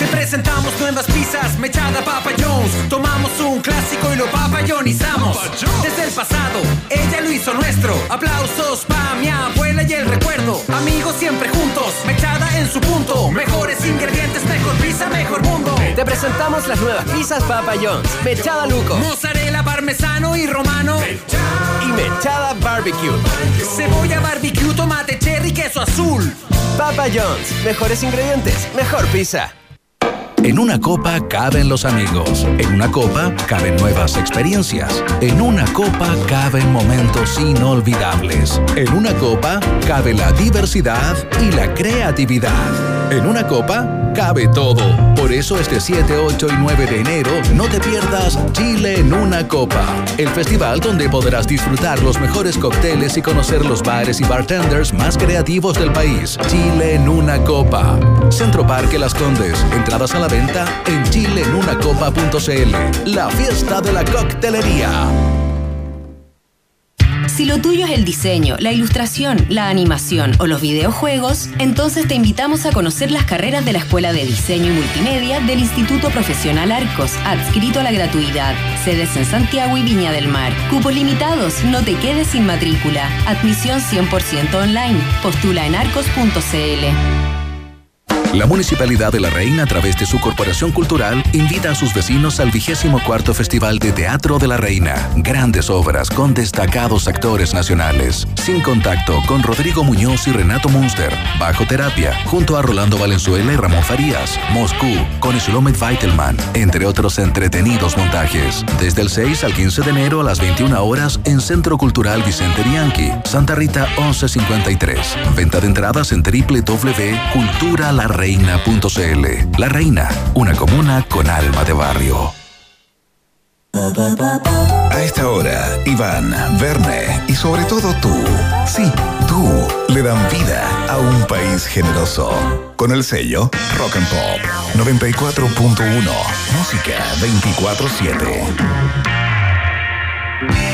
[SPEAKER 6] Te presentamos nuevas pizzas, mechada Papa Jones. Tomamos un clásico y lo papayonizamos. Desde el pasado, ella lo hizo nuestro. Aplausos pa' mi abuela y el recuerdo. Amigos siempre juntos, mechada en su punto. Mejores ingredientes, mejor pizza, mejor mundo.
[SPEAKER 8] Te presentamos las nuevas pizzas Papa John's. Mechada Luco.
[SPEAKER 6] Mozzarella, parmesano y romano.
[SPEAKER 8] Y mechada barbecue.
[SPEAKER 6] Cebolla, barbecue, tomate, cherry, queso azul.
[SPEAKER 8] Papa John's. Mejores ingredientes, mejor pizza.
[SPEAKER 16] En una copa caben los amigos. En una copa caben nuevas experiencias. En una copa caben momentos inolvidables. En una copa cabe la diversidad y la creatividad. En una copa cabe todo. Por eso este 7, 8 y 9 de enero no te pierdas Chile en una copa. El festival donde podrás disfrutar los mejores cócteles y conocer los bares y bartenders más creativos del país. Chile en una copa. Centro Parque Las Condes. Entradas a la venta en chileenunacopa.cl. La fiesta de la coctelería.
[SPEAKER 9] Si lo tuyo es el diseño, la ilustración, la animación o los videojuegos, entonces te invitamos a conocer las carreras de la Escuela de Diseño y Multimedia del Instituto Profesional Arcos, adscrito a la gratuidad. Sedes en Santiago y Viña del Mar. Cupos limitados, no te quedes sin matrícula. Admisión 100% online. Postula en arcos.cl.
[SPEAKER 16] La Municipalidad de La Reina, a través de su Corporación Cultural, invita a sus vecinos al vigésimo cuarto Festival de Teatro de la Reina. Grandes obras con destacados actores nacionales. Sin contacto con Rodrigo Muñoz y Renato Munster. Bajo terapia, junto a Rolando Valenzuela y Ramón Farías. Moscú, con Shlomet Weitelman, entre otros entretenidos montajes. Desde el 6 al 15 de enero a las 21 horas en Centro Cultural Vicente Bianchi, Santa Rita 1153. Venta de entradas en www.culturalarreina.cl. La Reina, una comuna con alma de barrio.
[SPEAKER 1] A esta hora, Iván, Verne y sobre todo tú, sí, tú, le dan vida a un país generoso. Con el sello Rock and Pop 94.1, música 24-7.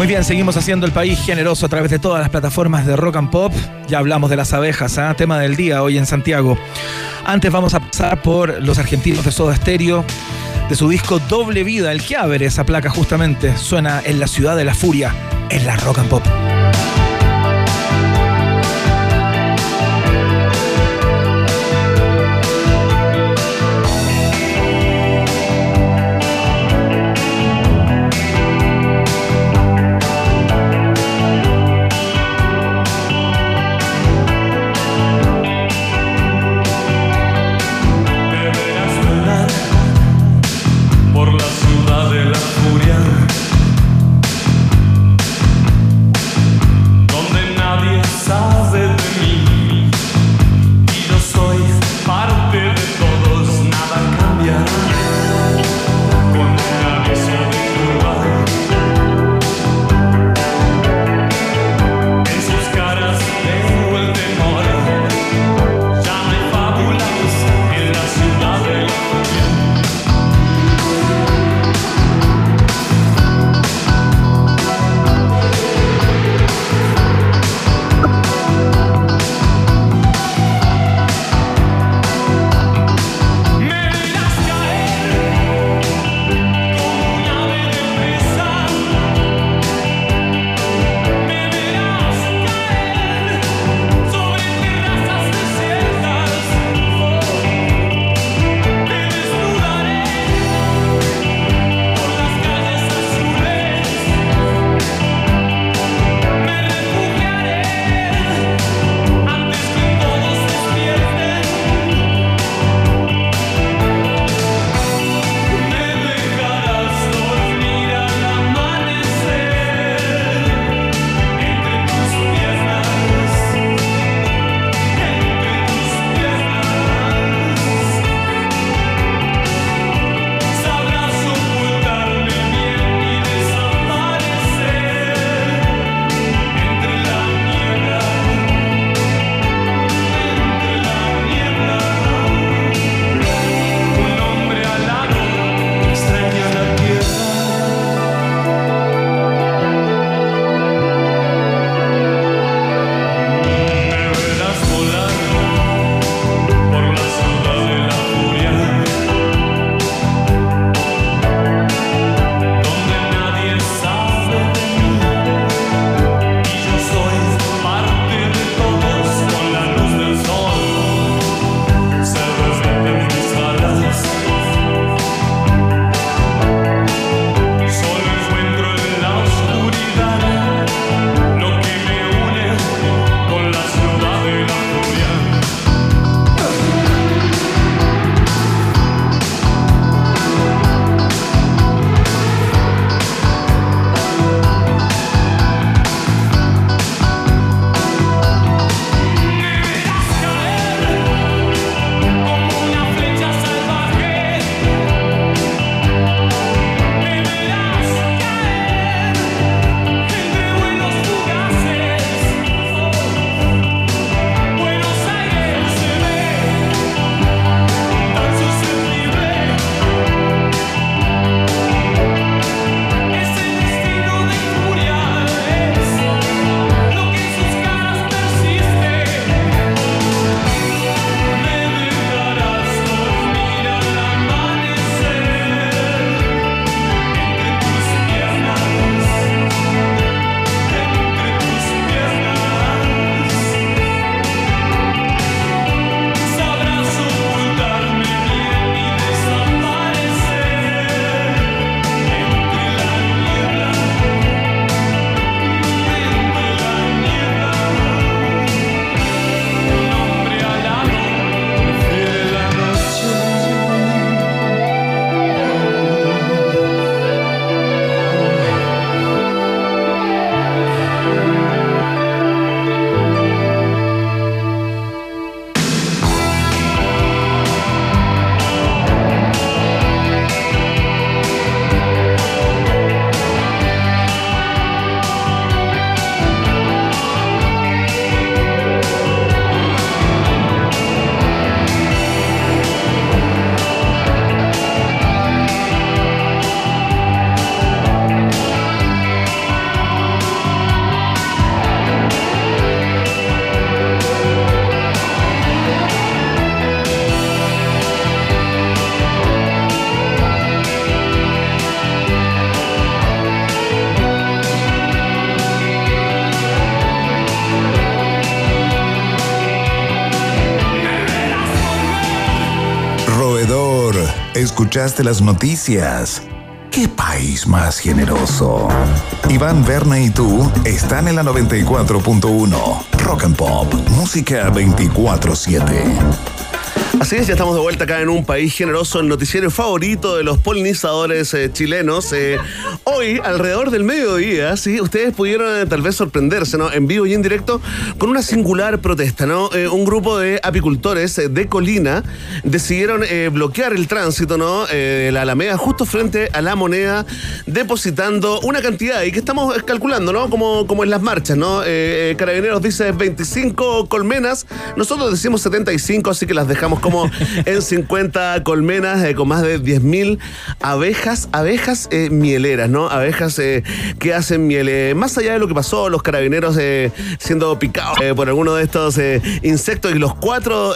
[SPEAKER 3] Muy bien, seguimos haciendo el país generoso a través de todas las plataformas de rock and pop. Ya hablamos de las abejas, ¿ah? tema del día hoy en Santiago. Antes vamos a pasar por los argentinos de Soda Stereo, de su disco Doble Vida, el que abre esa placa justamente. Suena en la ciudad de la furia, en la rock and pop.
[SPEAKER 1] Escuchaste las noticias. ¿Qué país más generoso? Iván Verne y tú están en la 94.1. Rock and Pop, música 24-7.
[SPEAKER 2] Así es, ya estamos de vuelta acá en un país generoso, el noticiero favorito de los polinizadores eh, chilenos. Eh, hoy, alrededor del mediodía, sí, ustedes pudieron eh, tal vez sorprenderse, ¿no? En vivo y en directo, con una singular protesta, ¿no? Eh, un grupo de apicultores eh, de Colina decidieron bloquear el tránsito, ¿no? De la Alameda justo frente a la moneda, depositando una cantidad y que estamos calculando, ¿no? Como, como en las marchas, ¿no? Carabineros dice 25 colmenas, nosotros decimos 75, así que las dejamos como en 50 colmenas con más de 10.000 abejas, abejas mieleras, ¿no? Abejas eh, que hacen miel. Eh, más allá de lo que pasó, los carabineros eh, siendo picados eh, por alguno de estos insectos y los cuatro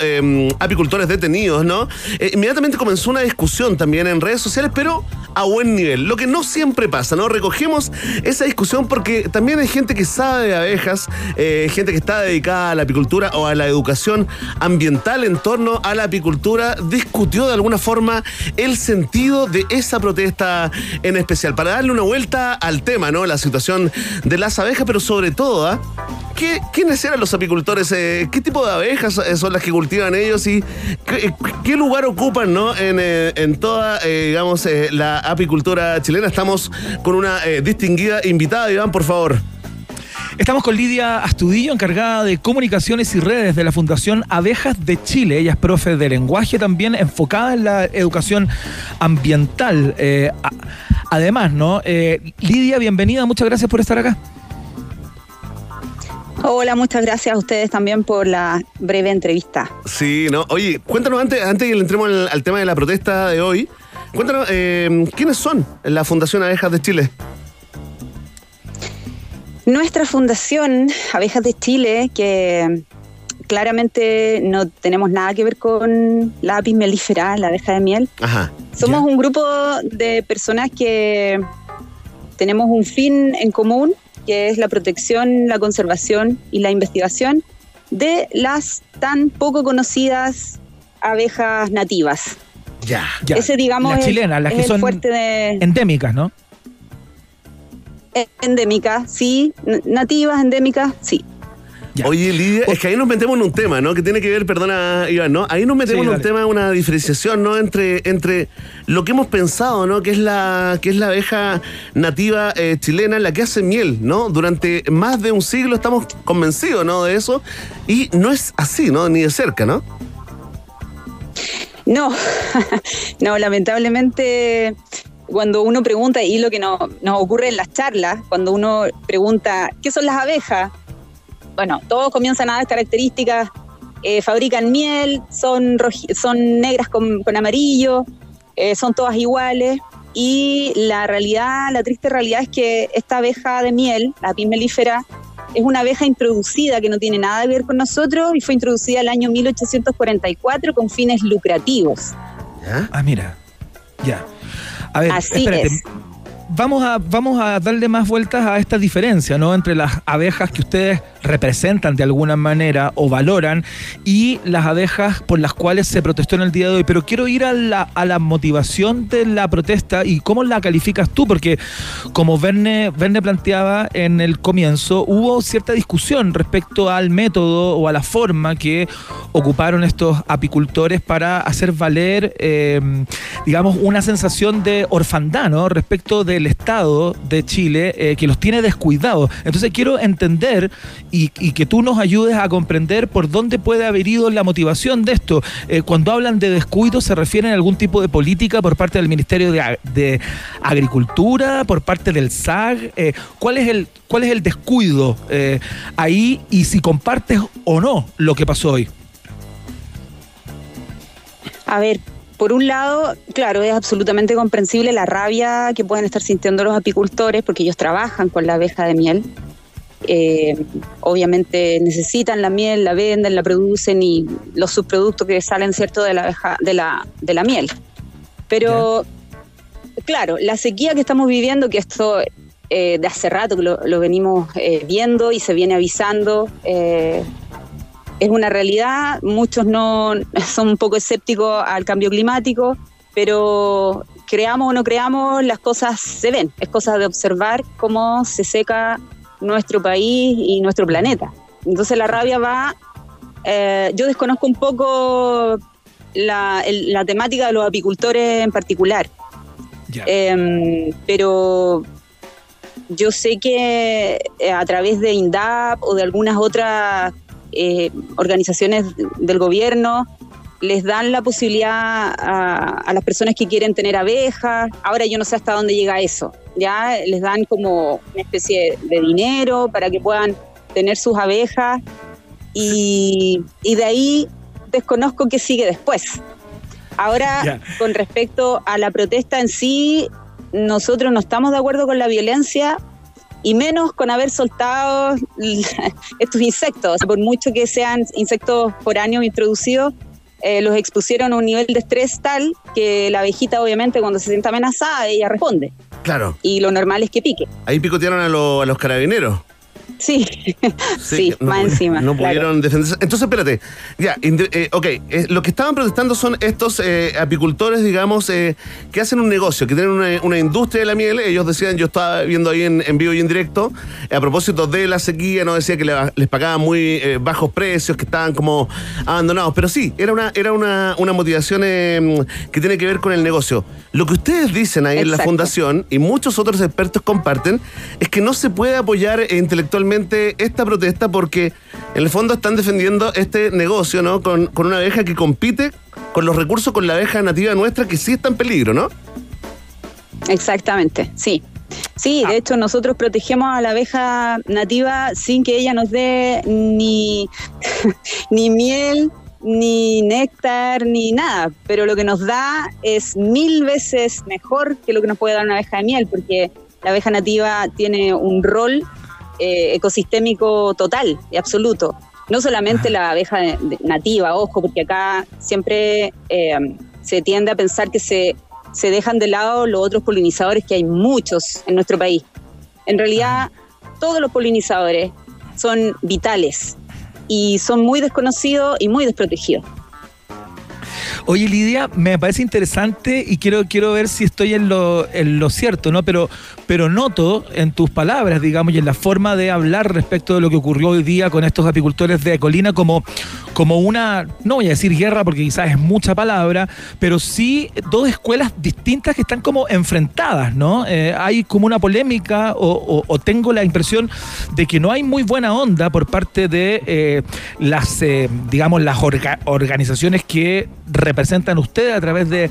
[SPEAKER 2] apicultores detenidos, ¿no? Inmediatamente comenzó una discusión también en redes sociales, pero a buen nivel. Lo que no siempre pasa, ¿no? Recogemos esa discusión porque también hay gente que sabe de abejas, eh, gente que está dedicada a la apicultura o a la educación ambiental en torno a la apicultura, discutió de alguna forma el sentido de esa protesta en especial, para darle una vuelta al tema, ¿no? La situación de las abejas, pero sobre todo, ¿ah? ¿Qué, ¿Quiénes eran los apicultores? Eh, ¿Qué tipo de abejas eh, son las que cultivan ellos? ¿Y qué, qué lugar ocupan ¿no? en, eh, en toda, eh, digamos, eh, la apicultura chilena? Estamos con una eh, distinguida invitada. Iván, por favor.
[SPEAKER 3] Estamos con Lidia Astudillo, encargada de comunicaciones y redes de la Fundación Abejas de Chile. Ella es profe de lenguaje también, enfocada en la educación ambiental. Eh, a- además, ¿no? Eh, Lidia, bienvenida, muchas gracias por estar acá.
[SPEAKER 17] Hola, muchas gracias a ustedes también por la breve entrevista.
[SPEAKER 2] Sí, ¿no? Oye, cuéntanos antes, antes que le entremos al, al tema de la protesta de hoy, cuéntanos, eh, ¿quiénes son la Fundación Abejas de Chile?
[SPEAKER 17] Nuestra fundación Abejas de Chile, que claramente no tenemos nada que ver con la apis melífera, la abeja de miel,
[SPEAKER 2] Ajá.
[SPEAKER 17] somos un grupo de personas que tenemos un fin en común, que es la protección, la conservación y la investigación de las tan poco conocidas abejas nativas.
[SPEAKER 2] Ya.
[SPEAKER 3] Ya.
[SPEAKER 17] Ese, digamos,
[SPEAKER 3] las
[SPEAKER 17] es-
[SPEAKER 3] chilenas, las
[SPEAKER 17] es
[SPEAKER 3] que son
[SPEAKER 17] fuerte de-
[SPEAKER 3] endémicas, ¿no?
[SPEAKER 17] endémicas, sí, nativas, endémicas, sí.
[SPEAKER 2] Oye, Lidia, es que ahí nos metemos en un tema, ¿no? Que tiene que ver, perdona, Iván, ¿no? Ahí nos metemos
[SPEAKER 3] Sí,
[SPEAKER 2] en un tema, una diferenciación, ¿no? Entre, entre lo que hemos pensado, ¿no? Que es la, que es la abeja nativa eh, chilena, la que hace miel, ¿no? Durante más de un siglo estamos convencidos, ¿no? De eso. Y no es así, ¿no? Ni de cerca, ¿no?
[SPEAKER 17] No, no, lamentablemente cuando uno pregunta, y lo que no- nos ocurre en las charlas, cuando uno pregunta, ¿qué son las abejas? Bueno, todos comienzan a dar características, eh, fabrican miel, son, son negras con, amarillo, eh, son todas iguales, y la realidad, la triste realidad es que esta abeja de miel, la apis mellifera, es una abeja introducida que no tiene nada que ver con nosotros y fue introducida el año 1844 con fines lucrativos.
[SPEAKER 3] Ah, mira. Ya. A ver,
[SPEAKER 17] Así
[SPEAKER 3] espérate.
[SPEAKER 17] es.
[SPEAKER 3] Vamos a, vamos a darle más vueltas a esta diferencia, ¿no? Entre las abejas que ustedes representan de alguna manera o valoran y las abejas por las cuales se protestó en el día de hoy. Pero quiero ir a la, a la motivación de la protesta y cómo la calificas tú, porque como Verne, Verne planteaba en el comienzo, hubo cierta discusión respecto al método o a la forma que ocuparon estos apicultores para hacer valer, eh, digamos, una sensación de orfandad, ¿no? Respecto del Estado de Chile eh, que los tiene descuidados. Entonces quiero entender y, que tú nos ayudes a comprender por dónde puede haber ido la motivación de esto. Eh, cuando hablan de descuido, ¿se refieren a algún tipo de política por parte del Ministerio de Agricultura, por parte del SAG? Eh, ¿cuál, es el, ¿Cuál es el descuido eh, ahí y si compartes o no lo que pasó hoy?
[SPEAKER 17] A ver, por un lado, claro, es absolutamente comprensible la rabia que pueden estar sintiendo los apicultores porque ellos trabajan con la abeja de miel. Eh, obviamente necesitan la miel, la venden, la producen y los subproductos que salen cierto de la abeja, de la, de la miel. Pero claro, la sequía que estamos viviendo, que esto eh, de hace rato que lo, lo venimos eh, viendo y se viene avisando, eh, es una realidad. Muchos no son un poco escépticos al cambio climático, pero creamos o no creamos, las cosas se ven. Es cosa de observar cómo se seca nuestro país y nuestro planeta. Entonces la rabia va, eh, yo desconozco un poco la, el- la temática de los apicultores en particular, Em, pero yo sé que eh, a través de INDAP o de algunas otras eh, organizaciones del gobierno les dan la posibilidad a, a las personas que quieren tener abejas. Ahora yo no sé hasta dónde llega eso. Ya les dan como una especie de dinero para que puedan tener sus abejas y, y de ahí desconozco qué sigue después. Ahora,
[SPEAKER 18] Ya.
[SPEAKER 17] con respecto a la protesta en sí, nosotros no estamos de acuerdo con la violencia y menos con haber soltado estos insectos. Por mucho que sean insectos foráneos introducidos, eh, los expusieron a un nivel de estrés tal que la abejita, obviamente, cuando se sienta amenazada, ella responde.
[SPEAKER 2] Claro.
[SPEAKER 17] Y lo normal es que pique.
[SPEAKER 2] Ahí picotearon a, lo- a los carabineros.
[SPEAKER 17] Sí, sí,
[SPEAKER 2] no
[SPEAKER 17] más encima.
[SPEAKER 2] No
[SPEAKER 17] claro.
[SPEAKER 2] pudieron defenderse. Entonces, espérate. Ya, eh, ok. eh, lo que estaban protestando son estos eh, apicultores, digamos, eh, que hacen un negocio, que tienen una, una industria de la miel. Ellos decían, yo estaba viendo ahí en, en vivo y en directo, a propósito de la sequía, no decía que le- les pagaban muy eh, bajos precios, que estaban como abandonados. Pero sí, era una, era una, una motivación eh, que tiene que ver con el negocio. Lo que ustedes dicen ahí en la fundación y muchos otros expertos comparten es que no se puede apoyar eh, esta protesta porque en el fondo están defendiendo este negocio, ¿no? Con, con una abeja que compite con los recursos con la abeja nativa nuestra que sí está en peligro, ¿no?
[SPEAKER 17] Exactamente, sí. Sí, de hecho nosotros protegemos a la abeja nativa sin que ella nos dé ni, ni miel, ni néctar, ni nada. Pero lo que nos da es mil veces mejor que lo que nos puede dar una abeja de miel, porque la abeja nativa tiene un rol eh, ecosistémico total y absoluto. No solamente la abeja nativa, ojo, porque acá siempre eh, se tiende a pensar que se, se dejan de lado los otros polinizadores, que hay muchos en nuestro país. En realidad, todos los polinizadores son vitales y son muy desconocidos y muy desprotegidos.
[SPEAKER 3] Oye, Lidia, me parece interesante y quiero, quiero ver si estoy en lo, en lo cierto, ¿no? Pero, pero noto en tus palabras, digamos, y en la forma de hablar respecto de lo que ocurrió hoy día con estos apicultores de Colina como, como una, no voy a decir guerra porque quizás es mucha palabra, pero sí dos escuelas distintas que están como enfrentadas, ¿no? Eh, hay como una polémica o, tengo la impresión de que no hay muy buena onda por parte de eh, las, eh, digamos, las orga- organizaciones que representan ustedes a través de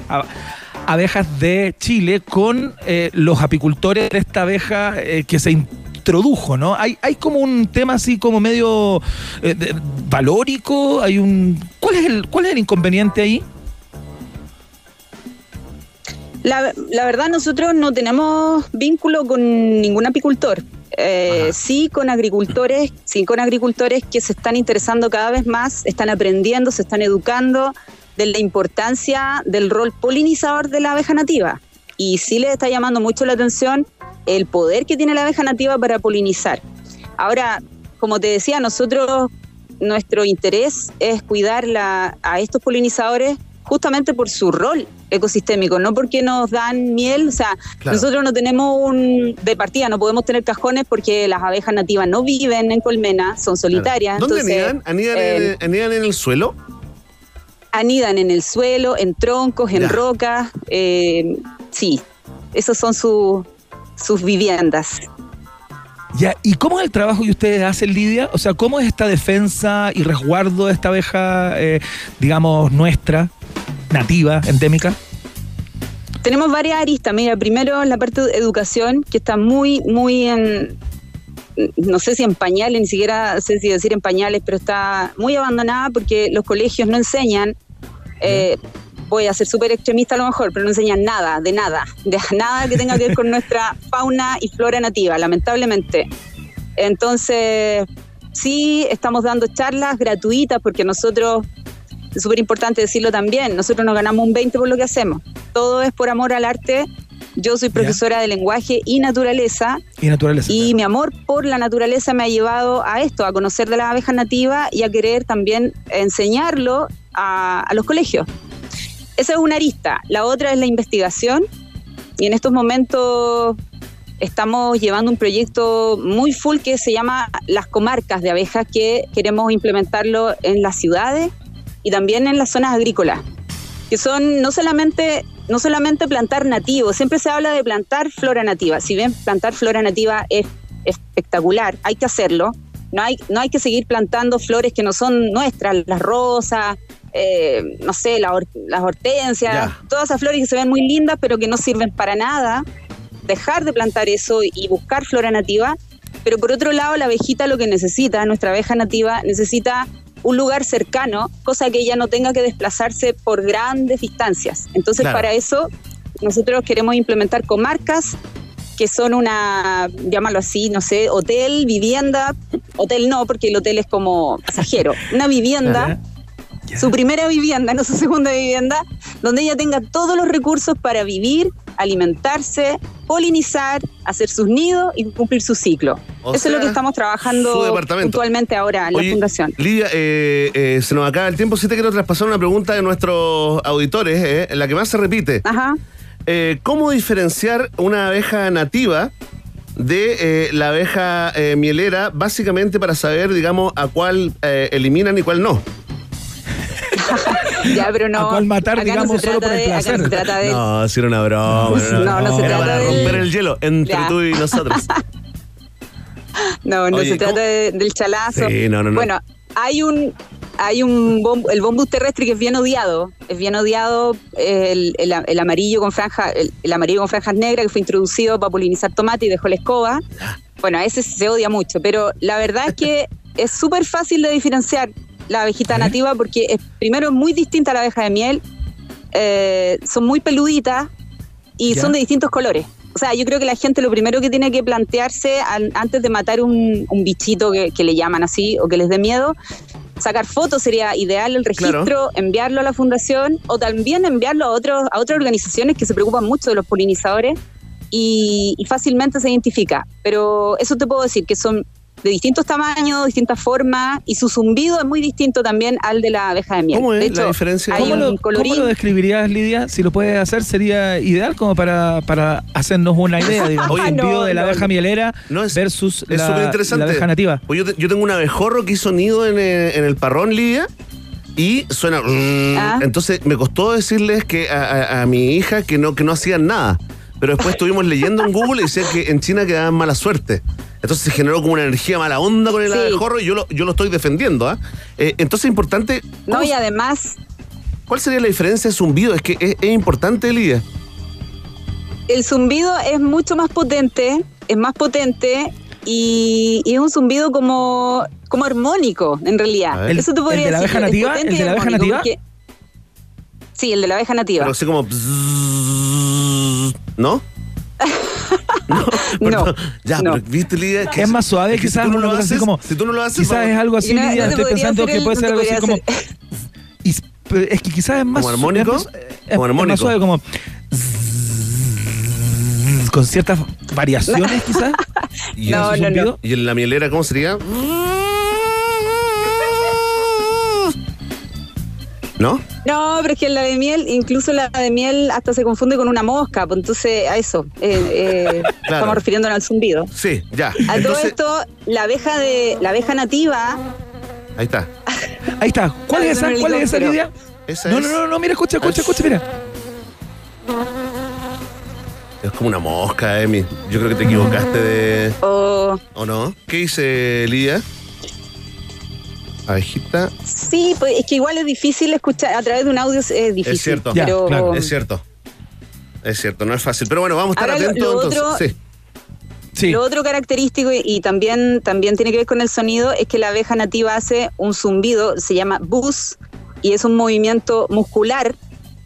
[SPEAKER 3] abejas de Chile con eh, los apicultores de esta abeja eh, que se introdujo, ¿no? Hay, hay como un tema así como medio eh, de- valórico, hay un... ¿Cuál es, el, ¿Cuál es el inconveniente ahí?
[SPEAKER 17] La, la verdad, nosotros no tenemos vínculo con ningún apicultor. Eh, sí con agricultores, sí con agricultores que se están interesando cada vez más, están aprendiendo, se están educando de la importancia del rol polinizador de la abeja nativa. Y sí les está llamando mucho la atención el poder que tiene la abeja nativa para polinizar. Ahora, como te decía, nosotros, nuestro interés es cuidar la- a estos polinizadores justamente por su rol ecosistémico, no porque nos dan miel, o sea,
[SPEAKER 2] Claro.
[SPEAKER 17] nosotros no tenemos un, de partida, no podemos tener cajones porque las abejas nativas no viven en colmena, son solitarias.
[SPEAKER 2] ¿Dónde
[SPEAKER 17] entonces,
[SPEAKER 2] anidan? ¿Anidan,
[SPEAKER 17] eh,
[SPEAKER 2] en, anidan en el suelo?
[SPEAKER 17] Anidan en el suelo, en troncos, en
[SPEAKER 2] Ya.
[SPEAKER 17] rocas, eh, sí, esos son su- sus viviendas.
[SPEAKER 3] Ya, ¿y cómo es el trabajo que ustedes hacen, Lidia? O sea, ¿cómo es esta defensa y resguardo de esta abeja, eh, digamos, nuestra, nativa, endémica?
[SPEAKER 17] Tenemos varias aristas. Mira, primero la parte de educación, que está muy, muy en, no sé si en pañales, ni siquiera sé si decir en pañales, pero está muy abandonada porque los colegios no enseñan, eh, voy a ser súper extremista a lo mejor, pero no enseñan nada, de nada, de nada que tenga que ver con nuestra fauna y flora nativa, lamentablemente. Entonces, sí, estamos dando charlas gratuitas porque nosotros es súper importante decirlo también, nosotros nos ganamos un 20 por lo que hacemos. Todo es por amor al arte. Yo soy profesora de lenguaje y naturaleza
[SPEAKER 3] Y naturaleza.
[SPEAKER 17] y mi amor por la naturaleza me ha llevado a esto, a conocer de las abejas nativas y a querer también enseñarlo a, a los colegios. esa es una arista. La otra es la investigación. Y en estos momentos estamos llevando un proyecto muy full que se llama Las Comarcas de Abejas, que queremos implementarlo en las ciudades y también en las zonas agrícolas, que son no solamente, no solamente plantar nativo, siempre se habla de plantar flora nativa. Si bien plantar flora nativa es espectacular, hay que hacerlo. No hay, no hay que seguir plantando flores que no son nuestras, las rosas, eh, no sé, la hor- las hortensias, todas esas flores que se ven muy lindas pero que no sirven para nada. Dejar de plantar eso y buscar flora nativa. Pero por otro lado, la abejita lo que necesita, nuestra abeja nativa, necesita un lugar cercano, cosa que ella no tenga que desplazarse por grandes distancias. Entonces,
[SPEAKER 2] Claro.
[SPEAKER 17] para eso, nosotros queremos implementar comarcas que son una, llámalo así, no sé, hotel, vivienda, hotel no, porque el hotel es como pasajero, una vivienda, su primera vivienda, no su segunda vivienda, donde ella tenga todos los recursos para vivir, alimentarse, polinizar, hacer sus nidos y cumplir su ciclo.
[SPEAKER 2] O
[SPEAKER 17] Eso es lo que estamos trabajando puntualmente ahora en
[SPEAKER 2] Oye,
[SPEAKER 17] la fundación.
[SPEAKER 2] Lidia, eh, eh, se nos acaba el tiempo. Sí te quiero traspasar una pregunta de nuestros auditores, eh, la que más se repite.
[SPEAKER 17] Ajá.
[SPEAKER 2] ¿Cómo diferenciar una abeja nativa de la abeja mielera, básicamente para saber, digamos, a cuál eliminan y cuál no?
[SPEAKER 17] Ya, pero no.
[SPEAKER 3] ¿A cuál matar,
[SPEAKER 17] acá
[SPEAKER 3] digamos,
[SPEAKER 17] no se
[SPEAKER 3] solo
[SPEAKER 17] trata
[SPEAKER 3] por el
[SPEAKER 17] de, no se trata de.
[SPEAKER 2] No, si era una broma.
[SPEAKER 17] No, no se
[SPEAKER 2] Era
[SPEAKER 17] trata
[SPEAKER 2] para
[SPEAKER 17] del-
[SPEAKER 2] romper el hielo entre
[SPEAKER 17] Ya.
[SPEAKER 2] tú y nosotros.
[SPEAKER 17] No, no
[SPEAKER 2] Oye,
[SPEAKER 17] se trata de- del chalazo.
[SPEAKER 2] Sí, no, no, no.
[SPEAKER 17] Bueno, hay un hay un bom- el bombus terrestre que es bien odiado, es bien odiado el, el- el amarillo con franja, el, el amarillo con franjas negras que fue introducido para polinizar tomate y dejó la escoba. Bueno, a ese se odia mucho, pero la verdad es que es súper fácil de diferenciar la abejita nativa porque es, primero es muy distinta a la abeja de miel, eh, son muy peluditas y
[SPEAKER 3] Ya.
[SPEAKER 17] son de distintos colores. O sea, yo creo que la gente lo primero que tiene que plantearse al- antes de matar un, un bichito que, que le llaman así o que les dé miedo, sacar fotos sería ideal el registro,
[SPEAKER 2] Claro.
[SPEAKER 17] enviarlo a la fundación o también enviarlo a, otros a otras organizaciones que se preocupan mucho de los polinizadores y, y fácilmente se identifica. Pero eso te puedo decir, que son de distintos tamaños, distintas formas y su zumbido es muy distinto también al de la abeja de miel.
[SPEAKER 2] ¿Cómo es
[SPEAKER 17] de
[SPEAKER 2] la diferencia?
[SPEAKER 17] hay
[SPEAKER 3] ¿Cómo
[SPEAKER 17] un
[SPEAKER 3] lo,
[SPEAKER 17] colorín
[SPEAKER 3] cómo lo describirías, Lidia? Si lo puedes hacer, sería ideal como para, para hacernos una idea, digamos.
[SPEAKER 2] Oye,
[SPEAKER 3] el
[SPEAKER 17] no,
[SPEAKER 3] de la
[SPEAKER 17] no,
[SPEAKER 3] abeja
[SPEAKER 17] no.
[SPEAKER 3] mielera
[SPEAKER 2] No, es-
[SPEAKER 3] versus
[SPEAKER 2] Es
[SPEAKER 3] la,
[SPEAKER 2] súper interesante.
[SPEAKER 3] la abeja nativa.
[SPEAKER 2] Pues yo, te- yo tengo un abejorro que hizo nido en el, en el parrón, Lidia, y suena.
[SPEAKER 17] Ah.
[SPEAKER 2] Entonces me costó decirles que a, a- a mi hija que no, que no hacían nada. Pero después estuvimos leyendo en Google y decía que en China quedaban mala suerte. Entonces se generó como una energía mala onda con el
[SPEAKER 17] Sí.
[SPEAKER 2] abejorro y yo lo, yo lo estoy defendiendo. ¿ah? Eh, entonces es importante.
[SPEAKER 17] No,
[SPEAKER 2] ¿cómo-
[SPEAKER 17] y además
[SPEAKER 2] ¿Cuál sería la diferencia de zumbido? Es que es, es importante, Lidia.
[SPEAKER 17] el zumbido es mucho más potente, es más potente y, y es un zumbido como, como armónico, en realidad.
[SPEAKER 2] ver.
[SPEAKER 17] Eso te
[SPEAKER 3] ¿El
[SPEAKER 17] podría
[SPEAKER 3] de la
[SPEAKER 17] decir.
[SPEAKER 3] abeja
[SPEAKER 17] es
[SPEAKER 3] nativa?
[SPEAKER 17] potente
[SPEAKER 3] ¿El
[SPEAKER 17] y
[SPEAKER 3] de la abeja nativa?
[SPEAKER 17] porque- Sí, el de la abeja nativa.
[SPEAKER 2] Pero así como. ¿No? no,
[SPEAKER 17] No.
[SPEAKER 2] Ya,
[SPEAKER 17] no.
[SPEAKER 2] pero viste, Lidia. que
[SPEAKER 3] Es
[SPEAKER 2] si-
[SPEAKER 3] más suave,
[SPEAKER 2] es que si
[SPEAKER 3] quizás
[SPEAKER 2] tú no lo haces,
[SPEAKER 3] como-
[SPEAKER 2] Si tú no lo haces.
[SPEAKER 3] Quizás
[SPEAKER 2] vamos-
[SPEAKER 3] es algo así,
[SPEAKER 17] no- no
[SPEAKER 3] Lidia,
[SPEAKER 17] te
[SPEAKER 3] estoy pensando
[SPEAKER 17] hacer
[SPEAKER 3] que puede
[SPEAKER 17] no
[SPEAKER 3] ser algo así como...
[SPEAKER 17] podría
[SPEAKER 3] y- es que quizás es más...
[SPEAKER 2] ¿Como armónico?
[SPEAKER 3] Es, es- es
[SPEAKER 2] ¿Como armónico?
[SPEAKER 3] más suave, como... Con ciertas variaciones, quizás.
[SPEAKER 2] Y,
[SPEAKER 17] No, no, no.
[SPEAKER 2] y en la mielera, ¿cómo sería? ¿No?
[SPEAKER 17] No, pero es que la de miel, incluso la de miel hasta se confunde con una mosca, pues entonces a eso, eh, eh,
[SPEAKER 2] Claro.
[SPEAKER 17] estamos refiriéndonos al zumbido.
[SPEAKER 2] Sí, ya.
[SPEAKER 17] A todo esto, la abeja de la abeja nativa,
[SPEAKER 2] ahí está.
[SPEAKER 3] Ahahí está. ¿Cuál es esa? ¿Cuál es esa,
[SPEAKER 17] pero-
[SPEAKER 3] Lidia?
[SPEAKER 2] Esa
[SPEAKER 3] No,
[SPEAKER 2] es,
[SPEAKER 3] no, no, no, mira, escucha, escucha, escucha, mira.
[SPEAKER 2] es como una mosca, Emi. Yo creo que te equivocaste de.
[SPEAKER 17] o
[SPEAKER 2] ¿O no? ¿Qué dice Lidia? Abejita.
[SPEAKER 17] sí, pues es que igual es difícil escuchar a través de un audio, es difícil.
[SPEAKER 2] Es cierto.
[SPEAKER 3] Ya,
[SPEAKER 17] pero
[SPEAKER 3] claro.
[SPEAKER 2] Es cierto. Es cierto, no es fácil. Pero bueno, vamos a estar
[SPEAKER 17] Ahora, lo-
[SPEAKER 2] atentos
[SPEAKER 17] lo
[SPEAKER 2] entonces.
[SPEAKER 17] otro-
[SPEAKER 2] Sí.
[SPEAKER 3] Sí.
[SPEAKER 17] Lo otro característico y, y también, también tiene que ver con el sonido es que la abeja nativa hace un zumbido, se llama buzz, y es un movimiento muscular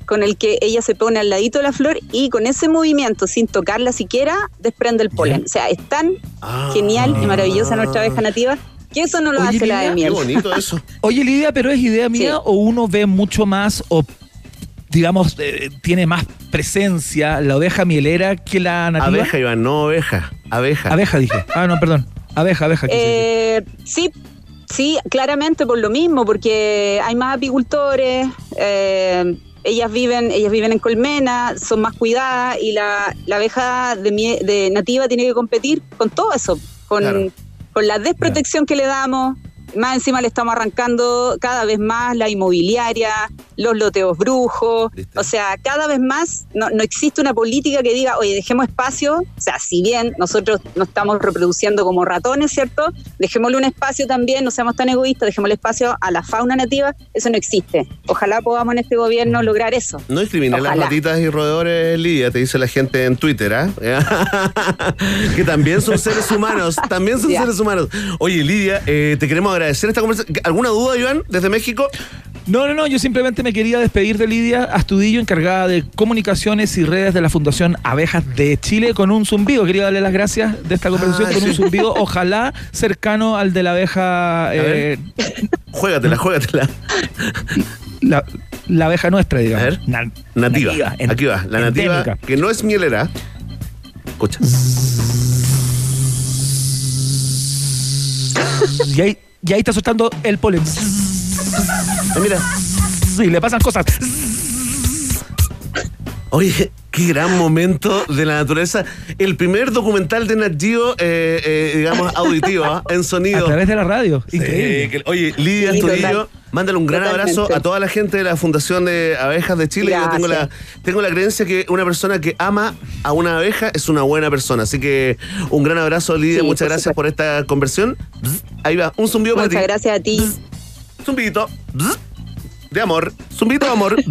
[SPEAKER 17] con el que ella se pone al ladito de la flor y con ese movimiento, sin tocarla siquiera, desprende el polen. O sea, es tan
[SPEAKER 2] Ah.
[SPEAKER 17] genial y maravillosa nuestra abeja nativa que eso no lo
[SPEAKER 3] Oye,
[SPEAKER 17] hace la de
[SPEAKER 3] Lidia,
[SPEAKER 2] Qué
[SPEAKER 17] miel.
[SPEAKER 2] bonito eso.
[SPEAKER 3] Oye, Lidia, pero es idea mía
[SPEAKER 17] Sí.
[SPEAKER 3] o uno ve mucho más o digamos eh, tiene más presencia la oveja mielera que la nativa.
[SPEAKER 2] Abeja, Iván, no oveja. Abeja.
[SPEAKER 3] Abeja dije. Ah, no, perdón. Abeja, abeja.
[SPEAKER 17] Eh, sí, sí, claramente por lo mismo, porque hay más apicultores, eh, ellas viven, ellas viven en colmena, son más cuidadas y la, la abeja de, mie- de nativa tiene que competir con todo eso, con,
[SPEAKER 2] Claro.
[SPEAKER 17] Con la desprotección que le damos. Más encima le estamos arrancando cada vez más la inmobiliaria, los loteos brujos. O sea, cada vez más no, no existe una política que diga, oye, dejemos espacio. O sea, si bien nosotros nos estamos reproduciendo como ratones, ¿cierto? Dejémosle un espacio también, no seamos tan egoístas, dejémosle espacio a la fauna nativa. Eso no existe. Ojalá podamos en este gobierno lograr eso.
[SPEAKER 2] No discriminen las ratitas y roedores, Lidia, te dice la gente en Twitter, ¿ah? que también son seres humanos, también son seres humanos. Oye, Lidia, eh, te queremos agradecer esta conversación. ¿Alguna duda, Iván, desde México?
[SPEAKER 3] No, no, no, yo simplemente me quería despedir de Lidia Astudillo, encargada de comunicaciones y redes de la Fundación Abejas de Chile, con un zumbido. Quería darle las gracias de esta conversación
[SPEAKER 2] Ah,
[SPEAKER 3] con un zumbido, ojalá cercano al de la abeja. eh,
[SPEAKER 2] Juégatela, juégatela.
[SPEAKER 3] la, la abeja nuestra, digamos.
[SPEAKER 2] A ver.
[SPEAKER 3] Na-
[SPEAKER 2] Nativa.
[SPEAKER 3] en-
[SPEAKER 2] Aquí va, la nativa,
[SPEAKER 3] endémica.
[SPEAKER 2] que no es mielera. Escucha.
[SPEAKER 3] Y ahí, y ahí está soltando el polen.
[SPEAKER 2] Mira.
[SPEAKER 3] Y le pasan cosas.
[SPEAKER 2] Oye, qué gran momento de la naturaleza. El primer documental de Nat Geo, eh, eh, digamos, auditivo, ¿ah? en
[SPEAKER 3] A
[SPEAKER 2] sonido.
[SPEAKER 3] través de la radio. Increíble.
[SPEAKER 2] Sí, que- oye, Lidia
[SPEAKER 17] total.
[SPEAKER 2] Mándale un gran
[SPEAKER 17] Totalmente.
[SPEAKER 2] abrazo a toda la gente de la Fundación de Abejas de Chile. Yo tengo la,
[SPEAKER 17] Gracias.
[SPEAKER 2] tengo la creencia que una persona que ama a una abeja es una buena persona. Así que un gran abrazo, Lidia.
[SPEAKER 17] Sí,
[SPEAKER 2] Muchas
[SPEAKER 17] por
[SPEAKER 2] gracias por esta conversión. Ahí va, un zumbido para
[SPEAKER 17] Muchas
[SPEAKER 2] ti.
[SPEAKER 17] gracias a ti.
[SPEAKER 2] Zumbito. Bzz, De amor. Zumbito de amor.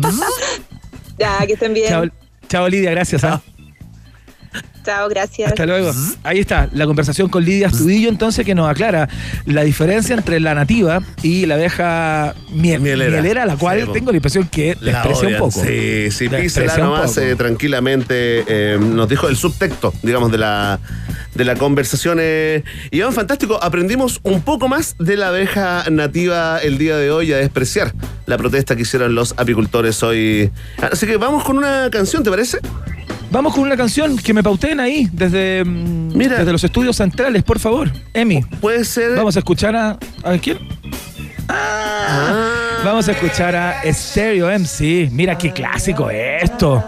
[SPEAKER 17] Ya, que estén bien.
[SPEAKER 3] Chao, Lidia, gracias. ¿Ah?
[SPEAKER 17] gracias.
[SPEAKER 3] Hasta luego. Ahí está, la conversación con Lidia Astudillo, entonces, que nos aclara la diferencia entre la nativa y la abeja miel-
[SPEAKER 2] Mielera.
[SPEAKER 3] mielera, la cual
[SPEAKER 2] Sí,
[SPEAKER 3] tengo la impresión que
[SPEAKER 2] La
[SPEAKER 3] desprecia un poco.
[SPEAKER 2] Sí, sí,
[SPEAKER 3] La
[SPEAKER 2] písela nomás eh, tranquilamente. eh, nos dijo el subtexto, digamos, de la, de la conversación. eh. Iván, fantástico. Aprendimos un poco más de la abeja nativa el día de hoy a despreciar la protesta que hicieron los apicultores hoy. Así que vamos con una canción, ¿te parece?
[SPEAKER 3] Vamos con una canción que me pauteen ahí, desde, mm,
[SPEAKER 2] Mira.
[SPEAKER 3] desde los estudios centrales, por favor. Emi,
[SPEAKER 2] Puede ser.
[SPEAKER 3] vamos a escuchar a. ¿A quién?
[SPEAKER 2] Ah.
[SPEAKER 3] Vamos a escuchar a Stereo MC. Mira qué clásico esto.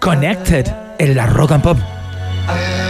[SPEAKER 3] Connected en la Rock and Pop.
[SPEAKER 4] Sunday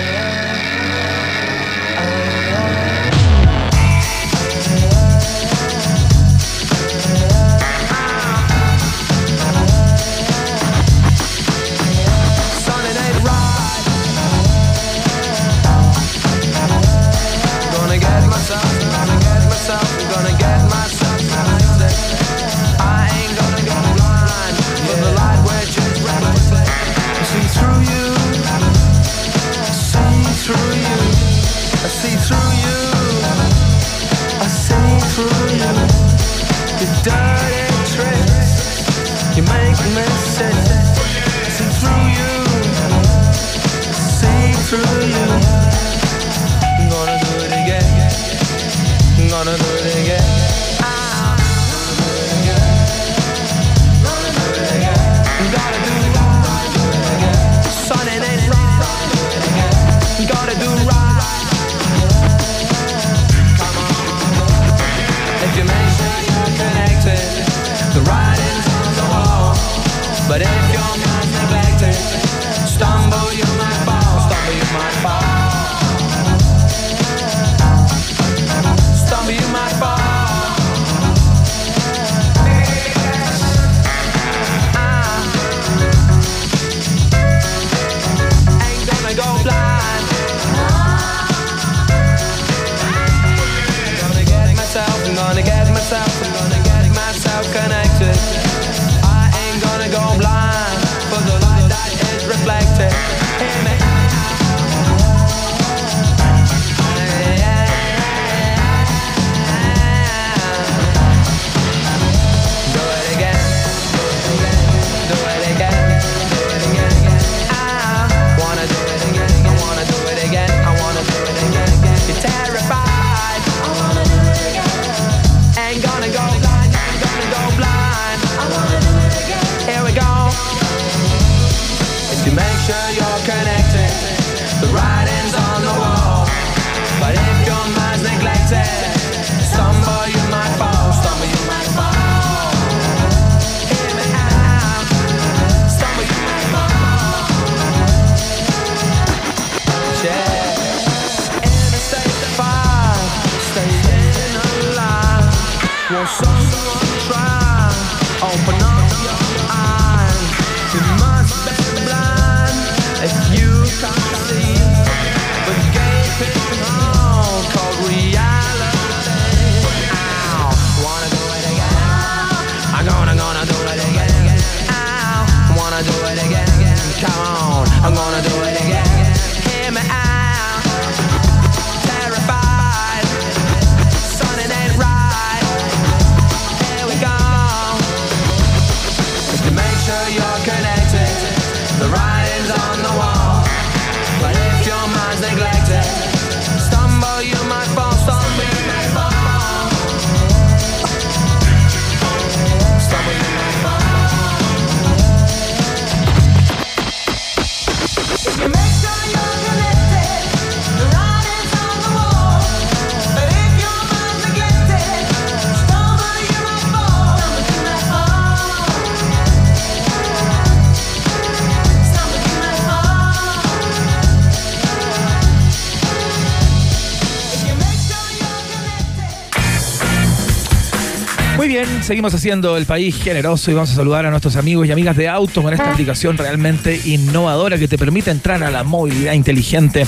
[SPEAKER 3] seguimos haciendo el país generoso y vamos a saludar a nuestros amigos y amigas de autos con esta aplicación realmente innovadora que te permite entrar a la movilidad inteligente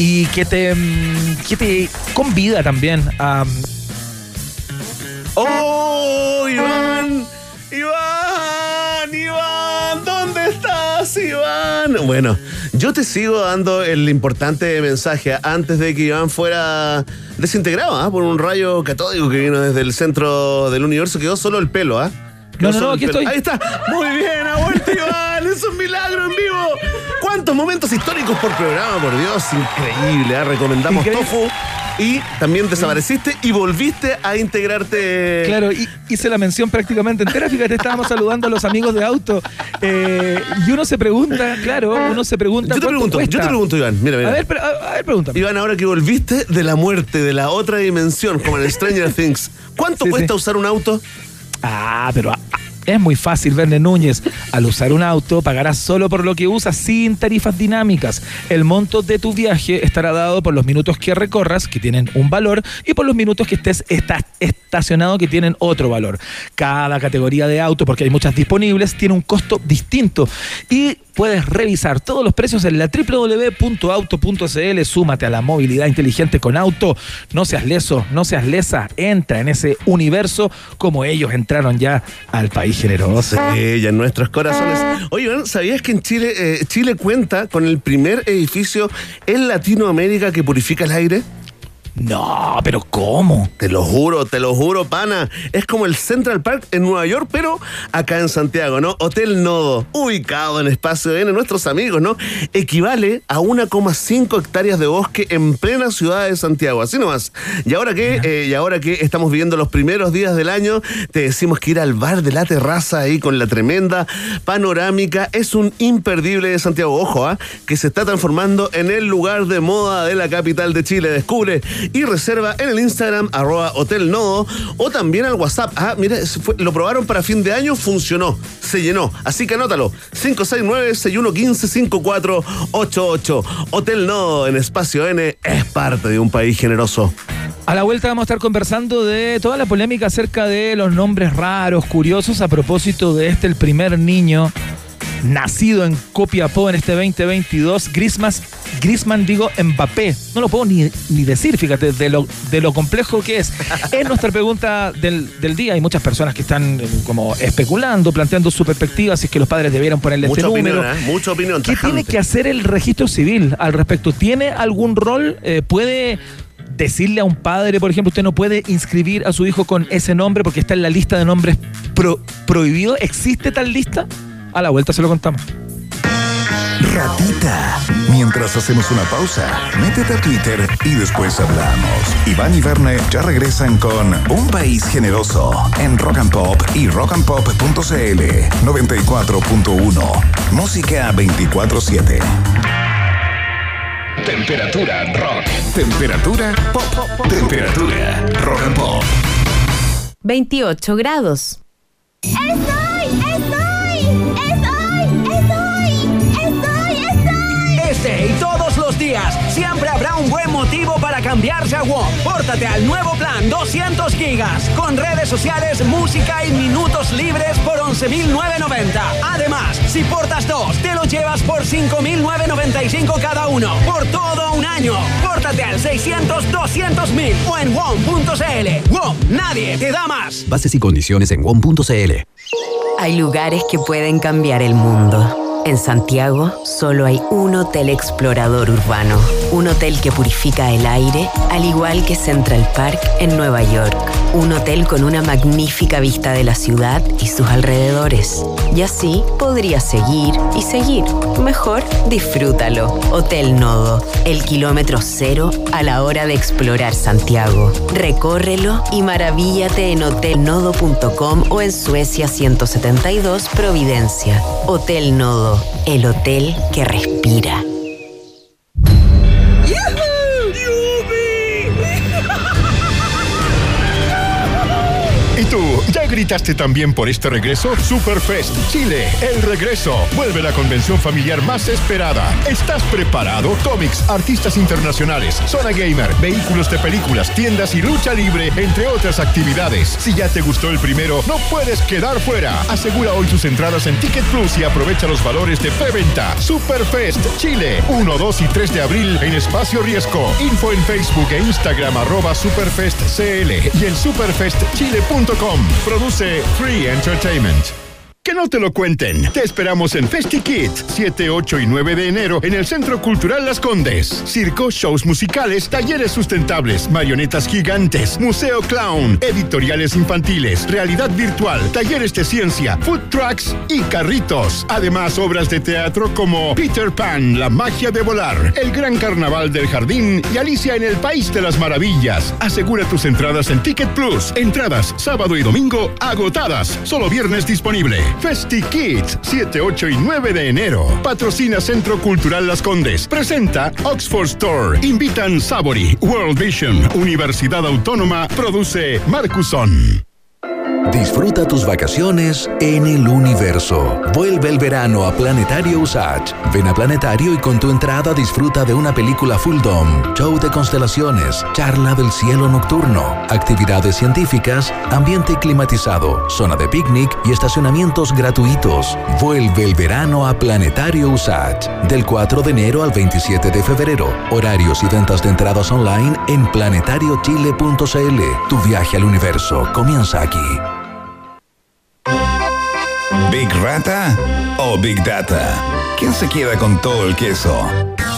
[SPEAKER 3] y que te, mm, que te convida también a...
[SPEAKER 2] ¡Oh, Iván! ¡Iván! ¡Iván! ¿Dónde estás, Iván? Bueno, yo te sigo dando el importante mensaje antes de que Iván fuera desintegrado ¿ah? por un rayo catódico que vino desde el centro del universo. Quedó solo el pelo, ¿ah? Quedó
[SPEAKER 3] No, no,
[SPEAKER 2] solo
[SPEAKER 3] no,
[SPEAKER 2] el
[SPEAKER 3] aquí
[SPEAKER 2] pelo.
[SPEAKER 3] estoy.
[SPEAKER 2] Ahí está. Muy bien, vuelto Iván. Es un milagro en vivo. ¿Cuántos momentos históricos por programa, por Dios? Increíble, ¿ah? Recomendamos
[SPEAKER 3] Increíble.
[SPEAKER 2] Tofu. Y también desapareciste y volviste a integrarte.
[SPEAKER 3] Claro, y hice la mención prácticamente entera. Fíjate, estábamos saludando a los amigos de auto. eh, y uno se pregunta, claro, uno se pregunta.
[SPEAKER 2] Yo te
[SPEAKER 3] ¿cuánto
[SPEAKER 2] pregunto,
[SPEAKER 3] cuesta?
[SPEAKER 2] yo te pregunto, Iván. Mira, mira.
[SPEAKER 3] A ver, pero, a, ver, pregúntame.
[SPEAKER 2] Iván, ahora que volviste de la muerte, de la otra dimensión, como en Stranger Things, ¿cuánto
[SPEAKER 3] Sí,
[SPEAKER 2] cuesta
[SPEAKER 3] sí.
[SPEAKER 2] usar un auto?
[SPEAKER 3] Ah, pero es muy fácil, Verne Núñez. Al usar un auto, pagarás solo por lo que usas sin tarifas dinámicas. El monto de tu viaje estará dado por los minutos que recorras, que tienen un valor, y por los minutos que estés esta- estacionado, que tienen otro valor. Cada categoría de auto, porque hay muchas disponibles, tiene un costo distinto. Y puedes revisar todos los precios en la www.auto.cl. Súmate a la movilidad inteligente con auto. No seas leso, no seas lesa. Entra en ese universo como ellos entraron ya al país generoso.
[SPEAKER 2] Ella en nuestros corazones. Oye, ¿sabías que en Chile, eh, Chile cuenta con el primer edificio en Latinoamérica que purifica el aire?
[SPEAKER 3] No, pero ¿cómo?
[SPEAKER 2] Te lo juro, te lo juro, pana. Es como el Central Park en Nueva York, pero acá en Santiago, ¿no? Hotel Nodo, ubicado en Espacio N, nuestros amigos, ¿no? Equivale a 1,5 hectáreas de bosque en plena ciudad de Santiago, así nomás. Y ahora que, eh, y ahora que estamos viviendo los primeros días del año, te decimos que ir al bar de la terraza ahí con la tremenda panorámica es un imperdible de Santiago. Ojo, ¿ah? que se está transformando en el lugar de moda de la capital de Chile. Descubre y reserva en el Instagram arroba Hotel o también al WhatsApp. Ah, mira, lo probaron para fin de año, funcionó, se llenó. Así que anótalo. 569-6115-5488. Hotel Nodo en Espacio N es parte de un país generoso.
[SPEAKER 3] A la vuelta vamos a estar conversando de toda la polémica acerca de los nombres raros, curiosos, a propósito de este, el primer niño nacido en Copiapó en este 2022, Grismas, Grisman, digo, Mbappé. No lo puedo ni, ni decir, fíjate, de lo, de lo complejo que es. Es nuestra pregunta del, del día. Hay muchas personas que están eh, como especulando, planteando su perspectiva, si es que los padres debieran ponerle
[SPEAKER 2] Mucha
[SPEAKER 3] este
[SPEAKER 2] opinión,
[SPEAKER 3] número.
[SPEAKER 2] ¿eh? Mucha opinión.
[SPEAKER 3] ¿Qué tiene que hacer el registro civil al respecto? ¿Tiene algún rol? Eh, ¿Puede decirle a un padre, por ejemplo, usted no puede inscribir a su hijo con ese nombre porque está en la lista de nombres pro- prohibidos? ¿Existe tal lista? A la vuelta se lo contamos.
[SPEAKER 1] Ratita. Mientras hacemos una pausa, métete a Twitter y después hablamos. Iván y Verne ya regresan con Un País Generoso en Rock and Pop y rockandpop.cl 94.1. Música 24-7. Temperatura rock. Temperatura pop. Temperatura rock and pop.
[SPEAKER 9] 28 grados.
[SPEAKER 19] ¡Estoy! ¡Estoy!
[SPEAKER 6] Este y todos los días, siempre habrá un buen motivo para cambiarse a WOM. Pórtate al nuevo plan 200 gigas, con redes sociales, música y minutos libres por 11.990. Además, si portas dos, te los llevas por 5.995 cada uno, por todo un año. Pórtate al 600 200 mil o en WOM.cl. WOM, nadie te da más.
[SPEAKER 7] Bases y condiciones en WOM.cl.
[SPEAKER 9] Hay lugares que pueden cambiar el mundo. En Santiago solo hay un hotel explorador urbano, un hotel que purifica el aire, al igual que Central Park en Nueva York, un hotel con una magnífica vista de la ciudad y sus alrededores. Y así podrías seguir y seguir. Mejor disfrútalo. Hotel Nodo, el kilómetro cero a la hora de explorar Santiago. Recórrelo y maravíllate en hotelnodo.com o en Suecia 172 Providencia. Hotel Nodo, el hotel que respira.
[SPEAKER 18] Gritaste también por este regreso? Superfest Chile, el regreso. Vuelve la convención familiar más esperada. ¿Estás preparado? Cómics, artistas internacionales, zona gamer, vehículos de películas, tiendas y lucha libre, entre otras actividades. Si ya te gustó el primero, no puedes quedar fuera. Asegura hoy tus entradas en Ticket Plus y aprovecha los valores de preventa. Superfest Chile, 1, 2 y 3 de abril en Espacio Riesgo. Info en Facebook e Instagram arroba superfestcl y en superfestchile.com. Produce Free Entertainment. Que no te lo cuenten. Te esperamos en FestiKit, 7, 8 y 9 de enero en el Centro Cultural Las Condes. Circo, shows musicales, talleres sustentables, marionetas gigantes, museo clown, editoriales infantiles, realidad virtual, talleres de ciencia, food trucks y carritos. Además, obras de teatro como Peter Pan, La magia de volar, El gran carnaval del jardín y Alicia en el País de las Maravillas. Asegura tus entradas en Ticket Plus. Entradas sábado y domingo agotadas. Solo viernes disponible. Festi Kids, 7, 8 y 9 de enero. Patrocina Centro Cultural Las Condes. Presenta Oxford Store. Invitan Savory, World Vision, Universidad Autónoma. Produce Marcuson.
[SPEAKER 16] Disfruta tus vacaciones en el universo. Vuelve el verano a Planetario Usage. Ven a Planetario y con tu entrada disfruta de una película full dome, show de constelaciones, charla del cielo nocturno, actividades científicas, ambiente climatizado, zona de picnic y estacionamientos gratuitos. Vuelve el verano a Planetario Usage. Del 4 de enero al 27 de febrero. Horarios y ventas de entradas online en planetariochile.cl. Tu viaje al universo comienza aquí.
[SPEAKER 1] ¿Big Rata o Big Data? ¿Quién se queda con todo el queso?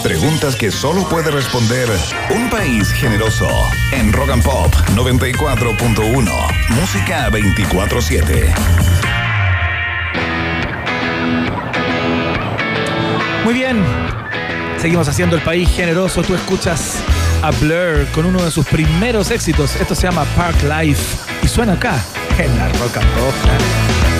[SPEAKER 1] Preguntas que solo puede responder un país generoso. En Rock and Pop 94.1. Música 24-7.
[SPEAKER 3] Muy bien. Seguimos haciendo el país generoso. Tú escuchas a Blur con uno de sus primeros éxitos. Esto se llama Park Life y suena acá en la Rock and Pop.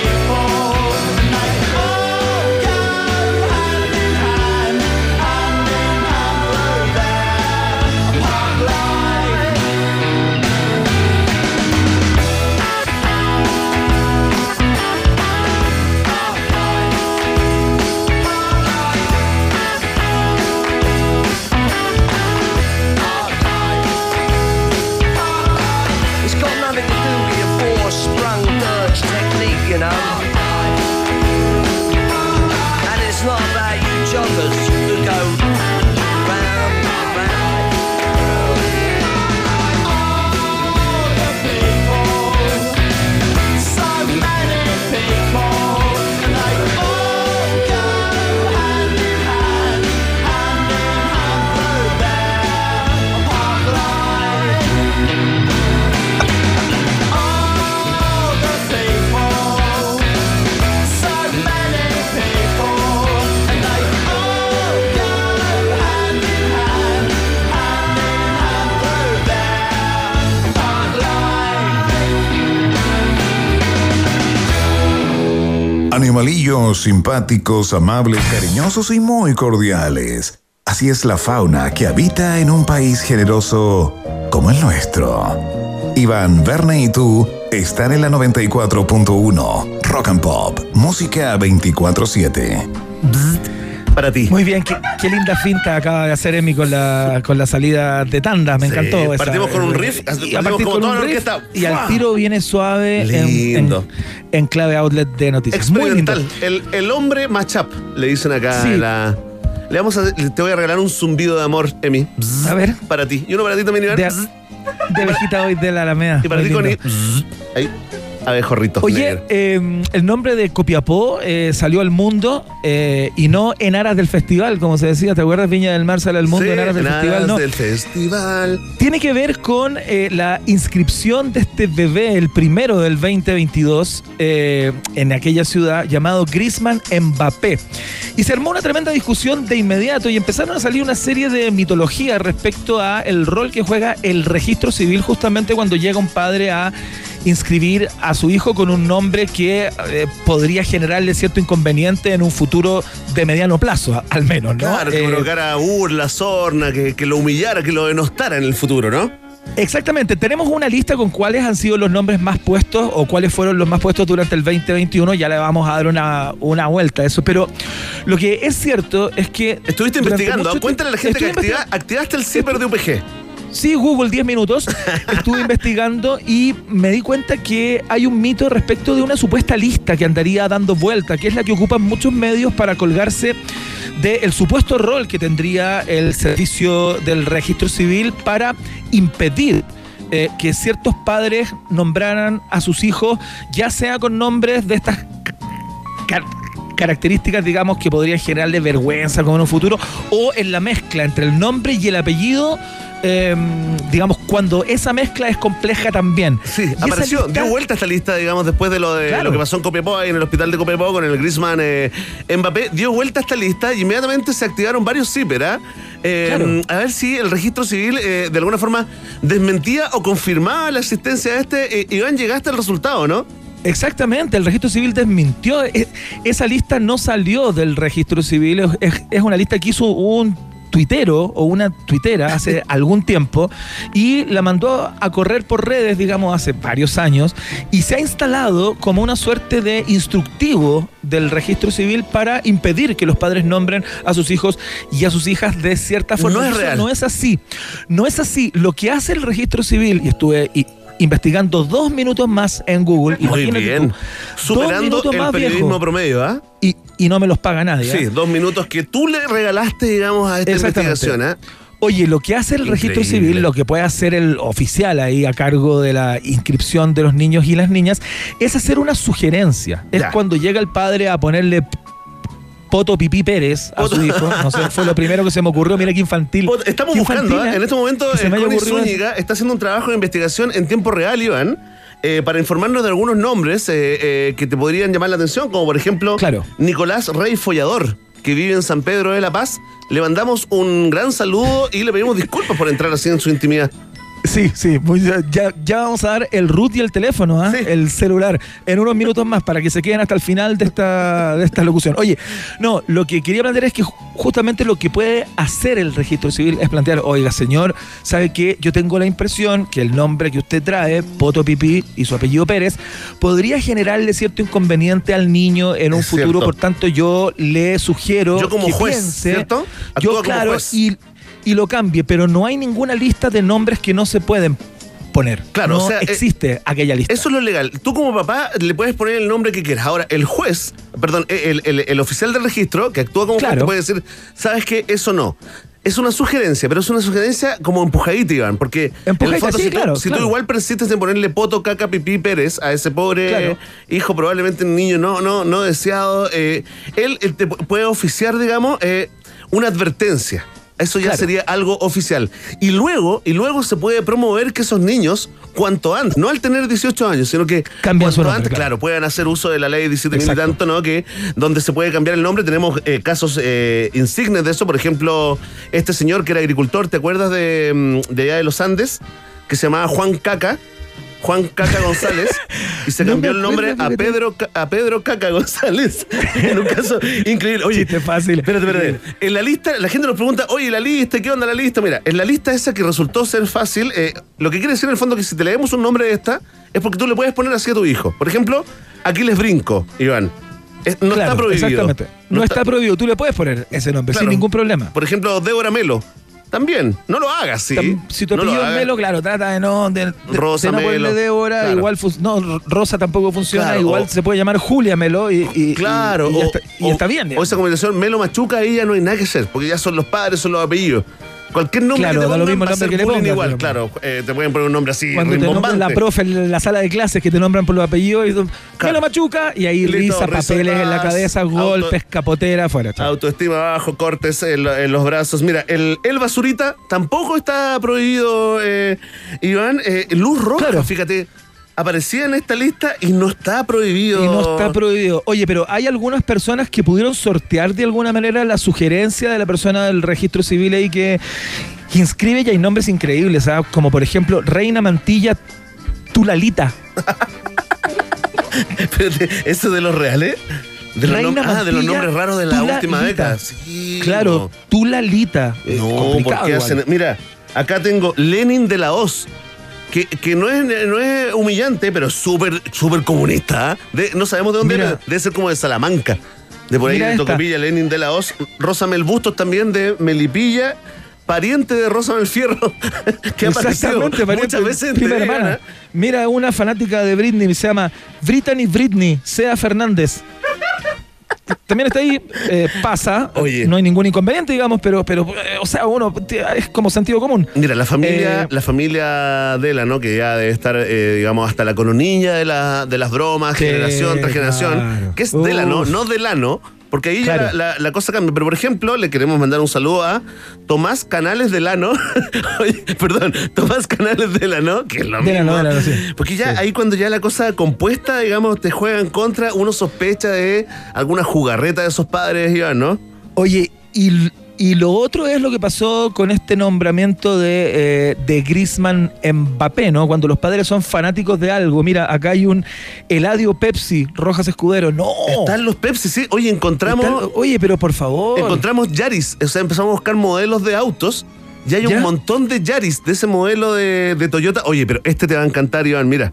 [SPEAKER 20] People, you
[SPEAKER 1] know. Simpáticos, amables, cariñosos y muy cordiales. Así es la fauna que habita en un país generoso como el nuestro. Iván, Verne y tú están en la 94.1 Rock and Pop, música 24/7.
[SPEAKER 2] Para ti.
[SPEAKER 3] Muy bien, qué, qué linda finta acaba de hacer Emi con la, con la salida de tanda, me
[SPEAKER 2] Sí,
[SPEAKER 3] encantó. esa-
[SPEAKER 2] partimos con un riff,
[SPEAKER 3] y
[SPEAKER 2] partimos como
[SPEAKER 3] con
[SPEAKER 2] toda
[SPEAKER 3] un
[SPEAKER 2] la
[SPEAKER 3] riff,
[SPEAKER 2] orquesta.
[SPEAKER 3] y al tiro viene suave en, en,
[SPEAKER 2] Lindo.
[SPEAKER 3] En clave outlet de noticias. Muy lindo.
[SPEAKER 2] El, el hombre matchup, le dicen acá
[SPEAKER 3] Sí.
[SPEAKER 2] la. Le vamos a, te voy a regalar un zumbido de amor, Emi.
[SPEAKER 3] A ver.
[SPEAKER 2] Para ti. Y uno para ti también, Iván.
[SPEAKER 3] De, de hoy de la Alameda.
[SPEAKER 2] Y para ti. Connie. Ahí. Abejorrito.
[SPEAKER 3] Oye, eh, el nombre de Copiapó eh, salió al mundo eh, y no en aras del festival, como se decía. ¿Te acuerdas? Viña del Mar sale al mundo
[SPEAKER 2] Sí,
[SPEAKER 3] en aras del
[SPEAKER 2] en
[SPEAKER 3] festival.
[SPEAKER 2] aras
[SPEAKER 3] No.
[SPEAKER 2] del festival.
[SPEAKER 3] Tiene que ver con eh, la inscripción de este bebé, el primero del 2022, eh, en aquella ciudad llamado Grisman Mbappé. Y se armó una tremenda discusión de inmediato y empezaron a salir una serie de mitologías respecto a el rol que juega el registro civil justamente cuando llega un padre a inscribir a su hijo con un nombre que eh, podría generarle cierto inconveniente en un futuro de mediano plazo, al menos, ¿no?
[SPEAKER 2] Claro, que
[SPEAKER 3] Eh,
[SPEAKER 2] provocara burla, sorna, que, que lo humillara, que lo denostara en el futuro, ¿no?
[SPEAKER 3] Exactamente, tenemos una lista con cuáles han sido los nombres más puestos o cuáles fueron los más puestos durante el 2021, ya le vamos a dar una, una vuelta a eso, pero lo que es cierto es que...
[SPEAKER 2] Estuviste investigando,
[SPEAKER 3] mucho
[SPEAKER 2] cuéntale a la gente que activa- activaste el zipper de UPG.
[SPEAKER 3] Sí, Google 10 minutos. Estuve investigando y me di cuenta que hay un mito respecto de una supuesta lista que andaría dando vuelta, que es la que ocupan muchos medios para colgarse del supuesto rol que tendría el servicio del registro civil para impedir eh, que ciertos padres nombraran a sus hijos, ya sea con nombres de estas car- características, digamos, que podrían generarle vergüenza como en un futuro, o en la mezcla entre el nombre y el apellido, eh, digamos, cuando esa mezcla es compleja también.
[SPEAKER 2] Sí,
[SPEAKER 3] Y
[SPEAKER 2] apareció,
[SPEAKER 3] lista-
[SPEAKER 2] dio vuelta esta lista, digamos, después de lo de
[SPEAKER 3] Claro.
[SPEAKER 2] lo que pasó en Copiapó, en el hospital de Copiapó con el Griezmann eh, Mbappé, dio vuelta esta lista y inmediatamente se activaron varios zipper, ¿ah? Eh,
[SPEAKER 3] Claro.
[SPEAKER 2] A ver si el registro civil eh, de alguna forma desmentía o confirmaba la existencia de este. Eh, Iván, llegaste al resultado, ¿no?
[SPEAKER 3] Exactamente, el registro civil desmintió. e- Esa lista no salió del registro civil, es una lista que hizo un tuitero o una tuitera hace algún tiempo y la mandó a correr por redes, digamos, hace varios años y se ha instalado como una suerte de instructivo del registro civil para impedir que los padres nombren a sus hijos y a sus hijas de cierta forma.
[SPEAKER 2] No es real.
[SPEAKER 3] No es así. No es así. Lo que hace el registro civil, y estuve i- investigando dos minutos más en Google,
[SPEAKER 2] Muy
[SPEAKER 3] imagínate
[SPEAKER 2] bien.
[SPEAKER 3] tú,
[SPEAKER 2] Superando el
[SPEAKER 3] más,
[SPEAKER 2] periodismo
[SPEAKER 3] viejo,
[SPEAKER 2] promedio, ¿ah?
[SPEAKER 3] y, y no me los paga nadie.
[SPEAKER 2] Sí,
[SPEAKER 3] ¿eh?
[SPEAKER 2] dos minutos que tú le regalaste, digamos, a esta investigación, ¿ah?
[SPEAKER 3] Oye, lo que hace el registro civil, lo que puede hacer el oficial ahí a cargo de la inscripción de los niños y las niñas, es hacer una sugerencia. Es
[SPEAKER 2] Ya.
[SPEAKER 3] cuando llega el padre a ponerle Poto Pipí Pérez a su hijo. No sé, fue lo primero que se me ocurrió. Mira qué infantil.
[SPEAKER 2] Estamos
[SPEAKER 3] Qué
[SPEAKER 2] buscando, ¿ah?
[SPEAKER 3] ¿eh?
[SPEAKER 2] en este momento eh, Connie. Zúñiga está haciendo un trabajo de investigación en tiempo real, Iván, eh, para informarnos de algunos nombres eh, eh, que te podrían llamar la atención, como por ejemplo Nicolás Rey Follador, que vive en San Pedro de la Paz. Le mandamos un gran saludo y le pedimos disculpas por entrar así en su intimidad.
[SPEAKER 3] Sí, sí, muy- ya, ya vamos a dar el root y el teléfono, ¿ah? el celular, en unos minutos más para que se queden hasta el final de esta, de esta locución. Oye, no, lo que quería plantear es que ju- justamente lo que puede hacer el registro civil es plantear, oiga, señor, ¿sabe qué? Yo tengo la impresión que el nombre que usted trae, Poto Pipí y su apellido Pérez, podría generarle cierto inconveniente al niño en un
[SPEAKER 2] Es
[SPEAKER 3] futuro,
[SPEAKER 2] cierto.
[SPEAKER 3] por tanto yo le sugiero
[SPEAKER 2] Yo como
[SPEAKER 3] que
[SPEAKER 2] juez,
[SPEAKER 3] piense-
[SPEAKER 2] ¿cierto? Actúa
[SPEAKER 3] Yo,
[SPEAKER 2] como
[SPEAKER 3] claro,
[SPEAKER 2] juez.
[SPEAKER 3] y y lo cambie, pero no hay ninguna lista de nombres que no se pueden poner.
[SPEAKER 2] Claro,
[SPEAKER 3] no
[SPEAKER 2] o sea, eh,
[SPEAKER 3] existe aquella lista.
[SPEAKER 2] Eso es lo legal. Tú como papá le puedes poner el nombre que quieras. Ahora, el juez, perdón, el, el- el oficial del registro que actúa como juez
[SPEAKER 3] Claro.
[SPEAKER 2] te puede decir, ¿sabes qué? Eso no. Es una sugerencia, pero es una sugerencia como empujadita, Iván, porque en el
[SPEAKER 3] Empujadita,
[SPEAKER 2] fondo,
[SPEAKER 3] sí,
[SPEAKER 2] si, tú-
[SPEAKER 3] claro,
[SPEAKER 2] si
[SPEAKER 3] claro.
[SPEAKER 2] tú igual persistes en ponerle poto, caca, pipí, Pérez a ese pobre hijo, probablemente un niño no, no, no deseado, eh, él, él te pu- puede oficiar, digamos, eh, una advertencia. Eso ya
[SPEAKER 3] Claro.
[SPEAKER 2] sería algo oficial. Y luego, y luego se puede promover que esos niños, cuanto antes, no al tener 18 años, sino que
[SPEAKER 3] Cambien su
[SPEAKER 2] cuanto
[SPEAKER 3] nombre,
[SPEAKER 2] antes,
[SPEAKER 3] claro.
[SPEAKER 2] claro, puedan hacer uso de la ley 17.000 y
[SPEAKER 3] Exacto.
[SPEAKER 2] tanto, ¿no? Que donde se puede cambiar el nombre. Tenemos eh, casos eh, insignes de eso. Por ejemplo, este señor que era agricultor, ¿te acuerdas de, mm, de allá de los Andes? Que se llamaba Juan Caca. Juan Caca González. y se
[SPEAKER 3] No
[SPEAKER 2] cambió el nombre a. Pedro, a Pedro Caca González. en un caso increíble. Oye,
[SPEAKER 3] Chiste fácil.
[SPEAKER 2] Espérate, espérate. En la lista, la gente nos pregunta, oye, la lista, ¿qué onda la lista? Mira, en la lista esa que resultó ser fácil, eh, lo que quiere decir en el fondo que si te leemos un nombre de esta, es porque tú le puedes poner así a tu hijo. Por ejemplo, Aquiles Brinco, Iván. Es- no
[SPEAKER 3] Claro,
[SPEAKER 2] está prohibido.
[SPEAKER 3] Exactamente. No, está, prohibido. Tú le puedes poner ese nombre
[SPEAKER 2] Claro.
[SPEAKER 3] sin ningún problema.
[SPEAKER 2] Por ejemplo, Débora Melo. También. No lo hagas, sí.
[SPEAKER 3] Tam- Si tu
[SPEAKER 2] No
[SPEAKER 3] apellido es. Melo, claro, trata de no. De, de-
[SPEAKER 2] Rosa
[SPEAKER 3] de no
[SPEAKER 2] Melo,
[SPEAKER 3] Débora,
[SPEAKER 2] claro.
[SPEAKER 3] igual. No, Rosa tampoco funciona.
[SPEAKER 2] Claro,
[SPEAKER 3] igual
[SPEAKER 2] o-
[SPEAKER 3] se puede llamar Julia Melo y. y-
[SPEAKER 2] Claro,
[SPEAKER 3] Y,
[SPEAKER 2] o,
[SPEAKER 3] está, y
[SPEAKER 2] o-
[SPEAKER 3] está bien.
[SPEAKER 2] O
[SPEAKER 3] digamos.
[SPEAKER 2] esa combinación Melo Machuca, ahí ya no hay nada que hacer, porque ya son los padres, son los apellidos. Cualquier nombre
[SPEAKER 3] Claro,
[SPEAKER 2] que te
[SPEAKER 3] da lo
[SPEAKER 2] pongan
[SPEAKER 3] mismo el
[SPEAKER 2] va a
[SPEAKER 3] nombre
[SPEAKER 2] ser
[SPEAKER 3] que le pongas,
[SPEAKER 2] igual, claro. Eh, te pueden poner un nombre así,
[SPEAKER 3] Cuando te nombran la profe en la sala de clases que te nombran por los apellidos, y tú, Machuca, y ahí
[SPEAKER 2] Listo,
[SPEAKER 3] risa, papeles en la cabeza,
[SPEAKER 2] auto-
[SPEAKER 3] golpes, capotera, fuera. chao.
[SPEAKER 2] Autoestima bajo, cortes en, en los brazos. Mira, el, el basurita tampoco está prohibido, eh, Iván. Eh, Luz Roja, fíjate, aparecía en esta lista y no está prohibido.
[SPEAKER 3] Y no está prohibido. Oye, pero hay algunas personas que pudieron sortear de alguna manera la sugerencia de la persona del registro civil ahí que, que inscribe y hay nombres increíbles, ¿sabes? Como por ejemplo Reina Mantilla Tulalita.
[SPEAKER 2] Espérate, ¿eso de los reales? De los,
[SPEAKER 3] Reina
[SPEAKER 2] ah, de los
[SPEAKER 3] Mantilla,
[SPEAKER 2] nombres raros de la última década. Sí,
[SPEAKER 3] Claro, Tulalita.
[SPEAKER 2] No,
[SPEAKER 3] complicado
[SPEAKER 2] ¿por qué
[SPEAKER 3] igual.
[SPEAKER 2] hacen? Mira, acá tengo Lenin de la Hoz. Que, que no, es, no es humillante, pero es súper súper comunista. ¿ah? De- no sabemos de dónde
[SPEAKER 3] Mira.
[SPEAKER 2] era. Debe ser como de Salamanca. De por ahí
[SPEAKER 3] Mira
[SPEAKER 2] de. Tocopilla, Lenin de la Hoz. Rosa Mel Bustos también de Melipilla. Pariente de Rosa Mel Fierro. que ha
[SPEAKER 3] Exactamente, pariente,
[SPEAKER 2] muchas veces
[SPEAKER 3] prima hermana.
[SPEAKER 2] ¿ah?
[SPEAKER 3] Mira, una fanática de Britney se llama Brittany Britney, Sea Fernández. También está ahí, eh, pasa,
[SPEAKER 2] Oye.
[SPEAKER 3] no hay ningún inconveniente, digamos, pero, pero eh, o sea, uno es como sentido común.
[SPEAKER 2] Mira, la familia,
[SPEAKER 3] Eh,
[SPEAKER 2] la familia Dela, ¿no? Que ya debe estar, eh, digamos, hasta la coronilla de, la- de las bromas, generación tras generación.
[SPEAKER 3] claro.
[SPEAKER 2] Que es
[SPEAKER 3] Uf.
[SPEAKER 2] Delano, no Delano. Porque ahí ya la, la- la cosa cambia. Pero, por ejemplo, le queremos mandar un saludo a Tomás Canales Delano. Oye, perdón, Tomás Canales Delano, que es lo
[SPEAKER 3] Delano,
[SPEAKER 2] mismo.
[SPEAKER 3] Sí.
[SPEAKER 2] Porque ya
[SPEAKER 3] Sí.
[SPEAKER 2] ahí cuando ya la cosa compuesta, digamos, te juega en contra, uno sospecha de alguna jugarreta de esos padres, Iván, ¿no?
[SPEAKER 3] Oye, y, y lo otro es lo que pasó con este nombramiento de, eh, de Grisman Mbappé, ¿no? Cuando los padres son fanáticos de algo. Mira, acá hay un Eladio Pepsi, Rojas Escudero. No.
[SPEAKER 2] Están los Pepsi, sí. Oye, encontramos...
[SPEAKER 3] Están- oye, pero por favor.
[SPEAKER 2] Encontramos Yaris, o sea, empezamos a buscar modelos de autos. Y hay
[SPEAKER 3] ¿Ya?
[SPEAKER 2] un montón de Yaris de ese modelo de, de Toyota. Oye, pero este te va a encantar, Iván, mira.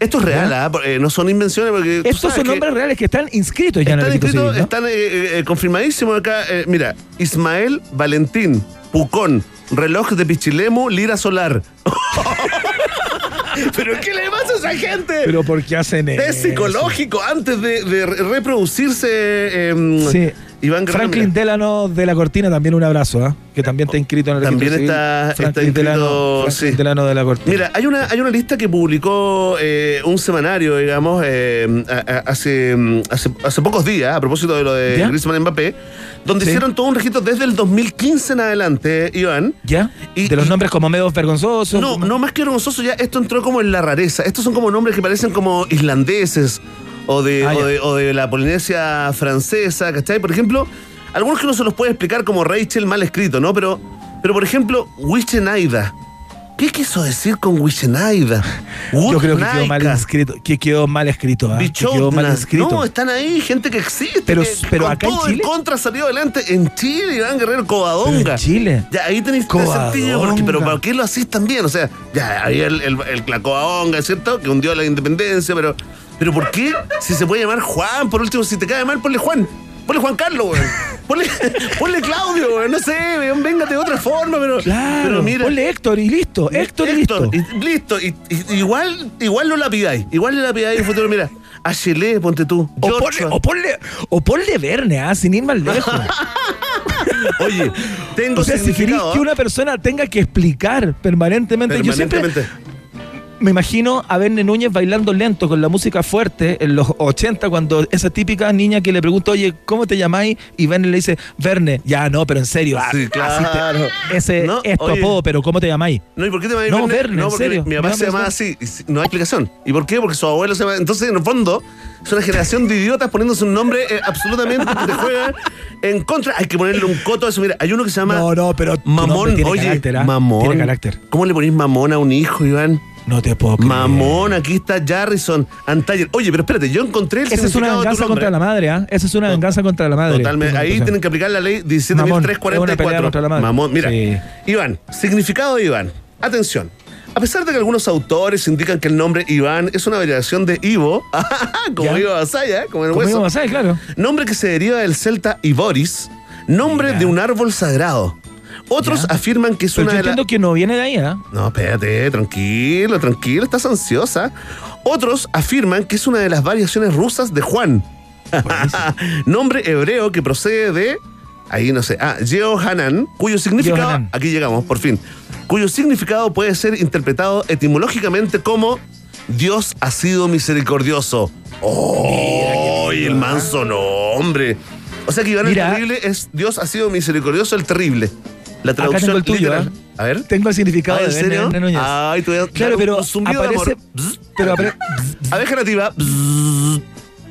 [SPEAKER 2] Esto es real. ¿ah? Eh, no son invenciones porque.
[SPEAKER 3] Estos son nombres reales que están inscritos ya en el
[SPEAKER 2] Están inscritos,
[SPEAKER 3] civil, ¿no?
[SPEAKER 2] están eh, eh, eh, confirmadísimos acá. eh, mira, Ismael Valentín, Pucón, reloj de Pichilemu, Lira Solar. ¿Pero qué le pasa a esa gente?
[SPEAKER 3] Pero ¿por qué hacen
[SPEAKER 2] Es
[SPEAKER 3] eso?
[SPEAKER 2] psicológico antes de, de re- reproducirse. em,
[SPEAKER 3] Sí.
[SPEAKER 2] Iván Guerrero,
[SPEAKER 3] Franklin
[SPEAKER 2] mira.
[SPEAKER 3] Delano de la Cortina, también un abrazo, ¿ah? que también está inscrito en el
[SPEAKER 2] También está-
[SPEAKER 3] civil.
[SPEAKER 2] está inscrito,
[SPEAKER 3] Delano,
[SPEAKER 2] sí.
[SPEAKER 3] Delano de la Cortina.
[SPEAKER 2] Mira, hay una, hay una lista que publicó eh, un semanario, digamos, eh, hace, hace, hace pocos días, a propósito de lo de
[SPEAKER 3] ¿Ya?
[SPEAKER 2] Griezmann Mbappé, donde
[SPEAKER 3] Sí.
[SPEAKER 2] hicieron todo un registro desde el 2015 en adelante, Iván.
[SPEAKER 3] ¿Ya?
[SPEAKER 2] Y-
[SPEAKER 3] de los
[SPEAKER 2] y-
[SPEAKER 3] nombres como medio vergonzosos.
[SPEAKER 2] No,
[SPEAKER 3] como-
[SPEAKER 2] no más que vergonzoso, ya esto entró como en la rareza. Estos son como nombres que parecen como islandeses o de,
[SPEAKER 3] Ah,
[SPEAKER 2] o de, o de la Polinesia francesa, ¿cachai? Por ejemplo, algunos que uno se los puede explicar como Rachel mal escrito, ¿no? Pero, pero por ejemplo, Wichenaida. ¿Qué quiso decir con Wichenaida?
[SPEAKER 3] Yo creo que quedó mal escrito. Que quedó mal escrito. Que quedó mal escrito.
[SPEAKER 2] No, están ahí gente que existe.
[SPEAKER 3] Pero-
[SPEAKER 2] que
[SPEAKER 3] pero
[SPEAKER 2] con
[SPEAKER 3] acá en
[SPEAKER 2] todo
[SPEAKER 3] Chile.
[SPEAKER 2] contra salió adelante en Chile, Iván Guerrero Covadonga.
[SPEAKER 3] en Chile.
[SPEAKER 2] Ya, ahí tenéis sentidos, porque, pero ¿para qué lo hacís también? O sea, ya, ahí el, el, el- la Covadonga, ¿cierto? Que hundió la independencia, pero, pero ¿por qué? Si se puede llamar Juan, por último, si te cae mal, ponle Juan. Ponle Juan Carlos, weón. Ponle, ponle Claudio, weón. No sé, weón, véngate de otra forma, pero.
[SPEAKER 3] Claro.
[SPEAKER 2] pero mira.
[SPEAKER 3] Ponle Héctor y listo. Héctor y listo.
[SPEAKER 2] y- listo. Y, y- igual, igual no la pidáis. Igual le la pidáis en el futuro. Mira, a Chile, ponte tú.
[SPEAKER 3] O ponle, o, ponle, o ponle Verne, ¿ah? sin ir más lejos.
[SPEAKER 2] Oye, tengo
[SPEAKER 3] o sea, si
[SPEAKER 2] significado,
[SPEAKER 3] que
[SPEAKER 2] ¿ah?
[SPEAKER 3] una persona tenga que explicar permanentemente. Yo siempre
[SPEAKER 2] Permanentemente.
[SPEAKER 3] Me imagino a Verne Núñez bailando lento con la música fuerte en los 80, cuando esa típica niña que le pregunta, oye, ¿cómo te llamáis? Y Verne le dice, Verne, ya no, pero en serio. ah,
[SPEAKER 2] Sí,
[SPEAKER 3] te-
[SPEAKER 2] claro.
[SPEAKER 3] ese
[SPEAKER 2] No,
[SPEAKER 3] es tu apodo, pero ¿cómo te llamáis?
[SPEAKER 2] No, ¿y por qué te llamas
[SPEAKER 3] No,
[SPEAKER 2] Verne?
[SPEAKER 3] Verne, en
[SPEAKER 2] porque
[SPEAKER 3] serio.
[SPEAKER 2] Mi, mi papá se llamaba así. No hay explicación. ¿Y por qué? Porque su abuelo se llama. Entonces, en el fondo, es una generación de idiotas poniéndose un nombre eh, absolutamente que te juega en contra. Hay que ponerle un coto a eso. Mira, hay uno que se llama.
[SPEAKER 3] No, no, pero
[SPEAKER 2] Mamón.
[SPEAKER 3] tiene
[SPEAKER 2] Oye,
[SPEAKER 3] carácter, ¿ah?
[SPEAKER 2] mamón.
[SPEAKER 3] Tiene carácter.
[SPEAKER 2] ¿Cómo le ponís mamón a un hijo, Iván?
[SPEAKER 3] No te puedo creer.
[SPEAKER 2] Mamón, aquí está Jarrison Antayer. Oye, pero espérate, yo encontré el
[SPEAKER 3] Esa es una venganza contra la madre, ¿ah? Esa es una venganza contra la madre.
[SPEAKER 2] Totalmente. Ahí tienen que aplicar la ley
[SPEAKER 3] Mamón, es una pelea
[SPEAKER 2] 17.344.
[SPEAKER 3] contra la madre.
[SPEAKER 2] Mamón, mira.
[SPEAKER 3] Sí.
[SPEAKER 2] Iván, significado de Iván. Atención. A pesar de que algunos autores indican que el nombre Iván es una variación de Ivo, como
[SPEAKER 3] Ya.
[SPEAKER 2] Ivo Basaya, como el
[SPEAKER 3] Como
[SPEAKER 2] hueso,
[SPEAKER 3] Ivo Basay, claro.
[SPEAKER 2] nombre que se deriva del celta Ivoris, nombre de un árbol sagrado. Otros
[SPEAKER 3] Ya.
[SPEAKER 2] afirman que es
[SPEAKER 3] Pero
[SPEAKER 2] una
[SPEAKER 3] yo
[SPEAKER 2] de las...
[SPEAKER 3] entiendo que no viene de ahí, ¿ah?
[SPEAKER 2] No, espérate, tranquilo, tranquilo, estás ansiosa. Otros afirman que es una de las variaciones rusas de Juan. Nombre hebreo que procede de. Ahí no sé. Ah, Yehohanan, cuyo significado.
[SPEAKER 3] Yehohanan.
[SPEAKER 2] Aquí llegamos, por fin. Cuyo significado puede ser interpretado etimológicamente como Dios ha sido misericordioso. ¡Oh! el manso nombre. O sea que Iván
[SPEAKER 3] Mira.
[SPEAKER 2] el terrible es Dios ha sido misericordioso el terrible. La
[SPEAKER 3] Acá
[SPEAKER 2] traducción
[SPEAKER 3] tengo el tuyo,
[SPEAKER 2] literal.
[SPEAKER 3] ¿ah?
[SPEAKER 2] A ver.
[SPEAKER 3] Tengo el significado
[SPEAKER 2] Ah, ¿en
[SPEAKER 3] de
[SPEAKER 2] serio?
[SPEAKER 3] Verne Núñez.
[SPEAKER 2] Ay, dar
[SPEAKER 3] Claro, pero aparece. Pero apare-
[SPEAKER 2] Abeja nativa. bzz.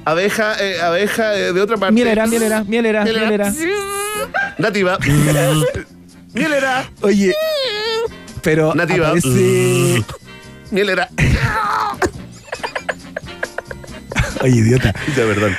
[SPEAKER 2] Abeja, eh, abeja eh, de otra parte.
[SPEAKER 3] Mielera, mielera, mielera, mielera.
[SPEAKER 2] Nativa. bzz. Mielera.
[SPEAKER 3] Oye, pero
[SPEAKER 2] Nativa.
[SPEAKER 3] aparece.
[SPEAKER 2] Mielera.
[SPEAKER 3] Oye, idiota.
[SPEAKER 2] De verdad.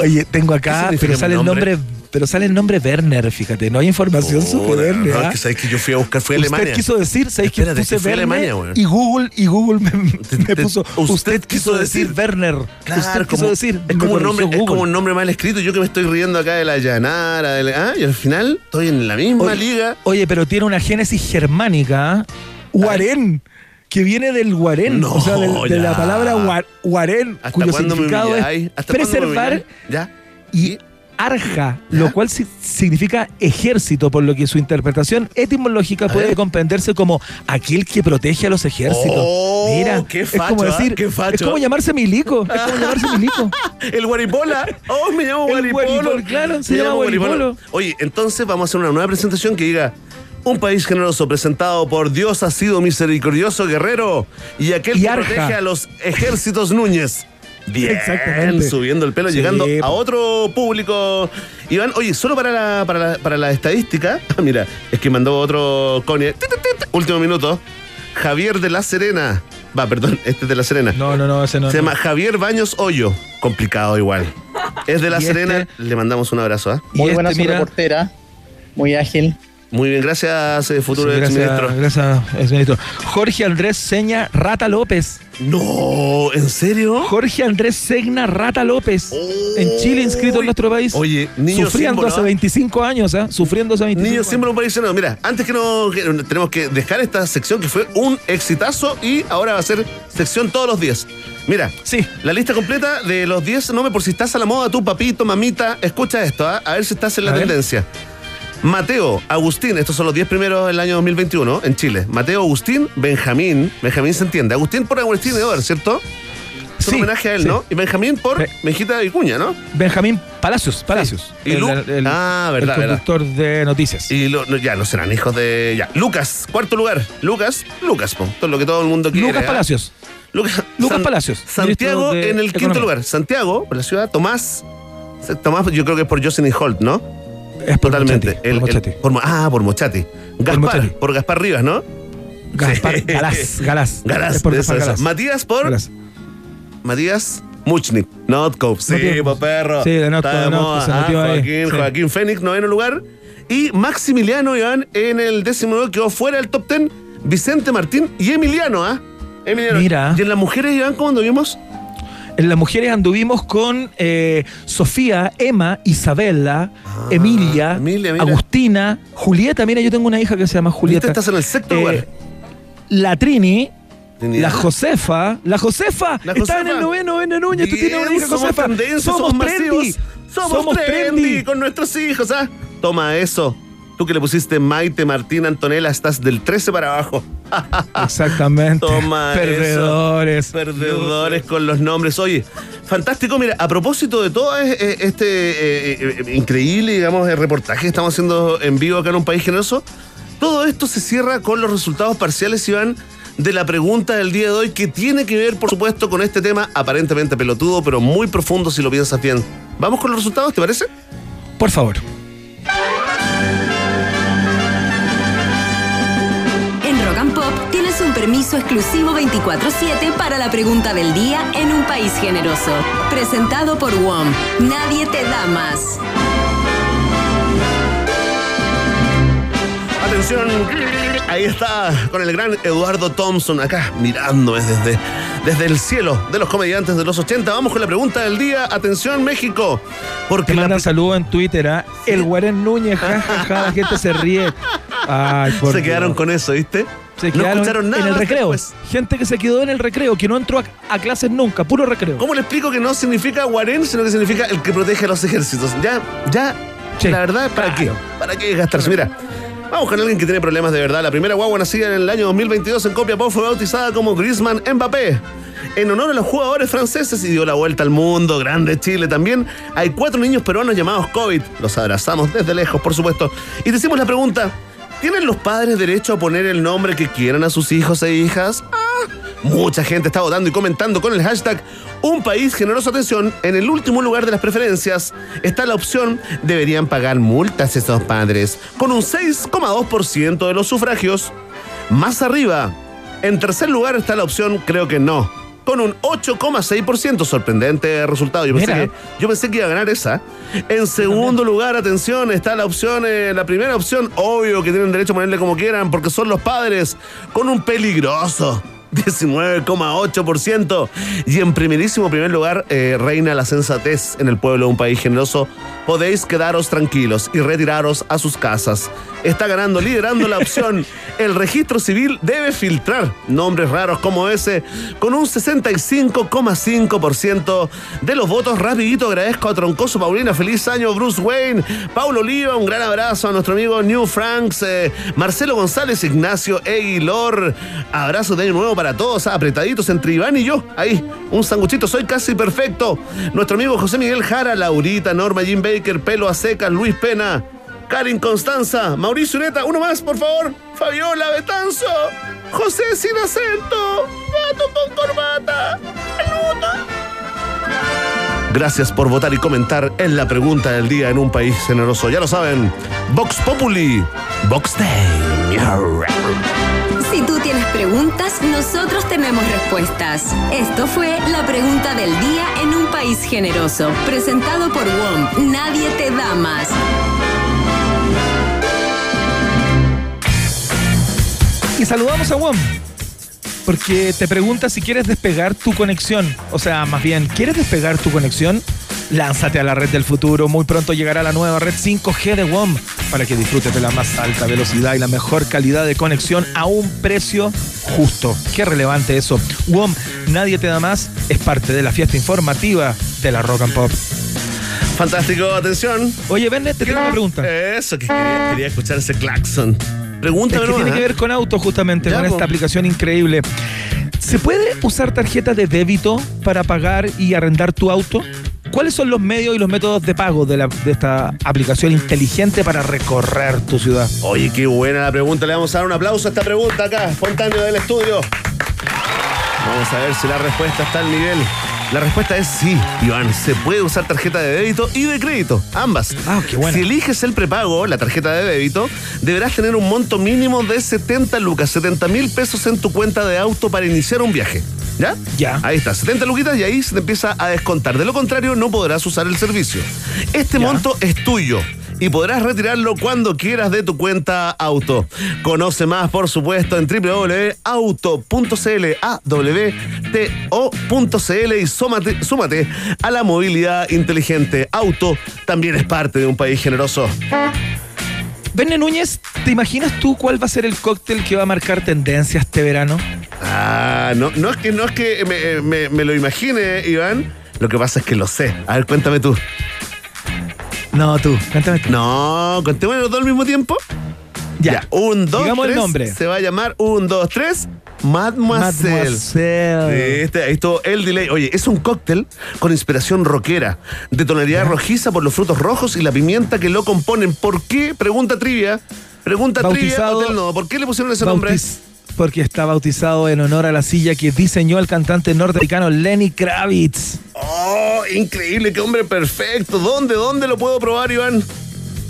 [SPEAKER 3] Oye, tengo
[SPEAKER 2] ¿Qué
[SPEAKER 3] acá,
[SPEAKER 2] significa
[SPEAKER 3] pero
[SPEAKER 2] mi
[SPEAKER 3] sale el
[SPEAKER 2] nombre?
[SPEAKER 3] nombre, pero sale el nombre Werner, fíjate, no hay información sobre Werner.
[SPEAKER 2] No,
[SPEAKER 3] ¿ah?
[SPEAKER 2] que sabes que yo fui a buscar, fui a
[SPEAKER 3] Usted
[SPEAKER 2] Alemania.
[SPEAKER 3] quiso decir, ¿sabéis que puse
[SPEAKER 2] que fui a
[SPEAKER 3] Werner?
[SPEAKER 2] Alemania,
[SPEAKER 3] y Google, y Google me, puso,
[SPEAKER 2] usted
[SPEAKER 3] usted, quiso
[SPEAKER 2] quiso
[SPEAKER 3] decir Werner.
[SPEAKER 2] Claro,
[SPEAKER 3] usted quiso
[SPEAKER 2] como-
[SPEAKER 3] decir.
[SPEAKER 2] Es como, un nombre, es como un nombre mal escrito. Yo que me estoy riendo acá de la Llanara, de la- ah, y al final estoy en la misma
[SPEAKER 3] Oye,
[SPEAKER 2] liga.
[SPEAKER 3] Oye, pero tiene una génesis germánica. ¿ah? Guarén, que viene del guarén.
[SPEAKER 2] No,
[SPEAKER 3] o sea, del- de, la palabra gua- guarén,
[SPEAKER 2] ¿Hasta
[SPEAKER 3] cuyo significado es
[SPEAKER 2] ¿Hasta cuándo me
[SPEAKER 3] preservar?
[SPEAKER 2] ¿Ya?
[SPEAKER 3] y arja, lo cual si- significa ejército, por lo que su interpretación etimológica puede
[SPEAKER 2] ver.
[SPEAKER 3] comprenderse como aquel que protege a los ejércitos.
[SPEAKER 2] Oh,
[SPEAKER 3] Mira,
[SPEAKER 2] qué
[SPEAKER 3] es como
[SPEAKER 2] ¿ah?
[SPEAKER 3] decir,
[SPEAKER 2] Qué facho.
[SPEAKER 3] es como llamarse milico, es como llamarse milico.
[SPEAKER 2] El Guaripola. Oh, me llamo Guaripolo.
[SPEAKER 3] Guaripolo, claro, se
[SPEAKER 2] Me
[SPEAKER 3] llama Guaripolo.
[SPEAKER 2] Oye, entonces vamos a hacer una nueva presentación que diga. Un país generoso presentado por Dios ha sido misericordioso guerrero y aquel
[SPEAKER 3] Y
[SPEAKER 2] que protege a los ejércitos Núñez. Bien,
[SPEAKER 3] Exactamente.
[SPEAKER 2] subiendo el pelo,
[SPEAKER 3] Sí,
[SPEAKER 2] llegando a otro público. Iván, oye, solo para la, para la, para la estadística, mira, es que mandó otro tit, Último minuto. Javier de la Serena. Va, perdón, este es de la Serena.
[SPEAKER 3] No, no, no, ese no.
[SPEAKER 2] Se
[SPEAKER 3] no.
[SPEAKER 2] llama Javier Baños Hoyo. Complicado igual. Es de La Serena.
[SPEAKER 3] este-
[SPEAKER 2] Le mandamos un abrazo. ¿ah?
[SPEAKER 21] Muy
[SPEAKER 3] este,
[SPEAKER 21] buena su
[SPEAKER 3] mira,
[SPEAKER 21] reportera, muy ágil.
[SPEAKER 2] Muy bien, gracias, eh, futuro
[SPEAKER 3] Sí,
[SPEAKER 2] exministro.
[SPEAKER 3] gracias, gracias, exministro. Jorge Andrés Seña Rata López.
[SPEAKER 2] No, ¿en serio?
[SPEAKER 3] Jorge Andrés Segna Rata López. en Chile inscrito en nuestro país.
[SPEAKER 2] Oye, niño
[SPEAKER 3] Sufriendo
[SPEAKER 2] símbolo,
[SPEAKER 3] hace
[SPEAKER 2] ¿ah?
[SPEAKER 3] 25 años, ¿ah? Sufriendo hace 25
[SPEAKER 2] Niño
[SPEAKER 3] años.
[SPEAKER 2] siempre un país no, Mira, antes que no que tenemos que dejar esta sección que fue un exitazo y ahora va a ser sección todos los días. Mira,
[SPEAKER 3] sí.
[SPEAKER 2] la lista completa de los 10 nombres por si estás a la moda, tú, papito, mamita, escucha esto, ¿ah? a ver si estás en la
[SPEAKER 3] A ver.
[SPEAKER 2] Mateo, Agustín, estos son los 10 primeros del año 2021 en Chile. Mateo, Agustín, Benjamín, Benjamín se entiende. Agustín por Agustín Edor, ¿cierto? Es un
[SPEAKER 3] Sí,
[SPEAKER 2] homenaje a él,
[SPEAKER 3] sí.
[SPEAKER 2] ¿no? Y Benjamín por Mejita Vicuña, ¿no?
[SPEAKER 3] Benjamín Palacios, Palacios.
[SPEAKER 2] Y
[SPEAKER 3] el, el-
[SPEAKER 2] Ah,
[SPEAKER 3] el
[SPEAKER 2] verdad, verdad.
[SPEAKER 3] conductor de noticias.
[SPEAKER 2] Y lo- ya no serán hijos de. Ya. Lucas, cuarto lugar. Lucas, Lucas, po. Todo lo que todo el mundo quiere.
[SPEAKER 3] Lucas
[SPEAKER 2] ¿ah?
[SPEAKER 3] Palacios.
[SPEAKER 2] Lucas,
[SPEAKER 3] Lucas Palacios,
[SPEAKER 2] Santiago en el quinto lugar. Santiago, por la ciudad. Tomás. Tomás, yo creo que es por Jocelyn Holt, ¿no?
[SPEAKER 3] Es por
[SPEAKER 2] Totalmente.
[SPEAKER 3] Mochati, por
[SPEAKER 2] El- el-
[SPEAKER 3] Mochati.
[SPEAKER 2] por ah, por Mochati. Gaspar,
[SPEAKER 3] Mochati.
[SPEAKER 2] por Gaspar Rivas, ¿no?
[SPEAKER 3] Gaspar. Galás, Galás.
[SPEAKER 2] Galás,
[SPEAKER 3] Es por
[SPEAKER 2] eso,
[SPEAKER 3] Gaspar
[SPEAKER 2] eso.
[SPEAKER 3] Galás.
[SPEAKER 2] Matías por.
[SPEAKER 3] Galás.
[SPEAKER 2] Matías Muchnik, Notcope. Sí,
[SPEAKER 3] Matías-
[SPEAKER 2] po, perro.
[SPEAKER 3] Sí, de
[SPEAKER 2] moda.
[SPEAKER 3] se
[SPEAKER 2] Ah,
[SPEAKER 3] ahí.
[SPEAKER 2] Joaquín,
[SPEAKER 3] Sí.
[SPEAKER 2] Joaquín Fénix, noveno lugar. Y Maximiliano Iván en el décimo lugar quedó fuera del top ten. Vicente Martín y Emiliano, ¿ah? Emiliano.
[SPEAKER 3] Mira.
[SPEAKER 2] Y en las mujeres, Iván, ¿cómo anduvimos?
[SPEAKER 3] En las mujeres anduvimos con eh, Sofía, Emma, Isabela,
[SPEAKER 2] Ah,
[SPEAKER 3] Emilia, Agustina, Julieta. Mira, yo tengo una hija que se llama Julieta.
[SPEAKER 2] Estás en el sexto
[SPEAKER 3] Eh,
[SPEAKER 2] lugar.
[SPEAKER 3] La Trini. La Josefa, la Josefa,
[SPEAKER 2] La
[SPEAKER 3] está en
[SPEAKER 2] Josefa.
[SPEAKER 3] el noveno, en Núñez, tú tienes una hija
[SPEAKER 2] somos
[SPEAKER 3] Josefa.
[SPEAKER 2] tendencia,
[SPEAKER 3] somos,
[SPEAKER 2] somos
[SPEAKER 3] trendy.
[SPEAKER 2] Somos, trendy, con nuestros hijos, ¿ah? Toma eso. Tú que le pusiste Maite, Martín, Antonella, estás del 13 para abajo.
[SPEAKER 3] Exactamente.
[SPEAKER 2] Toma
[SPEAKER 3] Perdedores.
[SPEAKER 2] eso. Perdedores con los nombres. Oye, fantástico. Mira, a propósito de todo eh, eh, este eh, eh, increíble, digamos, reportaje que estamos haciendo en vivo acá en un país generoso, todo esto se cierra con los resultados parciales, Iván, de la pregunta del día de hoy, que tiene que ver, por supuesto, con este tema aparentemente pelotudo, pero muy profundo si lo piensas bien. Vamos con los resultados, ¿te parece?
[SPEAKER 3] Por favor.
[SPEAKER 9] Un permiso exclusivo 24-7 para la pregunta del día en un país generoso. Presentado por WOM. Nadie te da más.
[SPEAKER 2] Atención, ahí está con el gran Eduardo Thompson acá mirándome desde, desde el cielo de los comediantes de los 80. Vamos con la pregunta del día. Atención, México. Porque
[SPEAKER 3] Te
[SPEAKER 2] la
[SPEAKER 3] mandan saludos en Twitter, ¿ah? El Guarén Núñez, jajaja, la gente se ríe. Ay, por
[SPEAKER 2] se
[SPEAKER 3] Dios.
[SPEAKER 2] quedaron con eso, ¿viste?
[SPEAKER 3] Se
[SPEAKER 2] no escucharon nada
[SPEAKER 3] en el recreo.
[SPEAKER 2] después.
[SPEAKER 3] Gente que se quedó en el recreo, que no entró a, a clases nunca, puro recreo.
[SPEAKER 2] ¿Cómo le explico que no significa Guarén, sino que significa el que protege a los ejércitos? Ya, ya, la verdad, ¿para qué? ¿Para qué gastarse? Mira, vamos con alguien que tiene problemas de verdad. La primera guagua nacida en el año 2022 en Copiapó fue bautizada como Griezmann Mbappé. En honor a los jugadores franceses y dio la vuelta al mundo, grande Chile también. Hay cuatro niños peruanos llamados COVID. Los abrazamos desde lejos, por supuesto. Y decimos la pregunta, ¿tienen los padres derecho a poner el nombre que quieran a sus hijos e hijas? Ah, Mucha gente está votando y comentando con el hashtag Un país generoso atención. En el último lugar de las preferencias está la opción deberían pagar multas esos padres, con un 6,2% de los sufragios. Más arriba, en tercer lugar está la opción creo que no, con un 8,6%. Sorprendente resultado. Yo pensé,
[SPEAKER 3] Mira.
[SPEAKER 2] que, yo pensé que iba a ganar esa. En segundo lugar, atención, está la opción, eh, la primera opción, obvio que tienen derecho a ponerle como quieran, porque son los padres, con un peligroso 19,8%. Y en primerísimo primer lugar, eh, reina la sensatez en el pueblo de un país generoso. Podéis quedaros tranquilos y retiraros a sus casas. Está ganando, liderando la opción. El registro civil debe filtrar nombres raros como ese con un 65,5% de los votos. Rapidito agradezco a Troncoso Paulina. Feliz año, Bruce Wayne. Paulo Oliva, un gran abrazo a nuestro amigo New Franks. eh, Marcelo González, Ignacio Aguilor. Abrazo de año nuevo para todos, apretaditos entre Iván y yo. Ahí, un sanguchito, soy casi perfecto. Nuestro amigo José Miguel Jara, Laurita, Norma, Jim Baker, Pelo a Luis Pena. Karin Constanza, Mauricio Neta, uno más, por favor. Fabiola Betanzo, José sin acento, gato con corbata, Luto. Gracias por votar y comentar en la pregunta del día en un país generoso. Ya lo saben, Vox Populi, Vox Day.
[SPEAKER 9] Si tú tienes preguntas, nosotros tenemos respuestas. Esto fue la pregunta del día en un país generoso. Presentado por WOM. Nadie te da más.
[SPEAKER 3] Y saludamos a WOM. Porque te pregunta si quieres despegar tu conexión. O sea, más bien, ¿quieres despegar tu conexión? Lánzate a la red del futuro. Muy pronto llegará la nueva red 5G de WOM para que disfrutes de la más alta velocidad y la mejor calidad de conexión a un precio justo. Qué relevante eso. WOM, nadie te da más, es parte de la fiesta informativa de la Rock and Pop.
[SPEAKER 2] Fantástico, atención.
[SPEAKER 3] Oye, Bennett, te tengo una pregunta.
[SPEAKER 2] Eso, que quería, quería escuchar ese claxon. Pregúntame
[SPEAKER 3] Es que
[SPEAKER 2] nomás,
[SPEAKER 3] tiene que ver con autos justamente,
[SPEAKER 2] Ya,
[SPEAKER 3] con
[SPEAKER 2] po.
[SPEAKER 3] esta aplicación increíble. ¿Se puede usar tarjeta de débito para pagar y arrendar tu auto? ¿Cuáles son los medios y los métodos de pago de, la- de esta aplicación inteligente para recorrer tu ciudad?
[SPEAKER 2] Oye, qué buena la pregunta. Le vamos a dar un aplauso a esta pregunta acá, espontáneo del estudio. Vamos a ver si la respuesta está al nivel. La respuesta es sí, Iván. Se puede usar tarjeta de débito y de crédito, ambas.
[SPEAKER 3] Ah, qué buena.
[SPEAKER 2] Si eliges el prepago, la tarjeta de débito, deberás tener un monto mínimo de 70 lucas, 70 mil pesos en tu cuenta de auto para iniciar un viaje. ¿Ya?
[SPEAKER 3] Ya.
[SPEAKER 2] Ahí está, 70 luquitas y ahí se te empieza a descontar. De lo contrario, no podrás usar el servicio. Este
[SPEAKER 3] Ya.
[SPEAKER 2] monto es tuyo y podrás retirarlo cuando quieras de tu cuenta auto. Conoce más, por supuesto, en www.auto.cl, A-W-T-O.cl y súmate, súmate a la movilidad inteligente. Auto también es parte de un país generoso.
[SPEAKER 3] Benne Núñez, ¿te imaginas tú cuál va a ser el cóctel que va a marcar tendencia este verano?
[SPEAKER 2] Ah, no, no es que, no es que me, me- me lo imagine, Iván. Lo que pasa es que lo sé. A ver, cuéntame tú.
[SPEAKER 3] No, tú, cuéntame tú.
[SPEAKER 2] No, contémoslo los dos al mismo tiempo. Ya, un, dos,
[SPEAKER 3] Digamos el
[SPEAKER 2] tres.
[SPEAKER 3] nombre.
[SPEAKER 2] Se va a llamar un, dos, tres. Mademoiselle.
[SPEAKER 3] Mademoiselle.
[SPEAKER 2] ¿Viste? Ahí estuvo el delay. Oye, es un cóctel con inspiración rockera, de tonalidad rojiza por los frutos rojos y la pimienta que lo componen. ¿Por qué? Pregunta trivia. Pregunta
[SPEAKER 3] Bautizado-
[SPEAKER 2] trivia. Hotel no. ¿Por qué le pusieron ese nombre?
[SPEAKER 3] Porque está bautizado en honor a la silla que diseñó el cantante norteamericano Lenny Kravitz.
[SPEAKER 2] Oh, increíble, qué hombre perfecto. ¿Dónde, dónde lo puedo probar, Iván?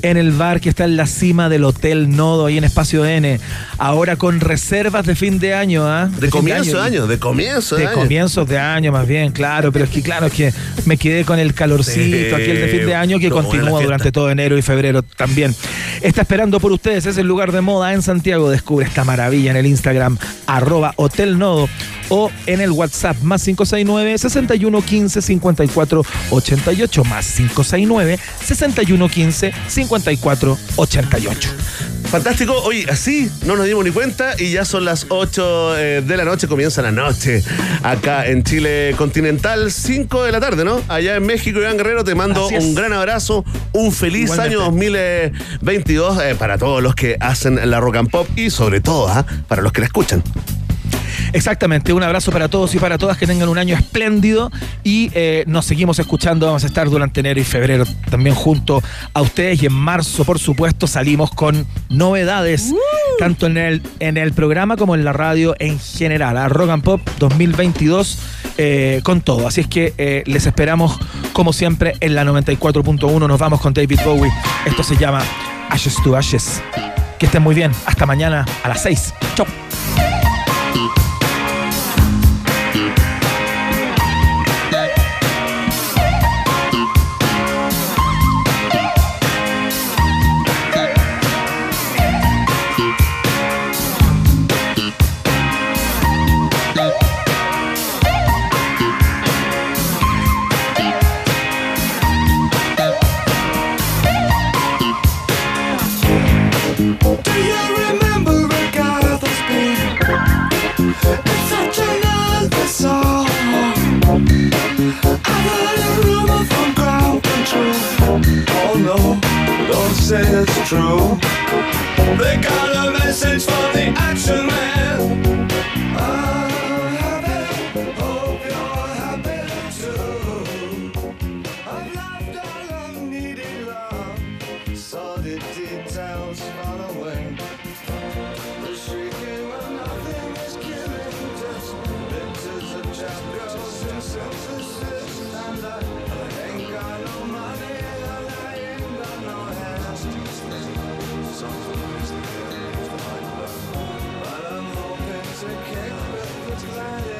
[SPEAKER 3] En el bar que está en la cima del Hotel Nodo, ahí en Espacio N. Ahora con reservas de fin de año, ¿ah?
[SPEAKER 2] De
[SPEAKER 3] fin
[SPEAKER 2] comienzo de año, de comienzo de
[SPEAKER 3] De
[SPEAKER 2] año.
[SPEAKER 3] comienzos de año, más bien, claro. Pero es que, claro, es que me quedé con el calorcito aquel de fin de año que continúa durante todo enero y febrero también. Está esperando por ustedes, es el lugar de moda en Santiago. Descubre esta maravilla en el Instagram, arroba Hotel Nodo o en el WhatsApp más 569 6115 5488 más 569 6115 5488.
[SPEAKER 2] Fantástico, oye, así no nos dimos ni cuenta y ya son las 8 eh, de la noche, comienza la noche acá en Chile continental, 5 de la tarde, ¿no? Allá en México, Iván Guerrero, te mando un gran abrazo, un feliz
[SPEAKER 3] Igualmente.
[SPEAKER 2] año 2022 eh, para todos los que hacen la rock and pop y sobre todo ¿ah? para los que la escuchan.
[SPEAKER 3] Exactamente, un abrazo para todos y para todas que tengan un año espléndido y eh, nos seguimos escuchando, vamos a estar durante enero y febrero también junto a ustedes y en marzo por supuesto salimos con novedades tanto en el, en el programa como en la radio en general, a Rock and Pop 2022 eh, con todo, así es que eh, les esperamos como siempre en la 94.1, nos vamos con David Bowie, esto se llama Ashes to Ashes, que estén muy bien, hasta mañana a las 6, chau.
[SPEAKER 5] Say it's true. They got a message from the action man.